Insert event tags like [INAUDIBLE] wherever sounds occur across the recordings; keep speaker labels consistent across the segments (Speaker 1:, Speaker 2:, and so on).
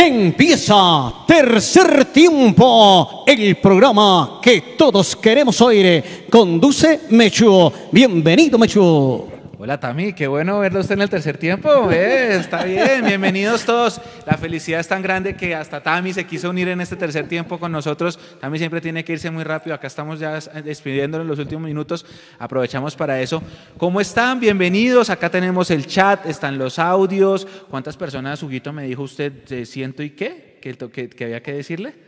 Speaker 1: Empieza tercer tiempo, el programa que todos queremos oír. Conduce Mechu. Bienvenido, Mechu.
Speaker 2: Hola Tami, qué bueno verlo usted en el tercer tiempo. eh, está bien, bienvenidos todos. La felicidad es tan grande que hasta Tami se quiso unir en este tercer tiempo con nosotros. Tami siempre tiene que irse muy rápido. Acá estamos ya despidiéndolo en los últimos minutos. Aprovechamos para eso. ¿Cómo están? Bienvenidos. Acá tenemos el chat, están los audios. ¿Cuántas personas, Huguito, me dijo usted, eh, siento y qué? ¿Que, que, que había que decirle?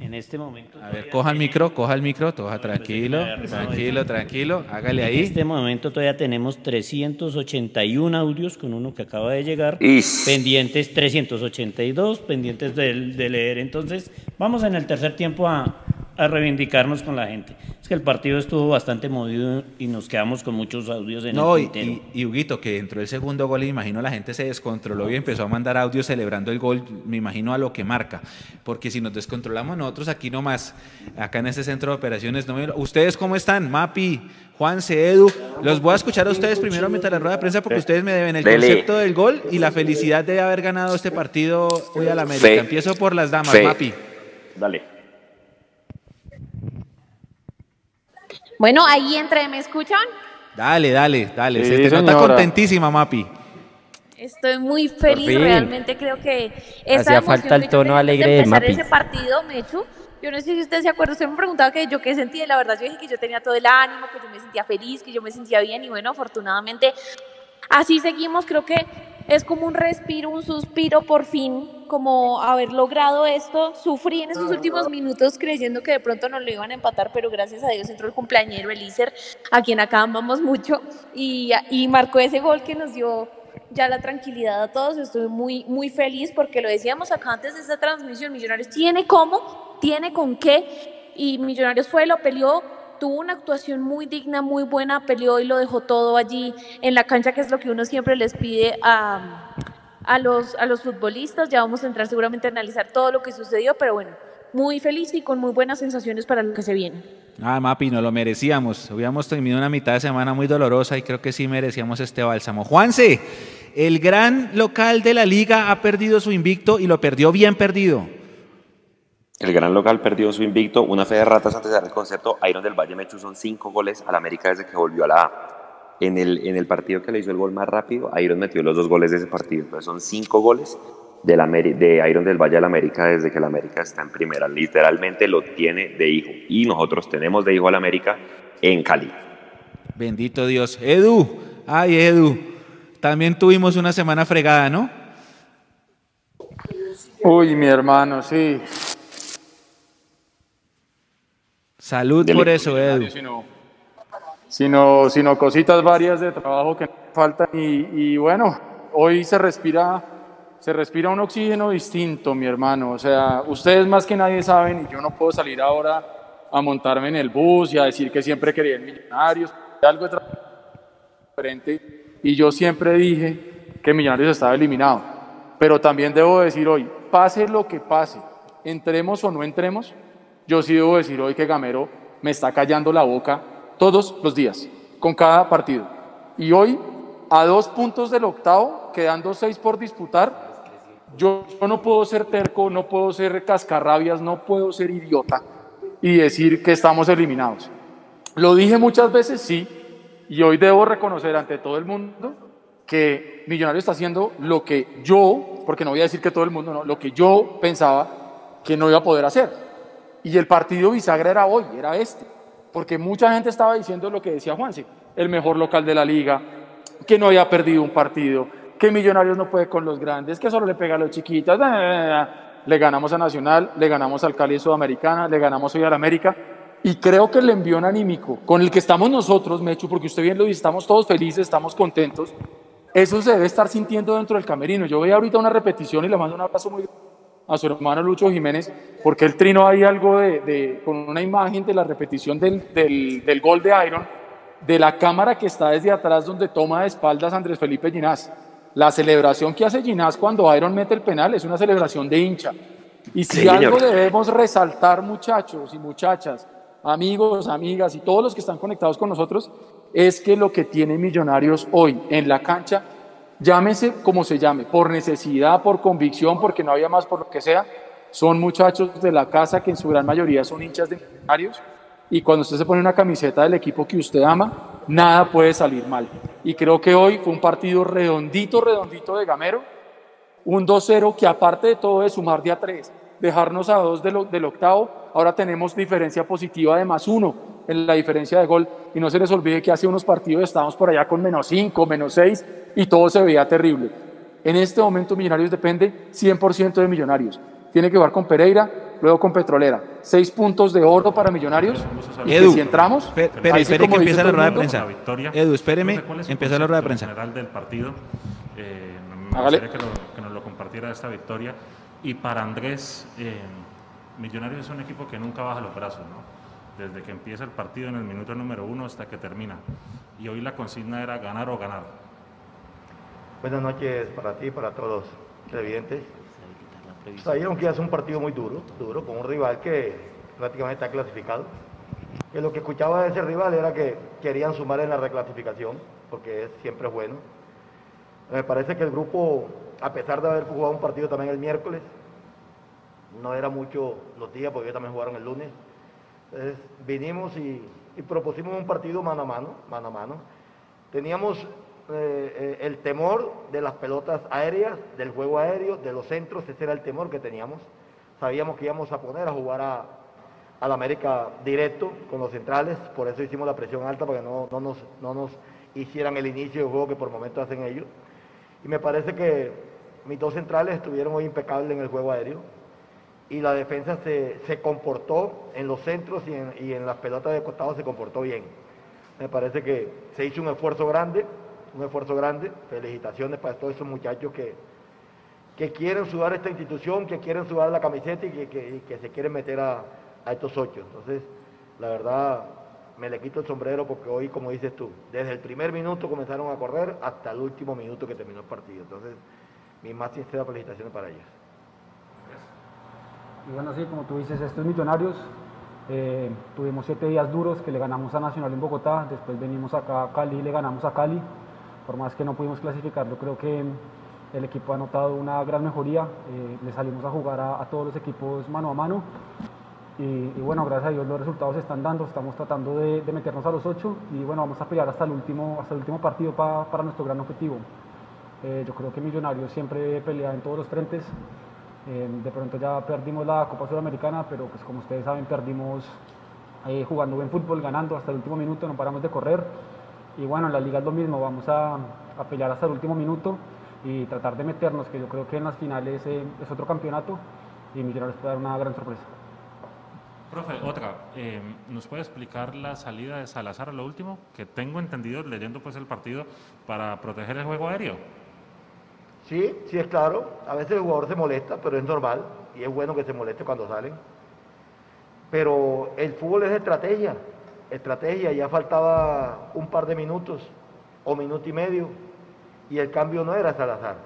Speaker 3: En este momento.
Speaker 2: A ver, coja el micro, coja el micro, coja tranquilo, tranquilo, tranquilo, hágale ahí.
Speaker 3: En este momento todavía tenemos 381 audios con uno que acaba de llegar, pendientes 382, pendientes de, de leer. Entonces, vamos en el tercer tiempo a, a reivindicarnos con la gente. Es que el partido estuvo bastante movido y nos quedamos con muchos audios en
Speaker 2: no,
Speaker 3: el
Speaker 2: y, y, Huguito, que entró el segundo gol y me imagino la gente se descontroló y empezó a mandar audios celebrando el gol, me imagino a lo que marca. Porque si nos descontrolamos nosotros aquí nomás, acá en este centro de operaciones, no ¿ustedes cómo están? Mapi, Juan Edu, los voy a escuchar a ustedes primero mientras la rueda de prensa porque ustedes me deben el concepto del gol y la felicidad de haber ganado este partido hoy a la América. Empiezo por las damas, Mapi.
Speaker 4: Dale.
Speaker 5: Bueno, ahí entre, ¿me escuchan?
Speaker 2: Dale, dale, dale. Se te nota contentísima, Mapi.
Speaker 5: Estoy muy feliz, realmente creo que
Speaker 3: esa Hacía falta el tono alegre de,
Speaker 5: Mapi. ese partido, Mechu, yo no sé si usted se acuerda, usted me preguntaba que yo qué sentía, la verdad yo dije que yo tenía todo el ánimo, que yo me sentía feliz, que yo me sentía bien y bueno, afortunadamente así seguimos, creo que es como un respiro, un suspiro por fin, como haber logrado esto. Sufrí en esos últimos minutos creyendo que de pronto no lo iban a empatar, pero gracias a Dios entró el cumpleañero Elíser, a quien acá amamos mucho, y, y marcó ese gol que nos dio ya la tranquilidad a todos. Estoy muy, muy feliz porque lo decíamos acá antes de esta transmisión, Millonarios tiene cómo, tiene con qué, y Millonarios fue, lo peleó, tuvo una actuación muy digna, muy buena, peleó y lo dejó todo allí en la cancha, que es lo que uno siempre les pide a, a, los, a los futbolistas. Ya vamos a entrar seguramente a analizar todo lo que sucedió, pero bueno, muy feliz y con muy buenas sensaciones para lo que se viene.
Speaker 2: Ah, Mapi, no lo merecíamos. Hubiéramos tenido una mitad de semana muy dolorosa y creo que sí merecíamos este bálsamo. Juanse, el gran local de la liga ha perdido su invicto y lo perdió bien perdido.
Speaker 4: El gran local perdió su invicto, una fe de ratas antes de dar el concepto. Iron del Valle Mechu son cinco goles al América desde que volvió a la A. En el, en el partido que le hizo el gol más rápido, Iron metió los dos goles de ese partido. Entonces son cinco goles de, la, de Iron del Valle al América desde que el América está en primera. Literalmente lo tiene de hijo. Y nosotros tenemos de hijo al América en Cali.
Speaker 2: Bendito Dios. Edu, ay Edu, también tuvimos una semana fregada, ¿no?
Speaker 6: Uy, mi hermano, sí.
Speaker 2: Salud por eso, Edu.
Speaker 6: Sino, sino, cositas varias de trabajo que faltan y, bueno, hoy se respira, se respira un oxígeno distinto, mi hermano. O sea, ustedes más que nadie saben y yo no puedo salir ahora a montarme en el bus y a decir que siempre quería millonarios, algo diferente. Y yo siempre dije que Millonarios estaba eliminado. Pero también debo decir hoy, pase lo que pase, entremos o no entremos, yo sí debo decir hoy que Gamero me está callando la boca todos los días, con cada partido. Y hoy, a dos puntos del octavo, quedando seis por disputar, yo, no puedo ser terco, no puedo ser cascarrabias, no puedo ser idiota y decir que estamos eliminados. Lo dije muchas veces, sí, y hoy debo reconocer ante todo el mundo que Millonario está haciendo lo que yo, porque no voy a decir que todo el mundo, no, lo que yo pensaba que no iba a poder hacer. Y el partido bisagra era hoy, era este. Porque mucha gente estaba diciendo lo que decía Juanse, el mejor local de la liga, que no había perdido un partido, que Millonarios no puede con los grandes, que solo le pega a los chiquitos. Le ganamos a Nacional, le ganamos al Cali Sudamericana, le ganamos hoy al América. Y creo que el envión anímico con el que estamos nosotros, Mechu, porque usted bien lo dice, estamos todos felices, estamos contentos, eso se debe estar sintiendo dentro del camerino. Yo voy ahorita una repetición y le mando un abrazo muy grande a su hermano Lucho Jiménez, porque el trino hay algo de, con una imagen de la repetición del, del, gol de Iron, de la cámara que está desde atrás donde toma de espaldas Andrés Felipe Ginás. La celebración que hace Ginás cuando Iron mete el penal es una celebración de hincha. Y si algo debemos resaltar, muchachos y muchachas, amigos, amigas y todos los que están conectados con nosotros, es que lo que tiene Millonarios hoy en la cancha llámese como se llame, por necesidad, por convicción, porque no había más, por lo que sea, son muchachos de la casa que en su gran mayoría son hinchas de millonarios y cuando usted se pone una camiseta del equipo que usted ama, nada puede salir mal. Y creo que hoy fue un partido redondito, redondito de Gamero, un 2-0 que aparte de todo es sumar de a 3, dejarnos a 2 del, del octavo, ahora tenemos diferencia positiva de más 1 en la diferencia de gol y no se les olvide que hace unos partidos estábamos por allá con menos 5, menos 6 y todo se veía terrible. En este momento Millonarios depende 100% de Millonarios. Tiene que jugar con Pereira, luego con Petrolera. Seis puntos de oro para Millonarios. Y
Speaker 2: Edu,
Speaker 6: que si entramos, ahí
Speaker 2: espere que empieza la rueda de prensa.
Speaker 7: victoria.
Speaker 2: Edu, espéreme,
Speaker 7: Profe, ¿cuál es su
Speaker 2: empieza la rueda de prensa.
Speaker 7: general del partido. Eh, me gustaría que, lo- que nos lo compartiera esta victoria. Y para Andrés, eh, Millonarios es un equipo que nunca baja los brazos, ¿no? Desde que empieza el partido en el minuto número uno hasta que termina. Y hoy la consigna era ganar o ganar.
Speaker 8: Buenas noches para ti y para todos los televidentes. Sabíamos que iba a ser un partido muy duro, duro, con un rival que prácticamente está clasificado. Que lo que escuchaba de ese rival era que querían sumar en la reclasificación, porque es siempre bueno. Me parece que el grupo, a pesar de haber jugado un partido también el miércoles, no era mucho los días, porque ellos también jugaron el lunes. Entonces vinimos y, propusimos un partido mano a mano, mano a mano. Teníamos eh, eh, el temor de las pelotas aéreas, del juego aéreo, de los centros, ese era el temor que teníamos. Sabíamos que íbamos a poner a jugar a, al América directo con los centrales, por eso hicimos la presión alta para que no, no nos, no nos hicieran el inicio del juego que por momentos hacen ellos. Y me parece que mis dos centrales estuvieron hoy impecables en el juego aéreo y la defensa se, se comportó en los centros y en, y en las pelotas de costado se comportó bien. Me parece que se hizo un esfuerzo grande, un esfuerzo grande. Felicitaciones para todos esos muchachos que, que quieren sudar esta institución, que quieren sudar la camiseta y que, que- se quieren meter a, a estos ocho. Entonces, la verdad, me le quito el sombrero porque hoy, como dices tú, desde el primer minuto comenzaron a correr hasta el último minuto que terminó el partido. Entonces, mis más sinceras felicitaciones para ellos.
Speaker 9: Y bueno, sí, como tú dices, estos millonarios, eh, tuvimos siete días duros que le ganamos a Nacional en Bogotá, después venimos acá a Cali y le ganamos a Cali, por más que no pudimos clasificar, yo creo que el equipo ha notado una gran mejoría, eh, le salimos a jugar a, todos los equipos mano a mano. Y, bueno, gracias a Dios los resultados se están dando, estamos tratando de, de meternos a los ocho y bueno, vamos a pelear hasta el último, hasta el último partido pa- para nuestro gran objetivo. Eh, yo creo que Millonarios siempre pelea en todos los frentes. Eh, de pronto ya perdimos la Copa Sudamericana, pero pues como ustedes saben perdimos eh, jugando buen fútbol, ganando hasta el último minuto, no paramos de correr. Y bueno, en la liga es lo mismo, vamos a, a pelear hasta el último minuto y tratar de meternos, que yo creo que en las finales eh, es otro campeonato y Millonarios puede dar una gran sorpresa.
Speaker 7: Profe, otra, eh, ¿nos puede explicar la salida de Salazar a lo último? Que tengo entendido, leyendo pues el partido, para proteger el juego aéreo.
Speaker 8: Sí, sí es claro. A veces el jugador se molesta, pero es normal y es bueno que se moleste cuando salen. Pero el fútbol es estrategia. Estrategia, ya faltaba un par de minutos o minuto y medio y el cambio no era Salazar.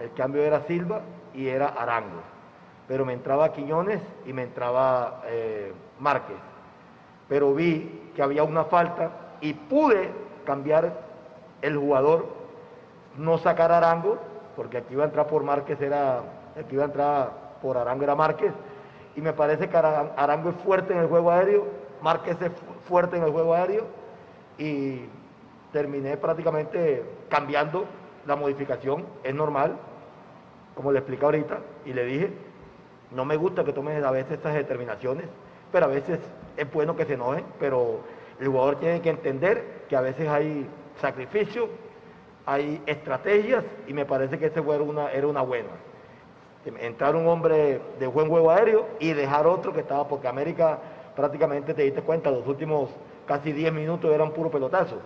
Speaker 8: El cambio era Silva y era Arango. Pero me entraba Quiñones y me entraba eh, Márquez. Pero vi que había una falta y pude cambiar el jugador no sacar Arango, porque aquí iba a entrar por Márquez, era, aquí iba a entrar por Arango era Márquez, y me parece que Ara- Arango es fuerte en el juego aéreo, Márquez es fu- fuerte en el juego aéreo, y terminé prácticamente cambiando la modificación, es normal, como le expliqué ahorita, y le dije, no me gusta que tomes a veces estas determinaciones, pero a veces es bueno que se enojen, pero el jugador tiene que entender que a veces hay sacrificio, hay estrategias y me parece que ese fue una, era una buena. Entrar un hombre de buen juego aéreo y dejar otro que estaba, porque América prácticamente te diste cuenta, los últimos casi 10 minutos eran puro pelotazo,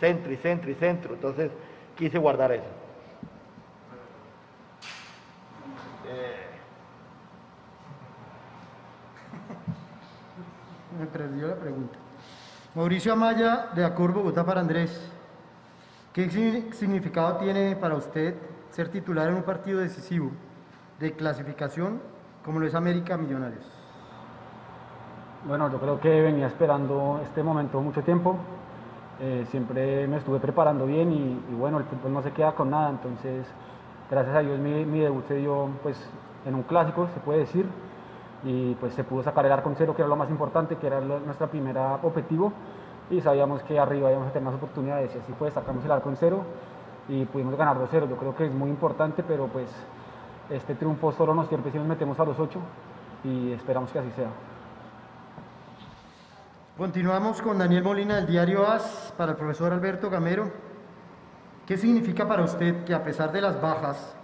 Speaker 8: centro y centro y centro, entonces quise guardar eso. [LAUGHS]
Speaker 10: Me perdió la pregunta. Mauricio Amaya, de Acor Bogotá para Andrés. ¿Qué signi- significado tiene para usted ser titular en un partido decisivo de clasificación como lo es América Millonarios?
Speaker 9: Bueno, yo creo que venía esperando este momento mucho tiempo. Eh, siempre me estuve preparando bien y, bueno, el fútbol no se queda con nada, entonces gracias a Dios mi, debut se dio pues en un clásico, se puede decir, y pues se pudo sacar el arco en cero, que era lo más importante, que era nuestro primer objetivo, y sabíamos que arriba íbamos a tener más oportunidades, y así fue, sacamos el arco en cero y pudimos ganar 2-0, yo creo que es muy importante, pero pues este triunfo solo nos sirve si nos metemos a los 8 y esperamos que así sea.
Speaker 10: Continuamos con Daniel Molina del diario AS para el profesor Alberto Gamero. ¿Qué significa para usted que a pesar de las bajas,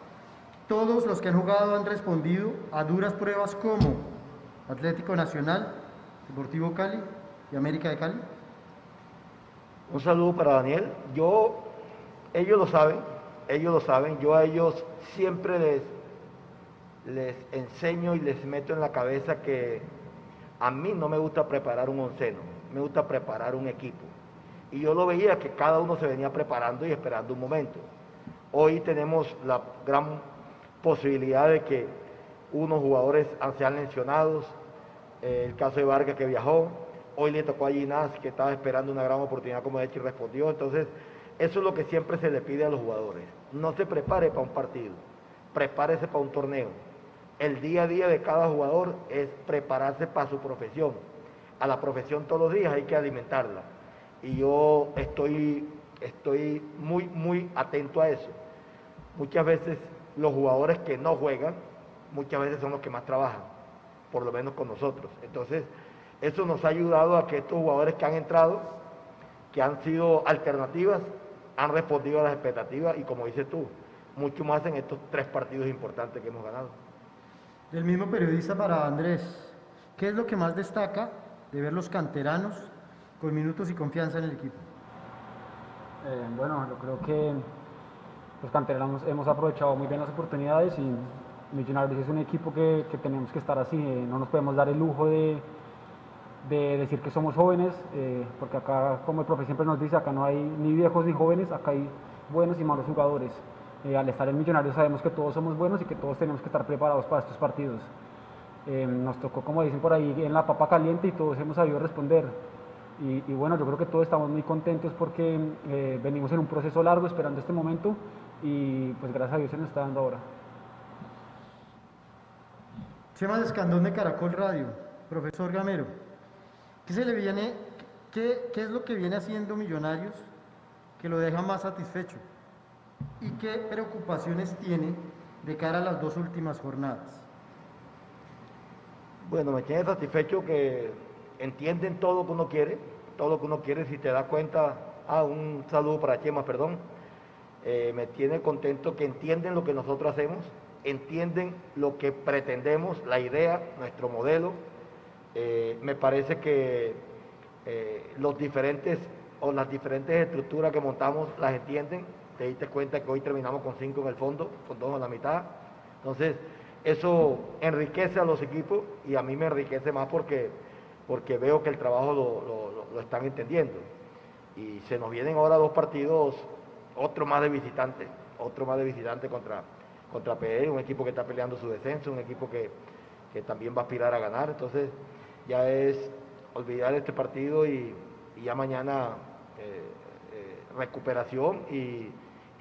Speaker 10: todos los que han jugado han respondido a duras pruebas como Atlético Nacional, Deportivo Cali y América de Cali?
Speaker 8: Un saludo para Daniel. Yo, ellos lo saben, ellos lo saben, yo a ellos siempre les, enseño y les meto en la cabeza que a mí no me gusta preparar un onceno, me gusta preparar un equipo. Y yo lo veía que cada uno se venía preparando y esperando un momento. Hoy tenemos la gran posibilidad de que unos jugadores sean mencionados, eh, el caso de Vargas que viajó, hoy le tocó a Ginás que estaba esperando una gran oportunidad como hecho y respondió. Entonces, eso es lo que siempre se le pide a los jugadores. No se prepare para un partido, prepárese para un torneo el día a día de cada jugador es prepararse para su profesión. A la profesión todos los días hay que alimentarla. Y yo estoy, estoy muy, muy atento a eso. Muchas veces los jugadores que no juegan, muchas veces son los que más trabajan, por lo menos con nosotros. Entonces, eso nos ha ayudado a que estos jugadores que han entrado, que han sido alternativas, han respondido a las expectativas y como dices tú, mucho más en estos tres partidos importantes que hemos ganado.
Speaker 10: Del mismo periodista para Andrés, ¿qué es lo que más destaca de ver los canteranos con minutos y confianza en el equipo?
Speaker 9: Eh, bueno, yo creo que los canteranos hemos aprovechado muy bien las oportunidades y Millonarios es un equipo que, tenemos que estar así, eh, no nos podemos dar el lujo de, decir que somos jóvenes, eh, porque acá, como el profe siempre nos dice, acá no hay ni viejos ni jóvenes, acá hay buenos y malos jugadores. Eh, al estar en Millonarios sabemos que todos somos buenos y que todos tenemos que estar preparados para estos partidos. Eh, nos tocó, como dicen por ahí, en la papa caliente y todos hemos sabido responder. Y, bueno, yo creo que todos estamos muy contentos porque venimos en un proceso largo esperando este momento y pues gracias a Dios se nos está dando ahora.
Speaker 10: Chema Escandón de Caracol Radio, profesor Gamero, ¿qué se le viene, qué, es lo que viene haciendo Millonarios que lo deja más satisfecho? y qué preocupaciones tiene de cara a las dos últimas jornadas.
Speaker 8: Bueno, me tiene satisfecho que entienden todo lo que uno quiere, todo lo que uno quiere, si te das cuenta, ah, un saludo para Chema, perdón, eh, me tiene contento que entienden lo que nosotros hacemos, entienden lo que pretendemos, la idea, nuestro modelo. Eh, me parece que eh, los diferentes o las diferentes estructuras que montamos las entienden, te diste cuenta que hoy terminamos con cinco en el fondo, con dos en la mitad. Entonces, eso enriquece a los equipos y a mí me enriquece más porque, porque veo que el trabajo lo, están entendiendo. Y se nos vienen ahora dos partidos, otro más de visitante, otro más de visitante contra, contra PE, un equipo que está peleando su descenso, un equipo que, también va a aspirar a ganar. Entonces, ya es olvidar este partido y, ya mañana eh, eh, recuperación y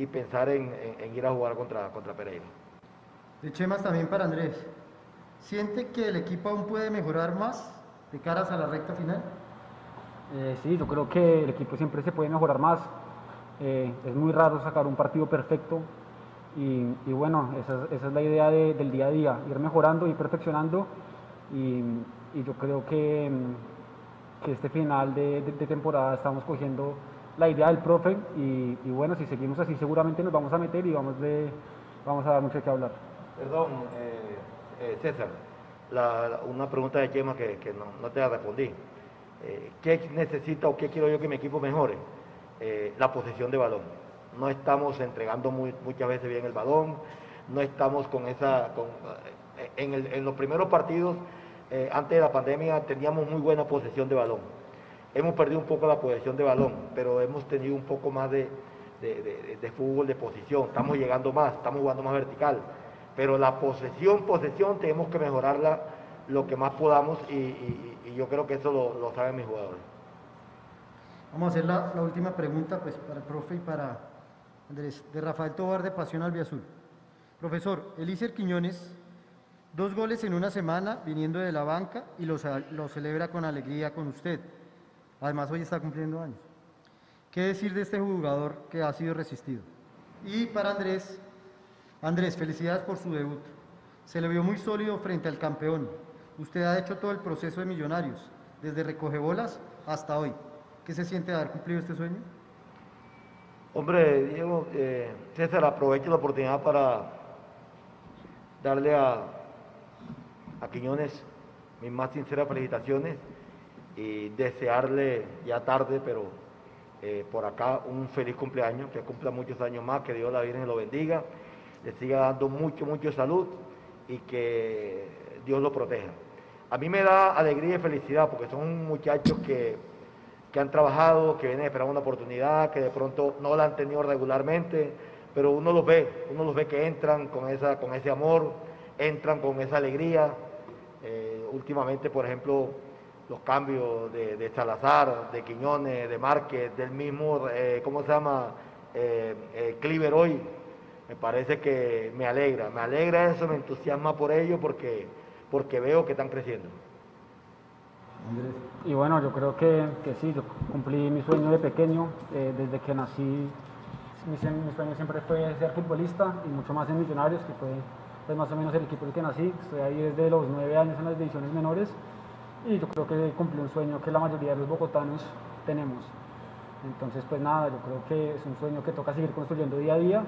Speaker 8: y pensar en, ir a jugar contra, contra Pereira.
Speaker 10: De Chemas también para Andrés. ¿Siente que el equipo aún puede mejorar más de caras a la recta final?
Speaker 9: Eh, sí, yo creo que el equipo siempre se puede mejorar más. Eh, es muy raro sacar un partido perfecto y, bueno, esa, es la idea del día a día, ir mejorando, y perfeccionando y, yo creo que, que este final de temporada estamos cogiendo la idea del profe y, bueno, si seguimos así seguramente nos vamos a meter y vamos, de, vamos a dar mucho que hablar.
Speaker 8: Perdón, eh, eh, César, una pregunta de Chema que, no, te la respondí. Eh, ¿Qué necesita o qué quiero yo que mi equipo mejore? la posesión de balón. No estamos entregando muchas veces bien el balón, no estamos con esa... en, en los primeros partidos, antes de la pandemia, teníamos muy buena posesión de balón Hemos perdido un poco la posesión de balón, pero hemos tenido un poco más de, fútbol de posición. Estamos llegando más, estamos jugando más vertical. Pero la posesión, posesión, tenemos que mejorarla lo que más podamos y, yo creo que eso lo, saben mis jugadores.
Speaker 10: Vamos a hacer la, la última pregunta pues, para el profe y para Andrés, de Rafael Tobar de Pasión Albiazul. Profesor, Elícer Quiñones, dos goles en una semana viniendo de la banca y lo, celebra con alegría con usted. Además, hoy está cumpliendo años. ¿Qué decir de este jugador que ha sido resistido? Y para Andrés, Andrés, felicidades por su debut. Se le vio muy sólido frente al campeón. Usted ha hecho todo el proceso de Millonarios, desde recoge bolas hasta hoy. ¿Qué se siente de haber cumplido este sueño?
Speaker 8: Hombre, Diego, eh, César, aprovecho la oportunidad para darle a, a Quiñones mis más sinceras felicitaciones y desearle ya tarde, pero eh, por acá un feliz cumpleaños, que cumpla muchos años más, que Dios la Virgen lo bendiga, le siga dando mucho, mucho salud y que Dios lo proteja. A mí me da alegría y felicidad porque son muchachos que que han trabajado, que vienen esperando una oportunidad, que de pronto no la han tenido regularmente, pero uno los ve, uno los ve que entran con, esa, con ese amor, entran con esa alegría. Eh, últimamente, por ejemplo, los cambios de, Salazar, de Quiñones, de Márquez, del mismo, eh, ¿cómo se llama? Eh, Cliver hoy, me parece que me alegra, me alegra eso, me entusiasma por ello porque, porque veo que están creciendo.
Speaker 9: Y bueno, yo creo que, que sí, yo cumplí mi sueño de pequeño, eh, desde que nací, mi, sueño siempre fue ser futbolista y mucho más en Millonarios, que fue pues, más o menos el equipo en el que nací, estoy ahí desde los nueve años en las divisiones menores y yo creo que cumplí un sueño que la mayoría de los bogotanos tenemos. Entonces, pues nada, yo creo que es un sueño que toca seguir construyendo día a día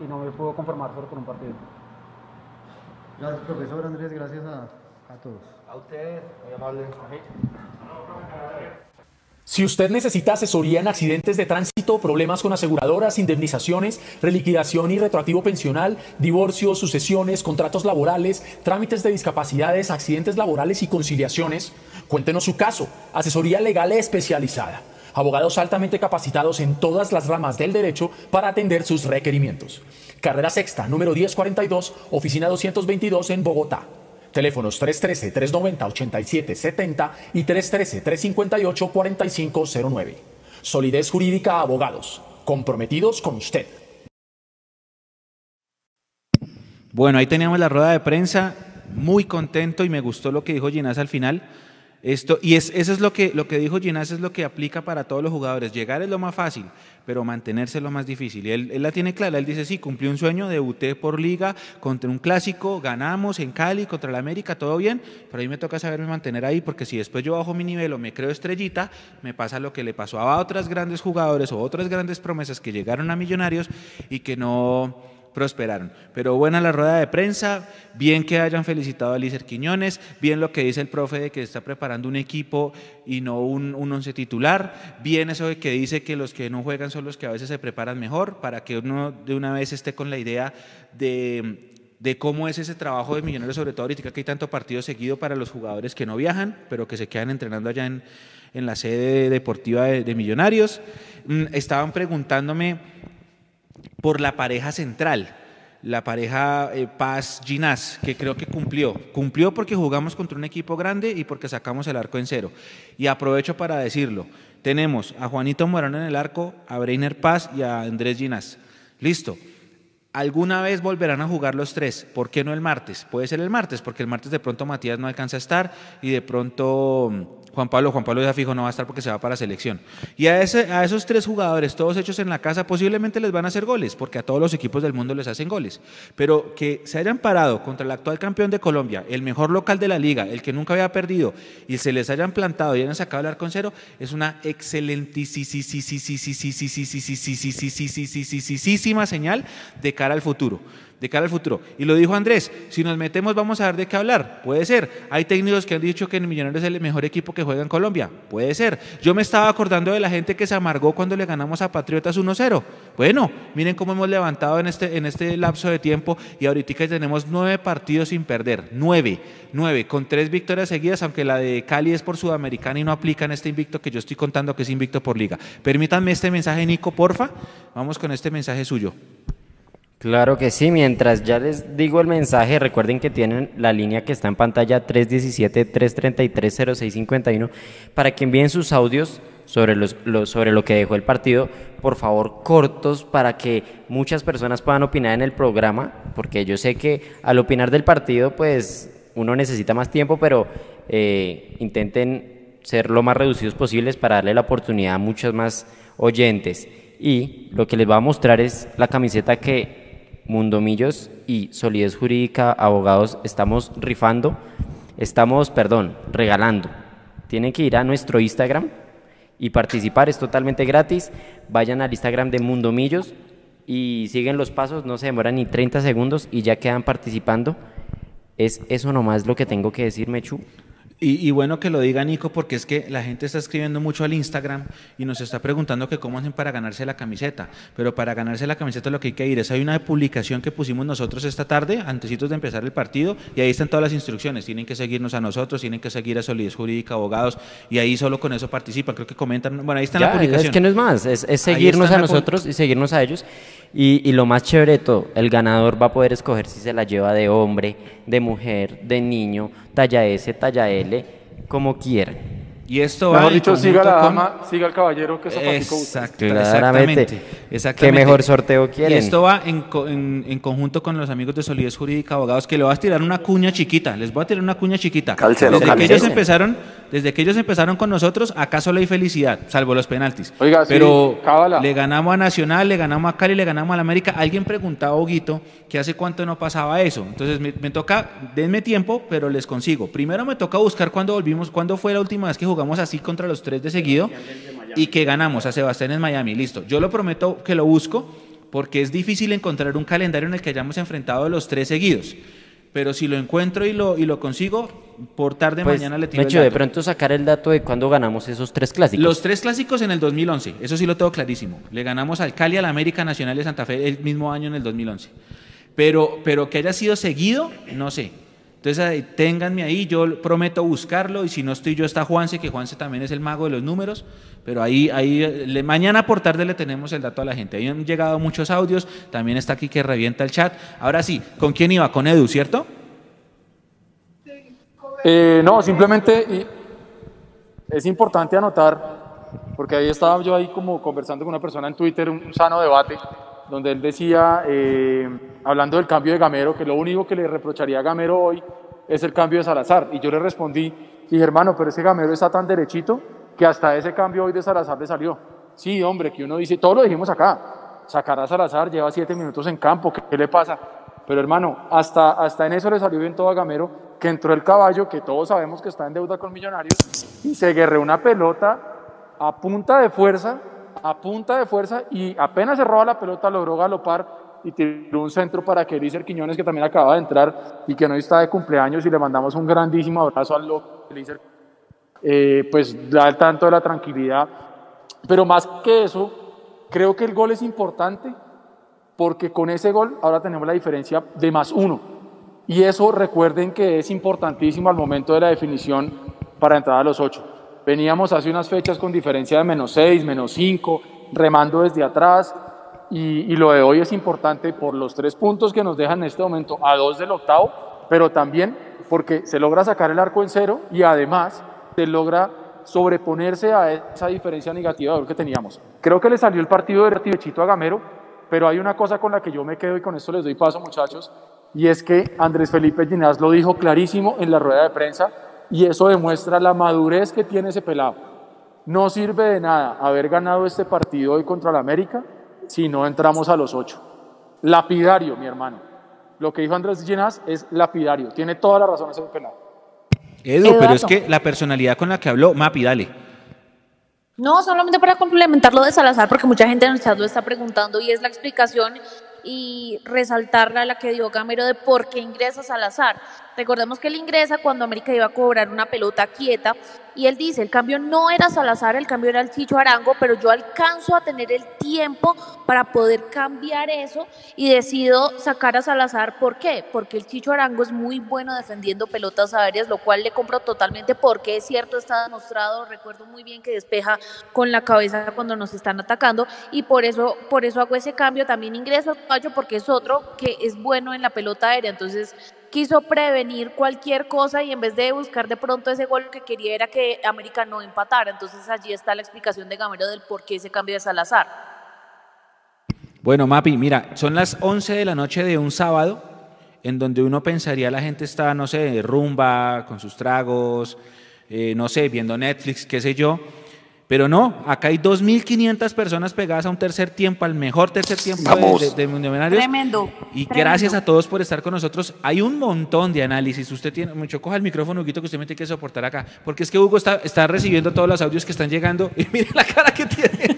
Speaker 9: y no me puedo conformar solo con un partido.
Speaker 10: Gracias, profesor Andrés, gracias a, a todos.
Speaker 8: A ustedes, muy amable.
Speaker 11: Si usted necesita asesoría en accidentes de tránsito, problemas con aseguradoras, indemnizaciones, reliquidación y retroactivo pensional, divorcios, sucesiones, contratos laborales, trámites de discapacidades, accidentes laborales y conciliaciones, cuéntenos su caso. Asesoría legal especializada. Abogados altamente capacitados en todas las ramas del derecho para atender sus requerimientos. Carrera Sexta, número 1042, oficina 222 en Bogotá. Teléfonos 313-390-8770 y 313-358-4509. Solidez Jurídica Abogados. Comprometidos con usted.
Speaker 2: Bueno, ahí teníamos la rueda de prensa. Muy contento y me gustó lo que dijo Ginás al final esto, y es, eso es lo que, lo que dijo Ginás, es lo que aplica para todos los jugadores. Llegar es lo más fácil, pero mantenerse es lo más difícil. Y él, la tiene clara, él dice, sí, cumplí un sueño, debuté por liga contra un clásico, ganamos en Cali contra la América, todo bien, pero a mí me toca saberme mantener ahí, porque si después yo bajo mi nivel o me creo estrellita, me pasa lo que le pasó a otras grandes jugadores o otras grandes promesas que llegaron a millonarios y que no prosperaron. Pero buena la rueda de prensa, bien que hayan felicitado a Lícer Quiñones, bien lo que dice el profe de que está preparando un equipo y no un, un once titular, bien eso de que dice que los que no juegan son los que a veces se preparan mejor, para que uno de una vez esté con la idea de de cómo es ese trabajo de Millonarios, sobre todo ahorita que hay tanto partido seguido para los jugadores que no viajan, pero que se quedan entrenando allá en, en la sede deportiva de, Millonarios. Mm, estaban preguntándome por la pareja central, la pareja eh, Paz Ginás, que creo que cumplió. Cumplió porque jugamos contra un equipo grande y porque sacamos el arco en cero. Y aprovecho para decirlo. Tenemos a Juanito Morano en el arco, a Breiner Paz y a Andrés Ginás. Listo. Alguna vez volverán a jugar los tres. ¿Por qué no el martes? Puede ser el martes, porque el martes de pronto Matías no alcanza a estar y de pronto Juan Pablo, Juan Pablo ya fijo no va a estar porque se va para selección. Y a, ese, a esos tres jugadores, todos hechos en la casa, posiblemente les van a hacer goles, porque a todos los equipos del mundo les hacen goles. Pero que se hayan parado contra el actual campeón de Colombia, el mejor local de la liga, el que nunca había perdido, y se les hayan plantado y hayan sacado el arco en cero, es una excelentísima señal de cara al futuro de cara al futuro. Y lo dijo Andrés, si nos metemos vamos a ver de qué hablar. Puede ser. Hay técnicos que han dicho que el Millonarios es el mejor equipo que juega en Colombia. Puede ser. Yo me estaba acordando de la gente que se amargó cuando le ganamos a Patriotas 1-0. Bueno, miren cómo hemos levantado en este, en este lapso de tiempo y ahorita tenemos nueve partidos sin perder. Nueve, nueve, con tres victorias seguidas, aunque la de Cali es por Sudamericana y no aplica en este invicto que yo estoy contando que es invicto por liga. Permítanme este mensaje, Nico, porfa. Vamos con este mensaje suyo.
Speaker 12: Claro que sí, mientras ya les digo el mensaje, recuerden que tienen la línea que está en pantalla 317-333-0651 para que envíen sus audios sobre, los, lo, sobre lo que dejó el partido, por favor cortos para que muchas personas puedan opinar en el programa, porque yo sé que al opinar del partido pues uno necesita más tiempo, pero eh, intenten ser lo más reducidos posibles para darle la oportunidad a muchos más oyentes. Y lo que les va a mostrar es la camiseta que Mundomillos y Solidez Jurídica Abogados estamos rifando, estamos, perdón, regalando. Tienen que ir a nuestro Instagram y participar, es totalmente gratis. Vayan al Instagram de Mundomillos y siguen los pasos, no se demoran ni 30 segundos y ya quedan participando. Es eso nomás lo que tengo que decir, Mechu.
Speaker 2: Y, bueno que lo diga Nico, porque es que la gente está escribiendo mucho al Instagram y nos está preguntando que cómo hacen para ganarse la camiseta. Pero para ganarse la camiseta lo que hay que ir es, hay una publicación que pusimos nosotros esta tarde, antesitos de empezar el partido, y ahí están todas las instrucciones. Tienen que seguirnos a nosotros, tienen que seguir a Solidez Jurídica, abogados, y ahí solo con eso participan. Creo que comentan, bueno, ahí está la publicación.
Speaker 12: Es que no es más, es, seguirnos a nosotros y seguirnos a ellos. Y, y, lo más chévere de todo, el ganador va a poder escoger si se la lleva de hombre, de mujer, de niño, talla S, talla L como quieran.
Speaker 2: Y esto
Speaker 6: Mejor dicho, siga la dama, siga el caballero que
Speaker 2: Exacto, exactamente, exactamente.
Speaker 12: ¿Qué mejor sorteo quieren?
Speaker 2: Y esto va en, en, conjunto con los amigos de Solidez Jurídica Abogados, que le voy a tirar una cuña chiquita. Les voy a tirar una cuña chiquita. desde que ellos empezaron, desde que ellos empezaron con nosotros, acá solo hay felicidad, salvo los penaltis.
Speaker 6: Oiga,
Speaker 2: Pero le ganamos a Nacional, le ganamos a Cali, le ganamos a la América. Alguien preguntaba, Huguito, que hace cuánto no pasaba eso. Entonces me, me, toca, denme tiempo, pero les consigo. Primero me toca buscar cuándo volvimos, cuándo fue la última vez que jugamos jugamos así contra los tres de seguido y que ganamos a Sebastián en Miami. Listo. Yo lo prometo que lo busco porque es difícil encontrar un calendario en el que hayamos enfrentado los tres seguidos. Pero si lo encuentro y lo, y lo consigo, por tarde pues, mañana le tiro
Speaker 12: el de pronto sacar el dato de cuándo ganamos esos tres clásicos.
Speaker 2: Los tres clásicos en el 2011, eso sí lo tengo clarísimo. Le ganamos al Cali, a la América Nacional de Santa Fe el mismo año en el 2011. Pero, pero que haya sido seguido, no sé. Entonces, ténganme ahí, yo prometo buscarlo y si no estoy yo está Juanse, que Juanse también es el mago de los números, pero ahí, ahí mañana por tarde le tenemos el dato a la gente. Ahí han llegado muchos audios, también está aquí que revienta el chat. Ahora sí, ¿con quién iba? Con Edu, ¿cierto?
Speaker 6: Eh, no, simplemente es importante anotar, porque ahí estaba yo ahí como conversando con una persona en Twitter, un sano debate, donde él decía, eh, hablando del cambio de Gamero, que lo único que le reprocharía a Gamero hoy es el cambio de Salazar. Y yo le respondí, dije, hermano, pero ese Gamero está tan derechito que hasta ese cambio hoy de Salazar le salió. Sí, hombre, que uno dice, todo lo dijimos acá, sacar a Salazar, lleva siete minutos en campo, ¿qué, le pasa? Pero hermano, hasta, hasta en eso le salió bien todo a Gamero, que entró el caballo, que todos sabemos que está en deuda con Millonarios, y se guerreó una pelota a punta de fuerza a punta de fuerza y apenas se roba la pelota logró galopar y tiró un centro para que Elícer Quiñones, que también acaba de entrar y que no está de cumpleaños, y le mandamos un grandísimo abrazo al loco eh, pues da el tanto de la tranquilidad. Pero más que eso, creo que el gol es importante porque con ese gol ahora tenemos la diferencia de más uno. Y eso recuerden que es importantísimo al momento de la definición para entrar a los ocho. Veníamos hace unas fechas con diferencia de menos 6, menos 5, remando desde atrás. Y, lo de hoy es importante por los tres puntos que nos dejan en este momento a dos del octavo, pero también porque se logra sacar el arco en cero y además se logra sobreponerse a esa diferencia negativa que teníamos. Creo que le salió el partido de Chito a Gamero, pero hay una cosa con la que yo me quedo y con esto les doy paso muchachos, y es que Andrés Felipe Ginás lo dijo clarísimo en la rueda de prensa y eso demuestra la madurez que tiene ese pelado. No sirve de nada haber ganado este partido hoy contra la América si no entramos a los ocho. Lapidario, mi hermano. Lo que dijo Andrés Ginás es lapidario. Tiene toda la razón ese pelado.
Speaker 2: Edu, pero es que la personalidad con la que habló, Mapi, dale.
Speaker 5: No, solamente para complementar lo de Salazar, porque mucha gente en el chat lo está preguntando y es la explicación y resaltarla la que dio Gamero de por qué ingresa Salazar. Recordemos que él ingresa cuando América iba a cobrar una pelota quieta y él dice, el cambio no era Salazar, el cambio era el Chicho Arango, pero yo alcanzo a tener el tiempo para poder cambiar eso y decido sacar a Salazar. ¿Por qué? Porque el Chicho Arango es muy bueno defendiendo pelotas aéreas, lo cual le compro totalmente porque es cierto, está demostrado, recuerdo muy bien que despeja con la cabeza cuando nos están atacando y por eso, por eso hago ese cambio, también ingreso porque es otro que es bueno en la pelota aérea, entonces quiso prevenir cualquier cosa y en vez de buscar de pronto ese gol que quería era que América no empatara. Entonces allí está la explicación de Gamero del por qué ese cambio de Salazar.
Speaker 2: Bueno, Mapi, mira, son las 11 de la noche de un sábado en donde uno pensaría la gente está, no sé, rumba, con sus tragos, eh, no sé, viendo Netflix, qué sé yo. Pero no, acá hay 2.500 personas pegadas a un tercer tiempo, al mejor tercer tiempo de, de, Millonarios.
Speaker 5: Tremendo.
Speaker 2: Y gracias a todos por estar con nosotros. Hay un montón de análisis. Usted tiene, mucho coja el micrófono, Huguito, que usted me tiene que soportar acá. Porque es que Hugo está, está recibiendo todos los audios que están llegando. Y [LAUGHS] mire la cara que tiene.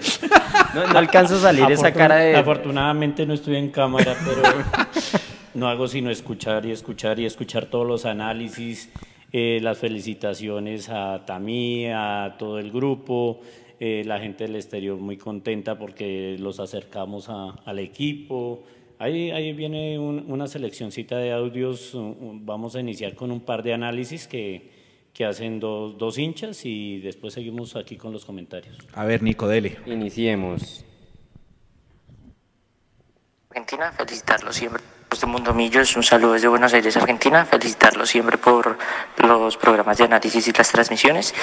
Speaker 12: No, no alcanzo a salir esa cara de.
Speaker 3: Afortunadamente no estoy en cámara, pero [LAUGHS] no hago sino escuchar y escuchar y escuchar todos los análisis eh, las felicitaciones a Tamí, a todo el grupo, eh, la gente del exterior muy contenta porque los acercamos al equipo. Ahí, ahí viene una seleccioncita de audios, vamos a iniciar con un par de análisis que, que hacen dos, dos hinchas y después seguimos aquí con los comentarios.
Speaker 2: A ver, Nico, dele.
Speaker 12: Iniciemos.
Speaker 13: Argentina, felicitarlo siempre de Mundo Millos, un saludo desde Buenos Aires, Argentina. Felicitarlos siempre por los programas de análisis y las transmisiones.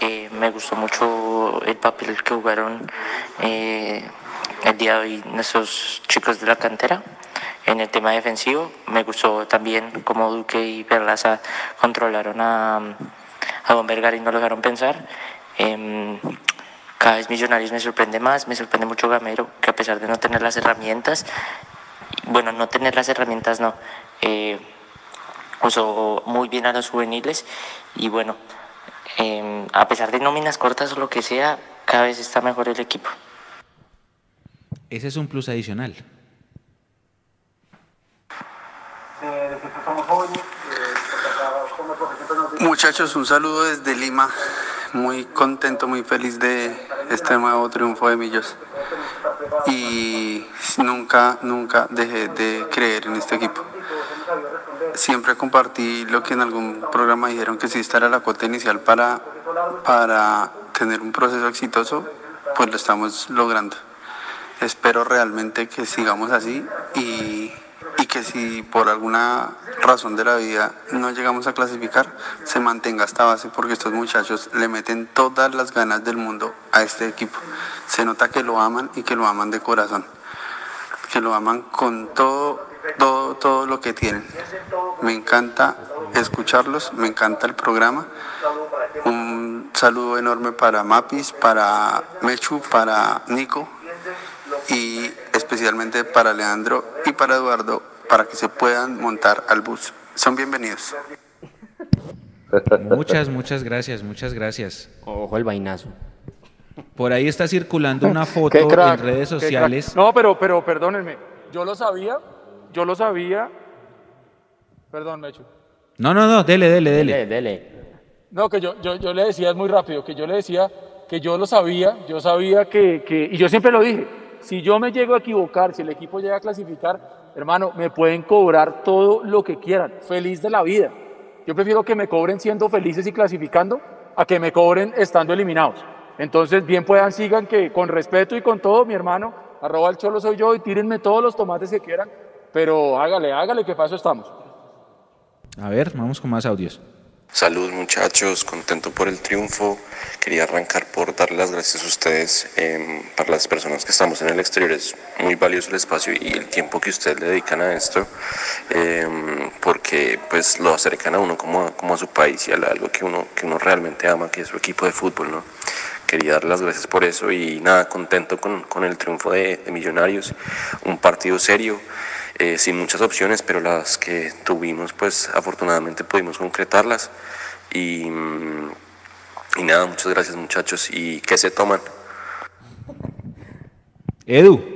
Speaker 13: Eh, me gustó mucho el papel que jugaron eh, el día de hoy nuestros chicos de la cantera en el tema defensivo. Me gustó también cómo Duque y Perlaza controlaron a, a Don Vergara y no lo dejaron pensar. Em, cada vez Millonarios me sorprende más, me sorprende mucho Gamero, que a pesar de no tener las herramientas, bueno, no tener las herramientas no. Eh, usó muy bien a los juveniles y bueno, eh, a pesar de nóminas cortas o lo que sea, cada vez está mejor el equipo.
Speaker 2: Ese es un plus adicional.
Speaker 14: Muchachos, un saludo desde Lima. Muy contento, muy feliz de este nuevo triunfo de Millos y nunca, nunca dejé de creer en este equipo. Siempre compartí lo que en algún programa dijeron que si esta era la cuota inicial para, para tener un proceso exitoso, pues lo estamos logrando. Espero realmente que sigamos así y y que si por alguna razón de la vida no llegamos a clasificar, se mantenga esta base porque estos muchachos le meten todas las ganas del mundo a este equipo. Se nota que lo aman y que lo aman de corazón, que lo aman con todo, todo, todo lo que tienen. Me encanta escucharlos, me encanta el programa. Un saludo enorme para Mapis, para Mechu, para Nico y especialmente para Leandro y para Eduardo para que se puedan montar al bus. Son bienvenidos.
Speaker 2: Muchas, muchas gracias, muchas gracias.
Speaker 12: Ojo el vainazo.
Speaker 2: Por ahí está circulando una foto en redes sociales.
Speaker 6: No, pero, pero perdónenme, yo lo sabía, yo lo sabía. Perdón, Mecho.
Speaker 2: No, no, no, dele, dele, dele.
Speaker 12: Dele, dele.
Speaker 6: No, que yo, yo, yo le decía, es muy rápido, que yo le decía que yo lo sabía, yo sabía que, que, y yo siempre lo dije, si yo me llego a equivocar, si el equipo llega a clasificar, hermano, me pueden cobrar todo lo que quieran, feliz de la vida. Yo prefiero que me cobren siendo felices y clasificando a que me cobren estando eliminados. Entonces, bien puedan, sigan que con respeto y con todo, mi hermano, arroba el cholo soy yo y tírenme todos los tomates que quieran, pero hágale, hágale, que paso estamos.
Speaker 2: A ver, vamos con más audios.
Speaker 15: Salud muchachos, contento por el triunfo. Quería arrancar por darle las gracias a ustedes eh, para las personas que estamos en el exterior. Es muy valioso el espacio y el tiempo que ustedes le dedican a esto, eh, porque pues lo acercan a uno como a, como a su país y a algo que uno, que uno realmente ama, que es su equipo de fútbol. ¿no? Quería dar las gracias por eso y nada, contento con, con el triunfo de, de Millonarios. Un partido serio. Eh, sin muchas opciones, pero las que tuvimos, pues afortunadamente pudimos concretarlas. Y, y nada, muchas gracias muchachos. ¿Y qué se toman?
Speaker 2: Edu.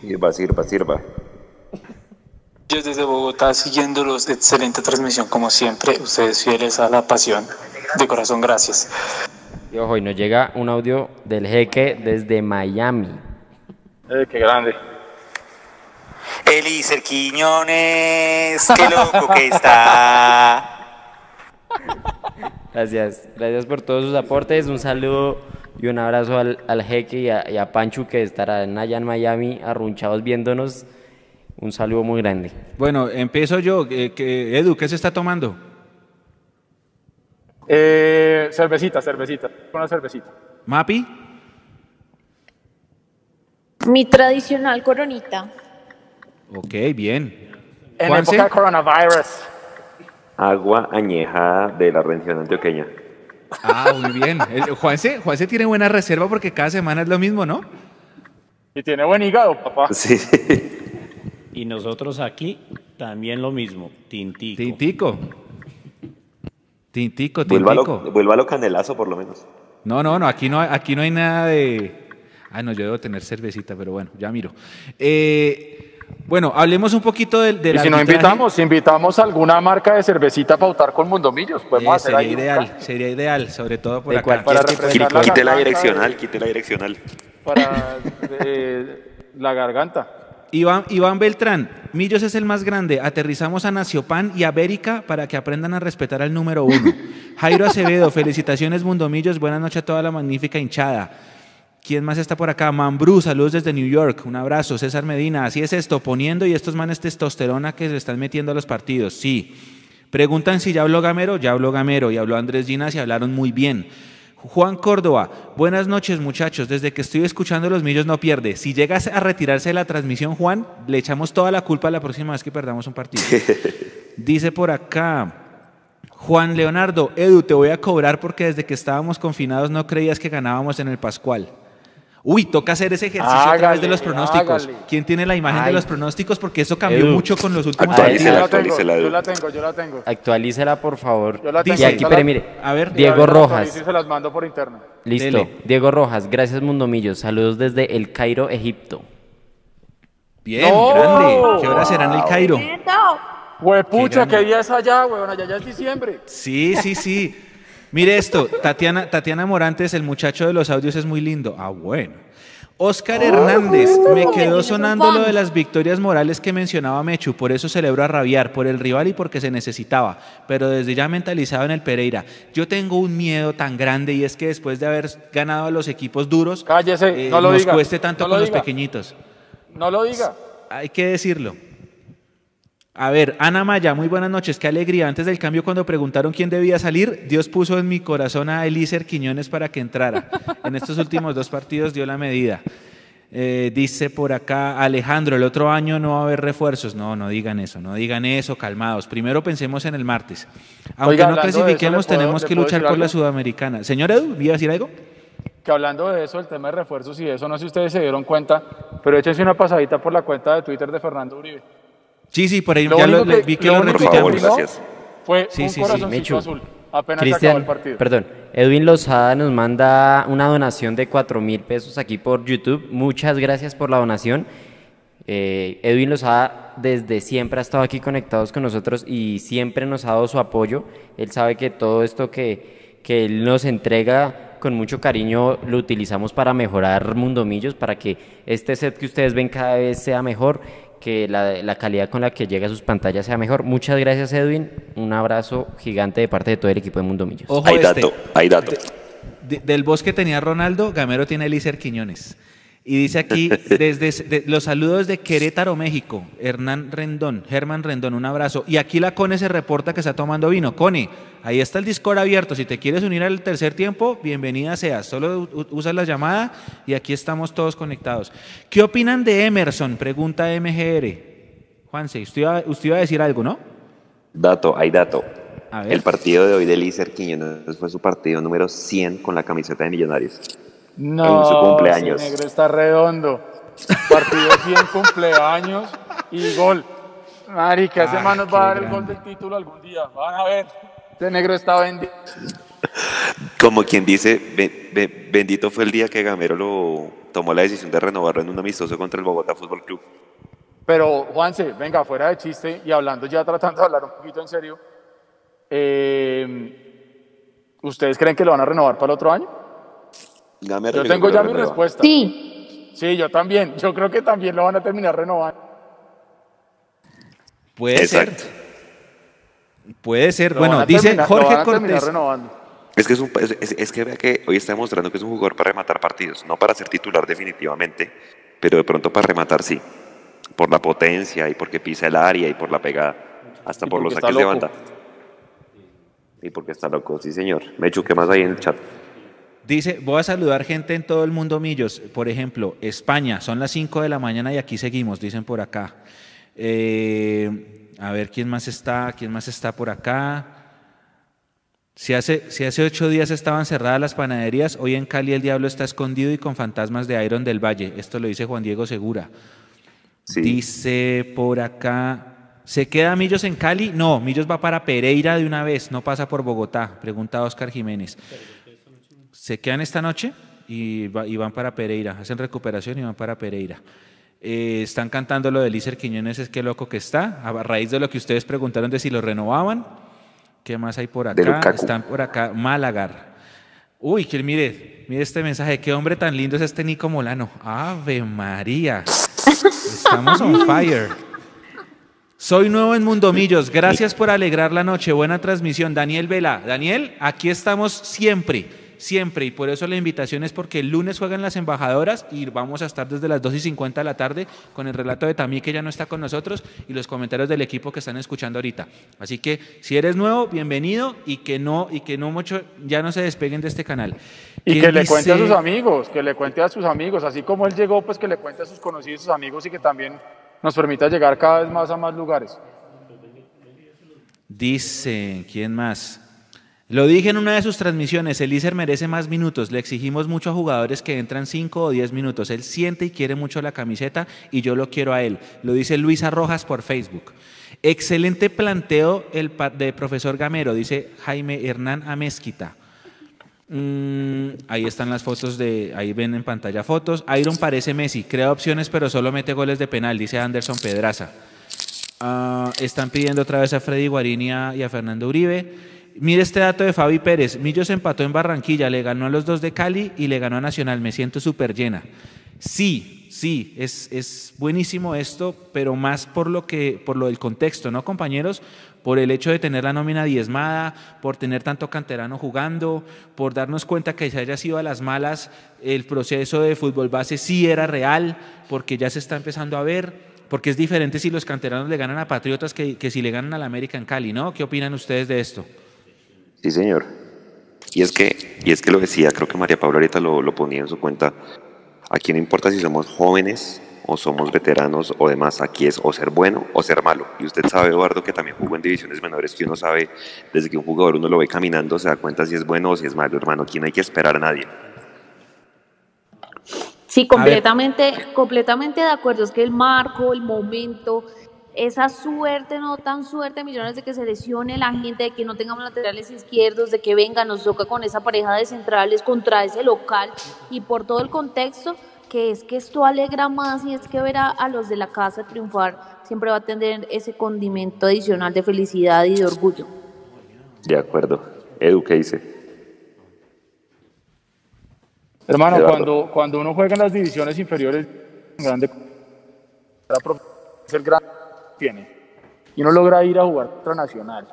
Speaker 4: Sirva, sirva, sirva.
Speaker 16: Yo desde Bogotá siguiendo los excelente transmisión como siempre, ustedes fieles a la pasión. De corazón, gracias.
Speaker 12: Y ojo, y nos llega un audio del jeque desde Miami.
Speaker 6: Eh, qué grande.
Speaker 17: Elícer Quiñones, qué loco que está.
Speaker 12: Gracias, gracias por todos sus aportes. Un saludo y un abrazo al, al jeque y a, y a Panchu que estarán allá en Miami arrunchados viéndonos. Un saludo muy grande.
Speaker 2: Bueno, empiezo yo. Eh, que- Edu, ¿qué se está tomando?
Speaker 6: Eh, cervecita, cervecita. Una cervecita.
Speaker 2: ¿Mapi?
Speaker 5: Mi tradicional coronita.
Speaker 2: Ok, bien.
Speaker 6: En
Speaker 2: Juanse.
Speaker 6: época de coronavirus.
Speaker 4: Agua añejada de la región antioqueña.
Speaker 2: Ah, muy bien. El- Juanse, Juanse tiene buena reserva porque cada semana es lo mismo, ¿no?
Speaker 6: Y tiene buen hígado, papá.
Speaker 4: Sí.
Speaker 3: Y nosotros aquí también lo mismo, tintico.
Speaker 2: Tintico. Tintico, tintico.
Speaker 4: Vuélvalo, vuélvalo canelazo por lo menos.
Speaker 2: No, no, no, aquí no, aquí no hay nada de... Ah, no, yo debo tener cervecita, pero bueno, ya miro. Eh, bueno, hablemos un poquito del, del
Speaker 6: y si no
Speaker 2: arbitraje.
Speaker 6: invitamos, si invitamos a alguna marca de cervecita a pautar con Mundomillos, podemos
Speaker 2: Eh,
Speaker 6: hacer
Speaker 2: sería
Speaker 6: ahí.
Speaker 2: ideal, sería ideal, sobre todo por acá.
Speaker 6: Para representar
Speaker 4: Quite,
Speaker 6: la
Speaker 4: quite la direccional, quite la direccional.
Speaker 6: Para eh, la garganta.
Speaker 2: Iván, Iván Beltrán, Millos es el más grande. Aterrizamos a Naciopan y a Bérica para que aprendan a respetar al número uno. Jairo Acevedo, [LAUGHS] felicitaciones Mundo Millos, buenas noches a toda la magnífica hinchada. ¿Quién más está por acá? Mambrú, saludos desde New York, un abrazo. César Medina, así es esto, poniendo y estos manes testosterona que se están metiendo a los partidos, sí. Preguntan si ya habló Gamero, ya habló Gamero y habló Andrés Ginas y hablaron muy bien. Juan Córdoba, buenas noches muchachos, desde que estoy escuchando Los Millos no pierde. Si llegas a retirarse de la transmisión, Juan, le echamos toda la culpa la próxima vez que perdamos un partido. [LAUGHS] Dice por acá, Juan Leonardo, Edu, te voy a cobrar porque desde que estábamos confinados no creías que ganábamos en el Pascual. Uy, toca hacer ese ejercicio a través de
Speaker 6: Hágale,
Speaker 2: los pronósticos.
Speaker 6: hágale.
Speaker 2: ¿Quién tiene la imagen de
Speaker 12: Ay.
Speaker 2: los pronósticos? Porque eso cambió
Speaker 12: Edu.
Speaker 2: mucho con los últimos
Speaker 6: Yo
Speaker 12: Actualícela,
Speaker 6: la
Speaker 2: partidos.
Speaker 6: tengo,
Speaker 4: actualícela,
Speaker 6: yo la tengo, yo la tengo.
Speaker 12: Actualícela, por favor.
Speaker 6: Yo la tengo.
Speaker 12: Y aquí, pero mire,
Speaker 2: A ver.
Speaker 12: Diego Rojas.
Speaker 6: se las mando por interno.
Speaker 12: Listo.
Speaker 2: Dele.
Speaker 12: Diego Rojas, gracias Mundomillos. Saludos desde El Cairo, Egipto.
Speaker 2: Bien,
Speaker 6: ¡No!
Speaker 2: grande. ¿Qué hora será en el Cairo?
Speaker 6: Huepucha,
Speaker 2: Qué
Speaker 6: ¿qué día es allá, weón? Allá ya es diciembre.
Speaker 2: Sí, sí, sí. Mire esto, Tatiana, Tatiana Morantes, el muchacho de los audios es muy lindo. Ah, bueno. Oscar Hernández, me quedó sonando lo de las victorias morales que mencionaba Mechu, por eso celebro a rabiar, por el rival y porque se necesitaba, pero desde ya mentalizado en el Pereira. Yo tengo un miedo tan grande y es que después de haber ganado a los equipos duros,
Speaker 6: Cállese,
Speaker 2: eh,
Speaker 6: no lo
Speaker 2: nos
Speaker 6: diga.
Speaker 2: cueste tanto
Speaker 6: no
Speaker 2: con
Speaker 6: lo
Speaker 2: los
Speaker 6: diga.
Speaker 2: pequeñitos.
Speaker 6: No lo diga.
Speaker 2: Hay que decirlo. A ver, Ana Maya, muy buenas noches. Qué alegría. Antes del cambio, cuando preguntaron quién debía salir, Dios puso en mi corazón a Elícer Quiñones para que entrara. En estos últimos dos partidos dio la medida. Eh, dice por acá Alejandro, el otro año no va a haber refuerzos. No, no digan eso, no digan eso, calmados. Primero pensemos en el martes. Aunque
Speaker 6: Oiga,
Speaker 2: no
Speaker 6: de
Speaker 2: clasifiquemos,
Speaker 6: ¿le puedo-
Speaker 2: tenemos que luchar por la? Sudamericana. Señor Edu, ¿iba a decir algo?
Speaker 6: Que hablando de eso, el tema de refuerzos y eso, no sé si ustedes se dieron cuenta, pero échense una pasadita por la cuenta de Twitter de Fernando Uribe.
Speaker 2: Sí, sí, por ahí
Speaker 6: Lo
Speaker 2: ya lo, le- vi que
Speaker 6: lo
Speaker 2: lo
Speaker 4: favor, gracias.
Speaker 6: Fue
Speaker 2: Sí,
Speaker 6: un
Speaker 2: sí,
Speaker 6: azul. Apenas
Speaker 12: Cristian,
Speaker 6: el partido.
Speaker 12: perdón, Edwin Lozada nos manda una donación de 4 mil pesos aquí por YouTube. Muchas gracias por la donación. Eh, Edwin Lozada desde siempre ha estado aquí conectados con nosotros y siempre nos ha dado su apoyo. Él sabe que todo esto que, que él nos entrega con mucho cariño lo utilizamos para mejorar Mundomillos, para que este set que ustedes ven cada vez sea mejor, que la, la calidad con la que llega a sus pantallas sea mejor. Muchas gracias Edwin, un abrazo gigante de parte de todo el equipo de Mundomillos.
Speaker 2: Ojo
Speaker 4: Hay
Speaker 2: este.
Speaker 4: dato, hay dato.
Speaker 2: De- del bosque que tenía Ronaldo, Gamero tiene a Elícer Quiñones. Y dice aquí, desde de- los saludos de Querétaro, México, Hernán Rendón, Germán Rendón, un abrazo. Y aquí la Cone se reporta que está tomando vino. Cone, ahí está el Discord abierto. Si te quieres unir al tercer tiempo, bienvenida seas. Solo usas la llamada y aquí estamos todos conectados. ¿Qué opinan de Emerson? Pregunta MGR. Juanse, usted iba, usted iba a decir algo, ¿no?
Speaker 4: Dato, hay dato. El partido de hoy de Lícer Quiñones fue su partido número 100 con la camiseta de Millonarios.
Speaker 6: No,
Speaker 4: en su cumpleaños.
Speaker 6: ese negro está redondo. Partido [LAUGHS] 100 cumpleaños y gol. Marica, ese man nos va a dar el gol del título algún día. Van a ver. Este negro está vendido.
Speaker 4: Como quien dice, "Be- be- bendito fue el día que Gamero lo tomó la decisión de renovarlo en un amistoso contra el Bogotá Fútbol Club.
Speaker 6: Pero, Juanse, venga, fuera de chiste y hablando ya, tratando de hablar un poquito en serio. eh, ¿Ustedes creen que lo van a renovar para el otro año? Yo tengo ya mi
Speaker 4: renueva.
Speaker 6: respuesta.
Speaker 5: Sí.
Speaker 6: Sí, yo también. Yo creo que también lo van a terminar renovando.
Speaker 2: Puede
Speaker 4: Exacto.
Speaker 2: ser. Puede ser.
Speaker 6: Lo
Speaker 2: bueno,
Speaker 6: van a
Speaker 2: dice
Speaker 6: terminar- lo
Speaker 2: Jorge
Speaker 6: van a terminar
Speaker 2: Cortés.
Speaker 6: renovando.
Speaker 4: Es que, es, un, es, es- es que vea que hoy está demostrando que es un jugador para rematar partidos, no para ser titular definitivamente, pero de pronto para rematar sí. por la potencia y porque pisa el área y por la pegada, hasta por los saques de banda. Y porque está loco, sí señor. Mechu, ¿qué más hay en el chat?
Speaker 2: Dice, voy a saludar gente en todo el mundo, Millos. Por ejemplo, España, son las 5 de la mañana y aquí seguimos, dicen por acá. Eh, a ver, ¿quién más está? ¿Quién más está por acá? Si hace, si hace ocho días estaban cerradas las panaderías, hoy en Cali el diablo está escondido y con fantasmas de Iron del Valle. Esto lo dice Juan Diego Segura. Dice por acá, ¿se queda Millos en Cali? No, Millos va para Pereira de una vez, no pasa por Bogotá, pregunta Oscar Jiménez. Se quedan esta noche y, va- y van para Pereira, hacen recuperación y van para Pereira. Eh, están cantando lo de Lícer Quiñones, es que loco que está, a raíz de lo que ustedes preguntaron de si lo renovaban. ¿Qué más hay por acá? Están por acá, Málagar. Uy, que mire, mire este mensaje, qué hombre tan lindo es este Nico Molano. Ave María. Estamos on [LAUGHS] fire. Soy nuevo en Mundomillos. Gracias por alegrar la noche. Buena transmisión. Daniel Vela. Daniel, aquí estamos siempre, siempre. Y por eso la invitación es porque el lunes juegan las embajadoras y vamos a estar desde las 2 y 50 de la tarde con el relato de Tamí, que ya no está con nosotros, y los comentarios del equipo que están escuchando ahorita. Así que si eres nuevo, bienvenido y que no, y que no mucho, ya no se despeguen de este canal.
Speaker 6: Y
Speaker 2: ¿Quién
Speaker 6: que le cuente a sus amigos, que le cuente a sus amigos, así como él llegó, pues que le cuente a sus conocidos, sus amigos y que también nos permita llegar cada vez más a más lugares.
Speaker 2: Dice, ¿quién más? Lo dije en una de sus transmisiones, Elícer merece más minutos, le exigimos mucho a jugadores que entran 5 o 10 minutos, él siente y quiere mucho la camiseta y yo lo quiero a él, lo dice Luisa Rojas por Facebook. Excelente planteo el de profesor Gamero, dice Jaime Hernán Amezquita. Mm, ahí están las fotos de, ahí ven en pantalla fotos. Iron parece Messi, crea opciones pero solo mete goles de penal, dice Anderson Pedraza. Ah, están pidiendo otra vez a Freddy a, y a Fernando Uribe. Mire este dato de Fabi Pérez. Millos empató en Barranquilla, le ganó a los dos de Cali y le ganó a Nacional. Me siento súper llena. Sí, sí, es, es buenísimo esto, pero más por lo que, por lo del contexto, ¿no, compañeros? Por el hecho de tener la nómina diezmada, por tener tanto canterano jugando, por darnos cuenta que se haya sido a las malas, el proceso de fútbol base sí era real, porque ya se está empezando a ver, porque es diferente si los canteranos le ganan a Patriotas que, que si le ganan al América en Cali, ¿no? ¿Qué opinan ustedes de esto?
Speaker 4: Sí, señor. Y es que, y es que lo decía, creo que María Paula ahorita lo, lo ponía en su cuenta. Aquí no importa si somos jóvenes o somos veteranos o demás, aquí es o ser bueno o ser malo. Y usted sabe, Eduardo, que también jugó en divisiones menores, que uno sabe, desde que un jugador uno lo ve caminando, se da cuenta si es bueno o si es malo, hermano. Aquí no hay que esperar a nadie.
Speaker 5: Sí, completamente, completamente de acuerdo. Es que el marco, el momento, esa suerte, no tan suerte, millones de que se lesione la gente, de que no tengamos laterales izquierdos, de que venga, nos toca con esa pareja de centrales contra ese local y por todo el contexto, que es que esto alegra más y es que ver a, a los de la casa triunfar siempre va a tener ese condimento adicional de felicidad y de orgullo.
Speaker 4: De acuerdo. Edu, ¿qué dice?
Speaker 6: Hermano,
Speaker 4: Eduardo.
Speaker 6: cuando, cuando uno juega en las divisiones inferiores, grande, es el gran tiene. Y uno logra ir a jugar contra Nacional,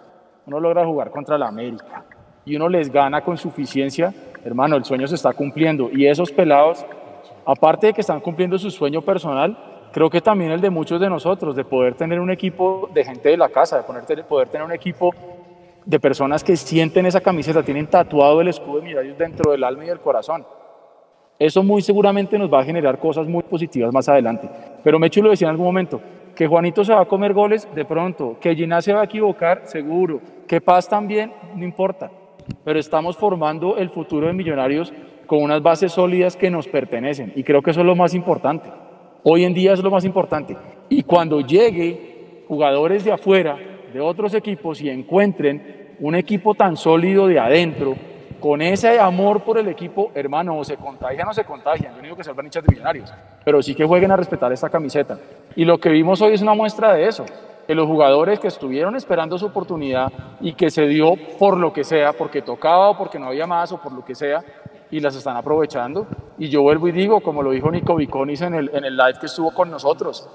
Speaker 6: uno logra jugar contra la América, y uno les gana con suficiencia, hermano, el sueño se está cumpliendo. Y esos pelados, aparte de que están cumpliendo su sueño personal, creo que también el de muchos de nosotros, de poder tener un equipo de gente de la casa, de poder tener un equipo de personas que sienten esa camiseta, tienen tatuado el escudo de Millonarios dentro del alma y del corazón. Eso muy seguramente nos va a generar cosas muy positivas más adelante. Pero Mechu lo decía en algún momento, que Juanito se va a comer goles de pronto, que Gina se va a equivocar, seguro, que Paz también, no importa. Pero estamos formando el futuro de Millonarios con unas bases sólidas que nos pertenecen y creo que eso es lo más importante. Hoy en día es lo más importante. Y cuando llegue jugadores de afuera, de otros equipos y encuentren un equipo tan sólido de adentro, con ese amor por el equipo, hermano, o se contagian o se contagian. Yo no digo que sean hinchas millonarios, pero sí que jueguen a respetar esta camiseta. Y lo que vimos hoy es una muestra de eso, que los jugadores que estuvieron esperando su oportunidad y que se dio por lo que sea, porque tocaba o porque no había más o por lo que sea, y las están aprovechando. Y yo vuelvo y digo, como lo dijo Nico Viconis en el, en el live que estuvo con nosotros,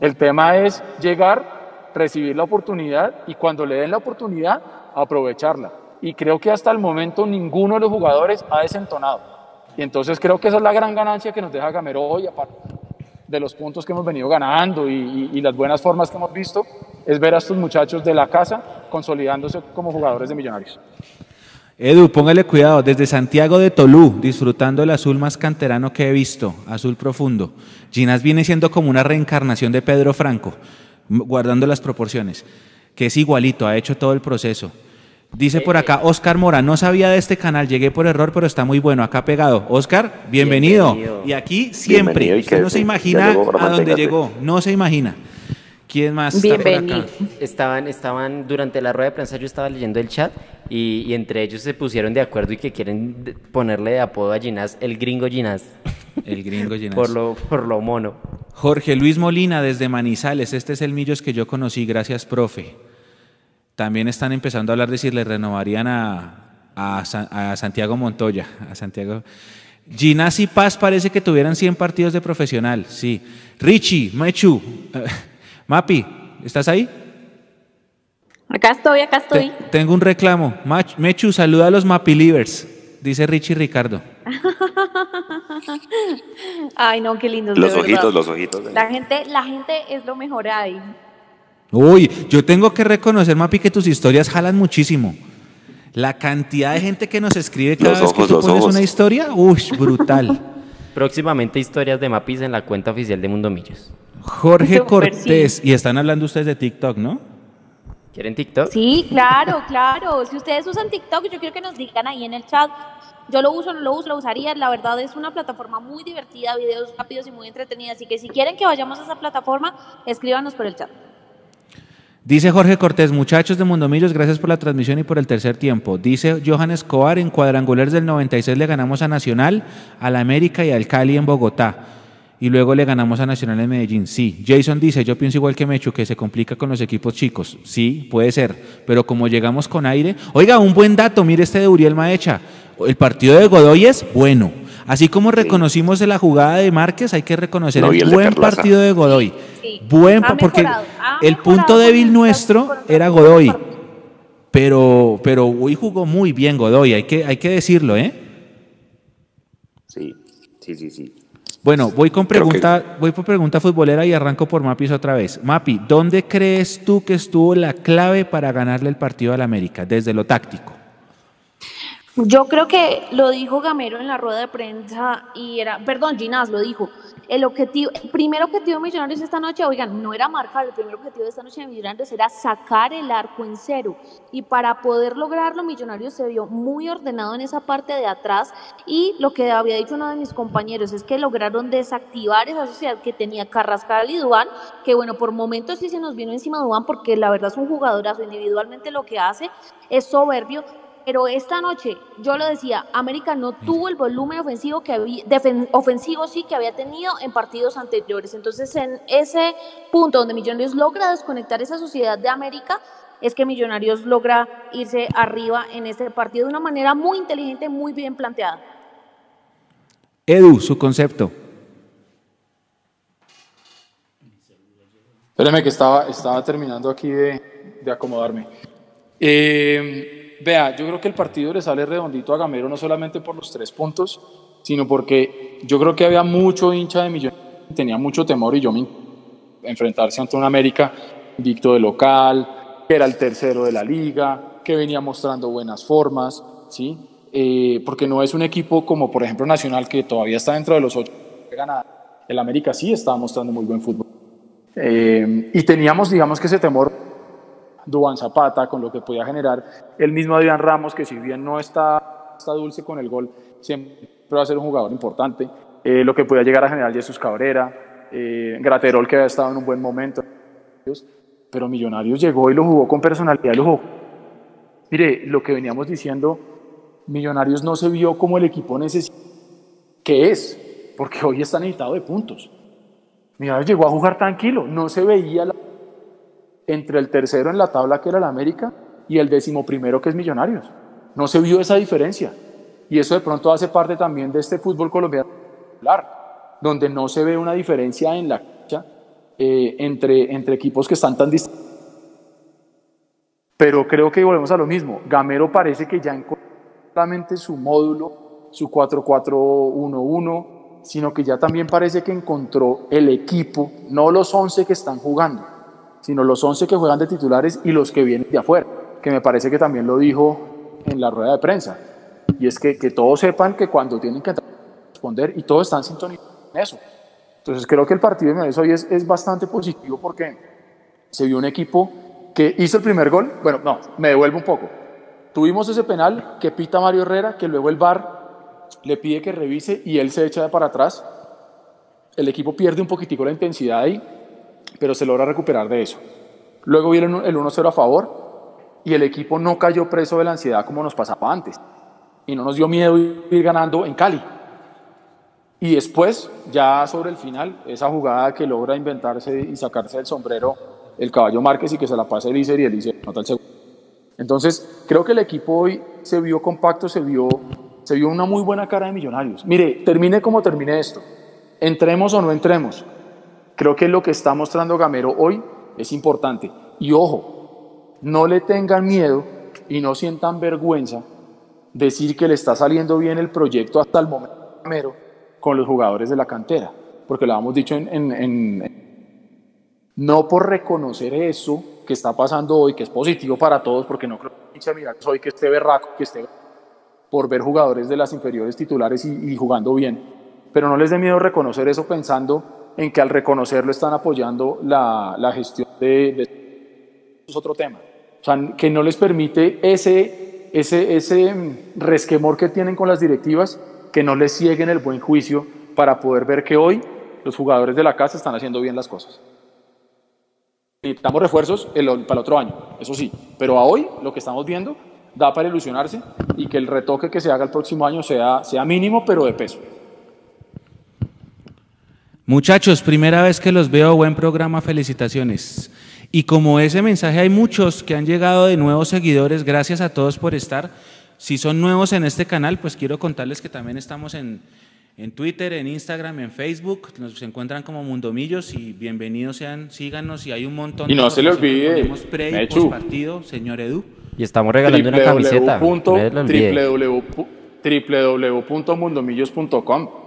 Speaker 6: el tema es llegar, recibir la oportunidad y cuando le den la oportunidad, aprovecharla. Y creo que hasta el momento ninguno de los jugadores ha desentonado. Y entonces creo que esa es la gran ganancia que nos deja Gamero hoy, aparte de los puntos que hemos venido ganando y, y- y las buenas formas que hemos visto, es ver a estos muchachos de la casa consolidándose como jugadores de millonarios.
Speaker 2: Edu, póngale cuidado, desde Santiago de Tolú, disfrutando el azul más canterano que he visto, azul profundo. Ginás viene siendo como una reencarnación de Pedro Franco, guardando las proporciones, que es igualito, ha hecho todo el proceso. Dice por acá, Oscar Mora, no sabía de este canal, llegué por error, pero está muy bueno, acá pegado. Oscar, bienvenido.
Speaker 12: Bienvenido.
Speaker 2: Y aquí siempre,
Speaker 4: Bienvenido y
Speaker 2: usted no se imagina a dónde llegó, no se imagina. ¿Quién más está por acá?
Speaker 12: Estaban, estaban, durante la rueda de prensa yo estaba leyendo el chat y, y entre ellos se pusieron de acuerdo y que quieren ponerle de apodo a Ginás el gringo Ginás.
Speaker 2: El gringo Ginás.
Speaker 12: por, lo, por lo mono.
Speaker 2: Jorge Luis Molina desde Manizales, este es el Millos que yo conocí, gracias profe. También están empezando a hablar de si le renovarían a, a Sa- a Santiago Montoya, a Santiago. Ginás y Paz parece que tuvieran 100 partidos de profesional, sí. Richie, Mechu, eh, [LAUGHS] Mapi, ¿estás ahí?
Speaker 5: Acá estoy, acá estoy.
Speaker 2: Tengo un reclamo. Mach- Mechu, saluda a los Mapi Livers, dice Richie Ricardo. [LAUGHS]
Speaker 5: Ay, no, qué lindo.
Speaker 4: Los ojitos, los ojitos.
Speaker 5: La gente, la gente es lo mejor ahí.
Speaker 2: Uy, yo tengo que reconocer, Mapi, que tus historias jalan muchísimo. La cantidad de gente que nos escribe cada
Speaker 4: Los
Speaker 2: vez
Speaker 4: ojos,
Speaker 2: que tú pones
Speaker 4: ojos.
Speaker 2: una historia, uy, brutal. [LAUGHS]
Speaker 12: Próximamente historias de Mapis en la cuenta oficial de Mundo Millos.
Speaker 2: Jorge Cortés, y están hablando ustedes de TikTok, ¿no?
Speaker 12: ¿Quieren TikTok?
Speaker 5: Sí, claro, claro. Si ustedes usan TikTok, yo quiero que nos digan ahí en el chat. Yo lo uso, no lo uso, lo usaría. La verdad es una plataforma muy divertida, videos rápidos y muy entretenidos. Así que si quieren que vayamos a esa plataforma, escríbanos por el chat.
Speaker 2: Dice Jorge Cortés, muchachos de Mundomillos, gracias por la transmisión y por el tercer tiempo. Dice Johan Escobar, en cuadrangulares del 96 le ganamos a Nacional, al América y al Cali en Bogotá. Y luego le ganamos a Nacional en Medellín. Sí. Jason dice, yo pienso igual que Mecho, que se complica con los equipos chicos. Sí, puede ser. Pero como llegamos con aire... Oiga, un buen dato, mire este de Uriel Maecha. El partido de Godoy es bueno. Así como reconocimos la jugada de Márquez, hay que reconocer
Speaker 4: No,
Speaker 2: el buen partido de Godoy.
Speaker 5: Sí.
Speaker 2: Buen,
Speaker 5: Ha
Speaker 2: porque
Speaker 5: mejorado,
Speaker 2: el punto débil
Speaker 5: el-
Speaker 2: nuestro era Godoy. Pero, pero hoy jugó muy bien Godoy, hay que, hay que decirlo, ¿eh?
Speaker 4: Sí, sí, sí, sí.
Speaker 2: Bueno, voy con
Speaker 4: que-
Speaker 2: pregunta, voy por pregunta futbolera y arranco por Mapis otra vez. Mapi, ¿dónde crees tú que estuvo la clave para ganarle el partido al América? Desde lo táctico.
Speaker 5: Yo creo que lo dijo Gamero en la rueda de prensa y era, perdón, Ginás lo dijo. El objetivo, el primer objetivo de Millonarios esta noche, oigan, no era marcar, el primer objetivo de esta noche de Millonarios era sacar el arco en cero. Y para poder lograrlo, Millonarios se vio muy ordenado en esa parte de atrás. Y lo que había dicho uno de mis compañeros es que lograron desactivar esa sociedad que tenía Carrascal y Dubán, que bueno, por momentos sí se nos vino encima Dubán, porque la verdad es un jugadorazo individualmente lo que hace es soberbio, pero esta noche, yo lo decía, América no tuvo el volumen ofensivo que había, defen- ofensivo sí que había tenido en partidos anteriores. Entonces, en ese punto donde Millonarios logra desconectar esa sociedad de América, es que Millonarios logra irse arriba en este partido de una manera muy inteligente, muy bien planteada.
Speaker 2: Edu, su concepto.
Speaker 6: Espérame que estaba, estaba terminando aquí de, de acomodarme. Eh, vea, yo creo que el partido le sale redondito a Gamero no solamente por los tres puntos, sino porque yo creo que había mucho hincha de Millonarios, tenía mucho temor y yo me enfrentarse ante un América invicto de local, que era el tercero de la liga, que venía mostrando buenas formas, ¿sí? Eh, porque no es un equipo como por ejemplo Nacional que todavía está dentro de los ocho que gana. El América sí estaba mostrando muy buen fútbol. Eh, y teníamos, digamos que ese temor, Dubán Zapata, con lo que podía generar el mismo Adrián Ramos, que si bien no está, está dulce con el gol, siempre va a ser un jugador importante. Eh, lo que podía llegar a generar Jesús Cabrera, eh, Graterol, que había estado en un buen momento. Pero Millonarios llegó y lo jugó con personalidad, lo jugó. Mire, lo que veníamos diciendo, Millonarios no se vio como el equipo necesita, que es, porque hoy está necesitado de puntos. Millonarios llegó a jugar tranquilo, no se veía la- entre el tercero en la tabla que era el América y el décimo primero que es Millonarios. No se vio esa diferencia. Y eso de pronto hace parte también de este fútbol colombiano, donde no se ve una diferencia en la cancha eh, entre, entre equipos que están tan distintos. Pero creo que volvemos a lo mismo. Gamero parece que ya encontró solamente su módulo, su 4-4-1-1, sino que ya también parece que encontró el equipo, no los 11 que están jugando, sino los 11 que juegan de titulares y los que vienen de afuera, que me parece que también lo dijo en la rueda de prensa. Y es que, que todos sepan que cuando tienen que responder y todos están sintonizados en eso. Entonces creo que el partido de hoy es, es bastante positivo porque se vio un equipo que hizo el primer gol. Bueno, no, me devuelvo un poco. Tuvimos ese penal que pita Mario Herrera, que luego el VAR le pide que revise y él se echa para atrás. El equipo pierde un poquitico la intensidad ahí, pero se logra recuperar de eso. Luego viene el 1-0 a favor y el equipo no cayó preso de la ansiedad como nos pasaba antes. Y no nos dio miedo ir ganando en Cali. Y después, ya sobre el final, esa jugada que logra inventarse y sacarse del sombrero el caballo Márquez y que se la pase Elícer y Elícer nota el segundo. Entonces, creo que el equipo hoy se vio compacto, se vio, se vio una muy buena cara de millonarios. Mire, termine como termine esto. Entremos o no entremos. Creo que lo que está mostrando Gamero hoy es importante. Y ojo, no le tengan miedo y no sientan vergüenza decir que le está saliendo bien el proyecto hasta el momento Gamero con los jugadores de la cantera, porque lo hemos dicho en, no por reconocer eso que está pasando hoy, que es positivo para todos, porque no creo que mira hoy que esté berraco, que esté por ver jugadores de las inferiores titulares y, jugando bien, pero no les dé miedo reconocer eso pensando en que al reconocerlo están apoyando la, la gestión de, de... es otro tema. O sea, que no les permite ese, ese, ese resquemor que tienen con las directivas que no les cieguen el buen juicio para poder ver que hoy los jugadores de la casa están haciendo bien las cosas. Necesitamos refuerzos para el otro año, eso sí, pero a hoy lo que estamos viendo da para ilusionarse y que el retoque que se haga el próximo año sea, sea mínimo, pero de peso.
Speaker 2: Muchachos, primera vez que los veo, buen programa, felicitaciones. Y como ese mensaje hay muchos que han llegado de nuevos seguidores, gracias a todos por estar. Si son nuevos en este canal, pues quiero contarles que también estamos en, en Twitter, en Instagram, en Facebook. Nos encuentran como Mundomillos y bienvenidos sean, síganos y hay un montón
Speaker 6: y no se le olvide,
Speaker 2: pre y partido, señor Edu.
Speaker 12: Y estamos regalando una camiseta.
Speaker 6: www.mundomillos.com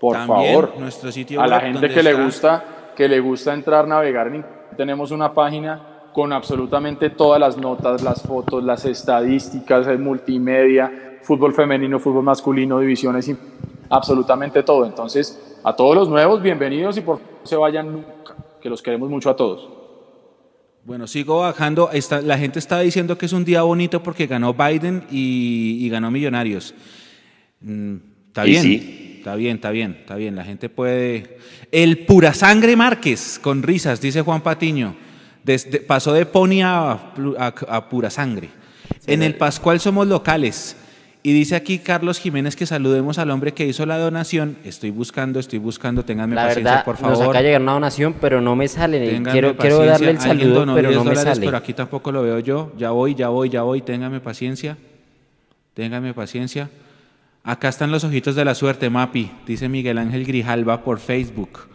Speaker 6: Por favor,
Speaker 2: nuestro sitio
Speaker 6: a la gente que le gusta que le gusta entrar, navegar, tenemos una página con absolutamente todas las notas, las fotos, las estadísticas, el multimedia, fútbol femenino, fútbol masculino, divisiones, absolutamente todo. Entonces, a todos los nuevos, bienvenidos y por favor no se vayan nunca, que los queremos mucho a todos.
Speaker 2: Bueno, sigo bajando. la gente está diciendo que es un día bonito porque ganó Biden y, ganó Millonarios. Mm, está bien, está bien, está bien, está bien. La gente puede. El pura sangre Márquez, con risas, dice Juan Patiño pasó de pony a, pura sangre. en el Pascual somos locales. Y dice aquí Carlos Jiménez que saludemos al hombre que hizo la donación. Estoy buscando, estoy buscando, ténganme paciencia, por favor.
Speaker 12: Nos acaba de llegar una donación, pero no me sale. quiero, quiero darle el saludo, pero no me sale.
Speaker 2: Pero aquí tampoco lo veo yo. Ya voy, ya voy, ya voy. Ténganme paciencia. Ténganme paciencia. Acá están los ojitos de la suerte, Mapi, dice Miguel Ángel Grijalva por Facebook.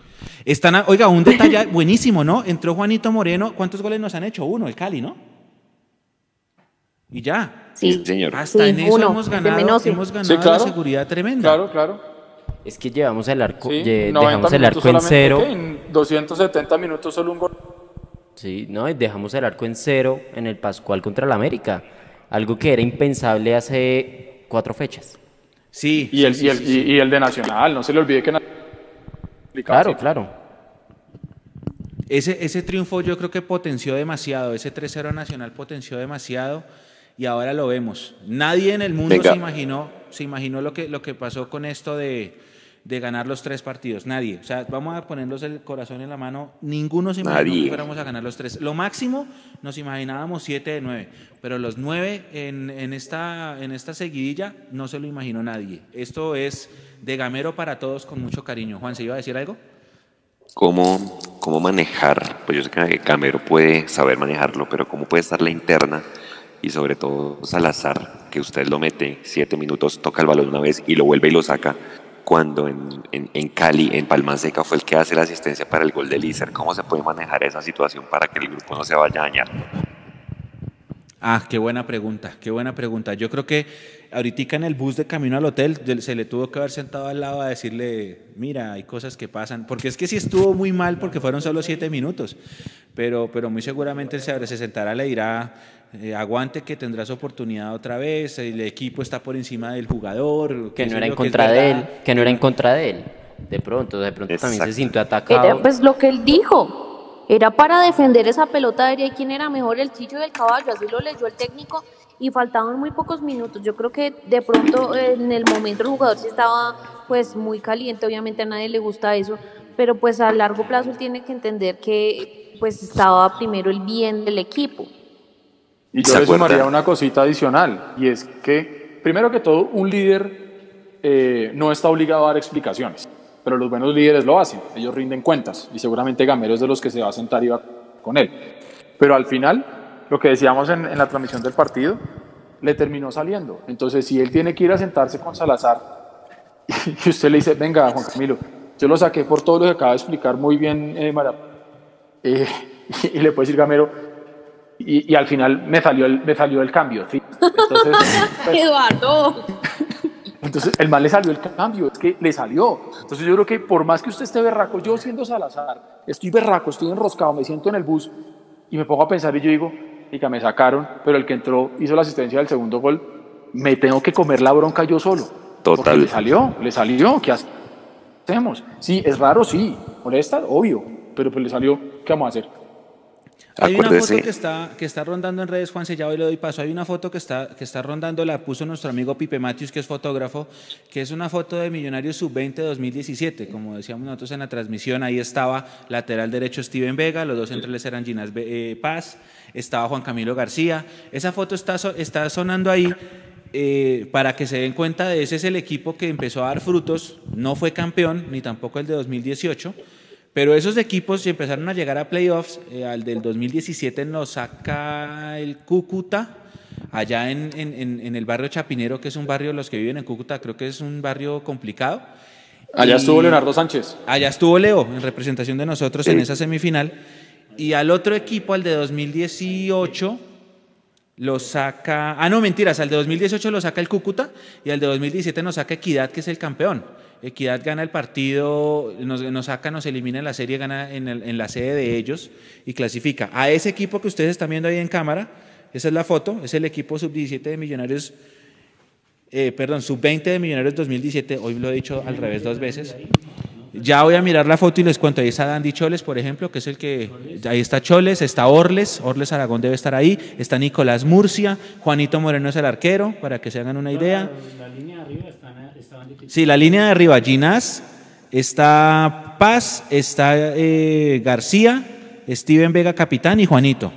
Speaker 2: Están, oiga, un detalle [LAUGHS] buenísimo, ¿no? Entró Juanito Moreno. ¿Cuántos goles nos han hecho? Uno, el Cali, ¿no? Y ya.
Speaker 5: Sí,
Speaker 4: señor.
Speaker 2: Hasta en eso hemos ganado, hemos ganado la seguridad tremenda.
Speaker 6: Claro, claro.
Speaker 12: Es que llevamos el arco, dejamos el arco en cero.
Speaker 6: En 270 minutos solo un gol.
Speaker 12: Sí, no, y dejamos el arco en cero en el Pascual contra el América. Algo que era impensable hace cuatro fechas.
Speaker 2: Sí.
Speaker 6: Y el, y el, y el de Nacional, no se le olvide que
Speaker 12: Claro, claro.
Speaker 2: Ese, ese triunfo yo creo que potenció demasiado, ese 3-0 nacional potenció demasiado y ahora lo vemos. Nadie en el mundo se imaginó, se imaginó lo que, lo que pasó con esto de, de, ganar los tres partidos. Nadie. O sea, vamos a ponernos el corazón en la mano. Ninguno se imaginó que fuéramos a ganar los tres. Lo máximo nos imaginábamos siete de nueve, pero los nueve en, en, esta, en esta seguidilla no se lo imaginó nadie. Esto es de Gamero para todos con mucho cariño. Juan, ¿se iba a decir algo?
Speaker 4: ¿Cómo, cómo manejar? Pues yo sé que Gamero puede saber manejarlo, pero ¿cómo puede estar la interna? Y sobre todo Salazar, que usted lo mete siete minutos, toca el balón una vez y lo vuelve y lo saca, cuando en, en, Cali, en Palma Seca, fue el que hace la asistencia para el gol de Lícer. ¿Cómo se puede manejar esa situación para que el grupo no se vaya a dañar?
Speaker 2: Ah, qué buena pregunta, qué buena pregunta. Yo creo que ahorita en el bus de camino al hotel se le tuvo que haber sentado al lado a decirle, mira, hay cosas que pasan, porque es que sí estuvo muy mal porque fueron solo siete minutos, pero, pero muy seguramente él se, se sentará, le dirá, eh, aguante que tendrás oportunidad otra vez, el equipo está por encima del jugador.
Speaker 12: Que no era en contra de él, que no era en contra de él. De pronto, de pronto también se sintió
Speaker 5: Era
Speaker 12: atacado.
Speaker 5: pues lo que él dijo. Era para defender esa pelota aérea y quién era mejor, el Chicho y el caballo. Así lo leyó el técnico y faltaban muy pocos minutos. Yo creo que de pronto en el momento el jugador sí estaba pues muy caliente. Obviamente a nadie le gusta eso, pero pues a largo plazo él tiene que entender que pues estaba primero el bien del equipo.
Speaker 6: Y yo
Speaker 4: ¿Se
Speaker 6: le sumaría una cosita adicional, y es que, primero que todo, un líder eh, no está obligado a dar explicaciones, pero los buenos líderes lo hacen, ellos rinden cuentas, y seguramente Gamero es de los que se va a sentar y va con él. Pero al final, lo que decíamos en, en la transmisión del partido, le terminó saliendo. Entonces, si él tiene que ir a sentarse con Salazar, [LAUGHS] y usted le dice, venga, Juan Camilo, yo lo saqué por todo lo que acaba de explicar muy bien eh, Mara, eh, [LAUGHS] y le puede decir Gamero, y, y al final me salió el, me salió el cambio. ¿sí? Entonces, [LAUGHS] pues,
Speaker 5: Eduardo.
Speaker 6: entonces el mal le salió el cambio, es que le salió. Entonces yo creo que por más que usted esté berraco, yo siendo Salazar, estoy berraco, estoy enroscado, me siento en el bus y me pongo a pensar y yo digo, que me sacaron, pero el que entró hizo la asistencia del segundo gol, me tengo que comer la bronca yo solo.
Speaker 4: Total.
Speaker 6: le salió, le salió, ¿qué hacemos? Sí, es raro, sí, molesta, obvio, pero pues le salió, ¿qué vamos a hacer?
Speaker 2: Hay una
Speaker 4: Acuérdese-
Speaker 2: foto que está, que está rondando en redes, Juan, ya hoy le doy paso. Hay una foto que está, que está rondando, la puso nuestro amigo Pipe Matius, que es fotógrafo, que es una foto de Millonarios Sub-20 2017. Como decíamos nosotros en la transmisión, ahí estaba lateral derecho Steven Vega, los dos centrales eran Ginás eh, Paz, estaba Juan Camilo García. Esa foto está, so- está sonando ahí eh, para que se den cuenta de ese es el equipo que empezó a dar frutos. No fue campeón, ni tampoco el de 2018. Pero esos equipos empezaron a llegar a playoffs. eh, al del 2017 nos saca el Cúcuta, allá en, en- en- en el barrio Chapinero, que es un barrio, los que viven en Cúcuta, creo que es un barrio complicado.
Speaker 6: Allá
Speaker 2: Y-
Speaker 6: estuvo Leonardo Sánchez.
Speaker 2: Allá estuvo Leo, en representación de nosotros en esa semifinal. Y al otro equipo, al de 2018, lo saca. Ah, no, mentiras, al de 2018 lo saca el Cúcuta y al de 2017 nos saca Equidad, que es el campeón. Equidad gana el partido, nos, saca, nos elimina en la serie, gana en la sede de ellos y clasifica. A ese equipo que ustedes están viendo ahí en cámara, esa es la foto, es el equipo sub-17 de Millonarios, eh, perdón, sub-20 de Millonarios 2017, hoy lo he dicho al revés dos veces. Ya voy a mirar la foto y les cuento. Ahí está Dandy Choles, por ejemplo, que es el que. Ahí está Choles, está Orles, Orles Aragón debe estar ahí. Está Nicolás Murcia, Juanito Moreno es el arquero, para que se hagan una idea.
Speaker 3: La línea de arriba difíciles.
Speaker 2: Sí, la línea de arriba, Ginás, está Paz, está eh, García, Steven Vega, capitán y Juanito.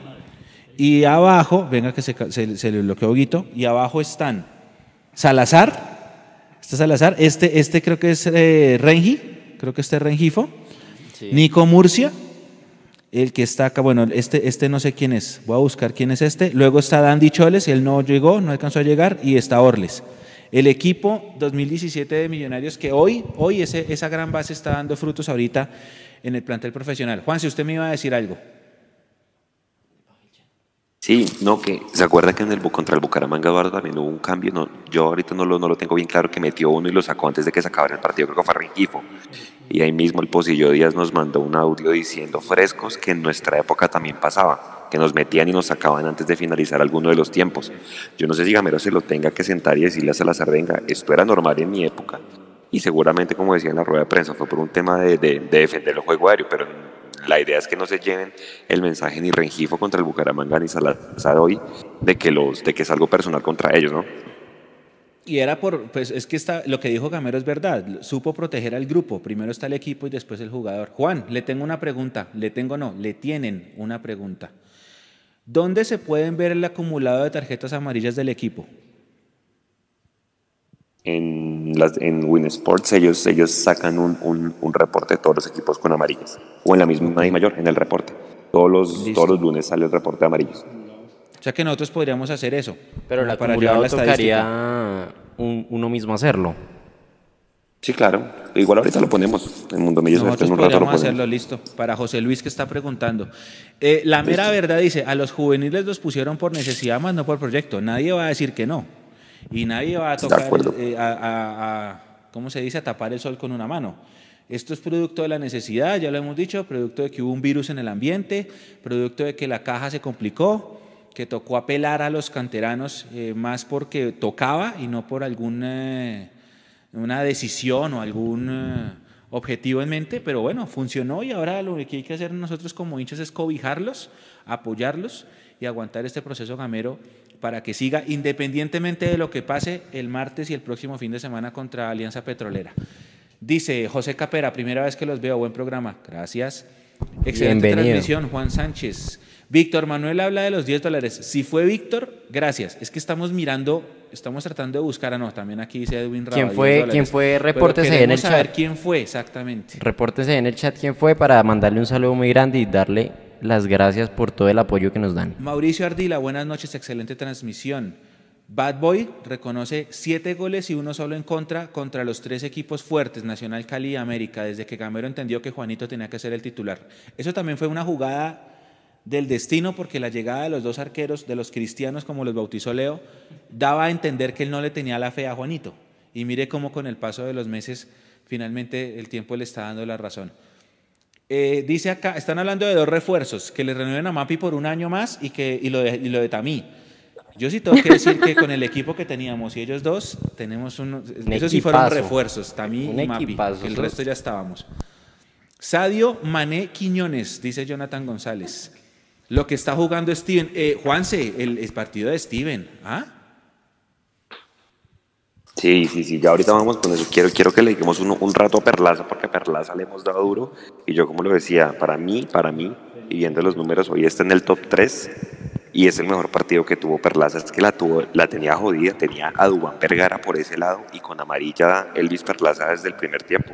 Speaker 2: Y abajo, venga que se, ca- se, se le bloqueó Guito, y abajo están Salazar, está Salazar, este, este creo que es eh, Rengi, creo que este es Rengifo, Nico Murcia, el que está acá, bueno, este, este no sé quién es, voy a buscar quién es este. Luego está Dandy Choles, él no llegó, no alcanzó a llegar, y está Orles. El equipo 2017 de Millonarios que hoy, hoy ese, esa gran base está dando frutos ahorita en el plantel profesional. Juan, si usted me iba a decir algo.
Speaker 4: Sí, no, que se acuerda que en el contra el Bucaramanga Eduardo también hubo un cambio, no, yo ahorita no lo, no lo tengo bien claro, que metió uno y lo sacó antes de que se acabara el partido, creo que fue Rengifo. Y ahí mismo el Posillo Díaz nos mandó un audio diciendo frescos que en nuestra época también pasaba, que nos metían y nos sacaban antes de finalizar alguno de los tiempos. Yo no sé si Gamero se lo tenga que sentar y decirle a Salazar, venga, esto era normal en mi época. Y seguramente, como decía en la rueda de prensa, fue por un tema de, de- de defender el juego aéreo, pero la idea es que no se lleven el mensaje ni Rengifo contra el Bucaramanga ni Salazar hoy de que, los, de que es algo personal contra ellos, ¿no?
Speaker 2: Y era por, pues es que está, lo que dijo Gamero es verdad, supo proteger al grupo, primero está el equipo y después el jugador. Juan, le tengo una pregunta, le tengo no, le tienen una pregunta. ¿Dónde se pueden ver el acumulado de tarjetas amarillas del equipo?
Speaker 4: En, las, en Win Sports ellos, ellos sacan un, un, un reporte de todos los equipos con amarillas. O en la misma y mayor, en el reporte. Todos los,
Speaker 2: Listo.
Speaker 4: todos los lunes sale el reporte de amarillos.
Speaker 2: O sea que nosotros podríamos hacer eso.
Speaker 12: Pero
Speaker 2: como para llevar
Speaker 12: acumulado
Speaker 2: la estadística.
Speaker 12: tocaría un- uno mismo hacerlo.
Speaker 4: Sí, claro. Igual ahorita lo ponemos en Mundo Millos.
Speaker 2: Nosotros
Speaker 4: en un rato lo
Speaker 2: hacerlo listo. Para José Luis que está preguntando. Eh, la mera verdad dice, a los juveniles los pusieron por necesidad más no por proyecto. Nadie va a decir que no. Y nadie va a tocar, eh, a, a- a- ¿cómo se dice? A tapar el sol con una mano. Esto es producto de la necesidad, ya lo hemos dicho, producto de que hubo un virus en el ambiente, producto de que la caja se complicó, que tocó apelar a los canteranos eh, más porque tocaba y no por alguna una decisión o algún eh, objetivo en mente, pero bueno, funcionó y ahora lo que hay que hacer nosotros como hinchas es cobijarlos, apoyarlos y aguantar este proceso gamero para que siga independientemente de lo que pase el martes y el próximo fin de semana contra Alianza Petrolera. Dice José Capera, primera vez que los veo, buen programa. Gracias. Excelente
Speaker 12: Bienvenido.
Speaker 2: transmisión, Juan Sánchez. Víctor Manuel habla de los 10 dólares. Si fue Víctor, gracias. Es que estamos mirando, estamos tratando de buscar, ah, no, también aquí dice Edwin Raba,
Speaker 12: ¿Quién
Speaker 2: 10
Speaker 12: fue? Repórtese en el
Speaker 2: saber
Speaker 12: chat.
Speaker 2: quién fue exactamente.
Speaker 12: Repórtese en el chat quién fue para mandarle un saludo muy grande y darle las gracias por todo el apoyo que nos dan.
Speaker 2: Mauricio Ardila, buenas noches, excelente transmisión. Bad Boy reconoce siete goles y uno solo en contra contra los tres equipos fuertes, Nacional Cali y América, desde que Gamero entendió que Juanito tenía que ser el titular. Eso también fue una jugada del destino porque la llegada de los dos arqueros, de los cristianos como los bautizó Leo, daba a entender que él no le tenía la fe a Juanito. Y mire cómo con el paso de los meses finalmente el tiempo le está dando la razón. Eh, dice acá, están hablando de dos refuerzos, que le renueven a Mapi por un año más y, que, y, lo, de, y lo de Tamí. Yo sí tengo que decir que con el equipo que teníamos y ellos dos, tenemos unos,
Speaker 12: Un
Speaker 2: esos sí fueron refuerzos, Tamí y Mapi.
Speaker 12: equipazo,
Speaker 2: El resto ya estábamos. Sadio Mané Quiñones, dice Jonathan González. Lo que está jugando Steven. Eh, Juanse, el, el partido de Steven. ¿Ah?
Speaker 4: Sí, sí, sí, ya ahorita vamos con eso. Quiero, quiero que le dediquemos un, un rato a Perlaza, porque a Perlaza le hemos dado duro. Y yo, como lo decía, para mí, para mí, y viendo los números, hoy está en el top 3 y es el mejor partido que tuvo Perlaza. Es que la, tuvo, la tenía jodida, tenía a Dubán Vergara por ese lado y con amarilla Elvis Perlaza desde el primer tiempo.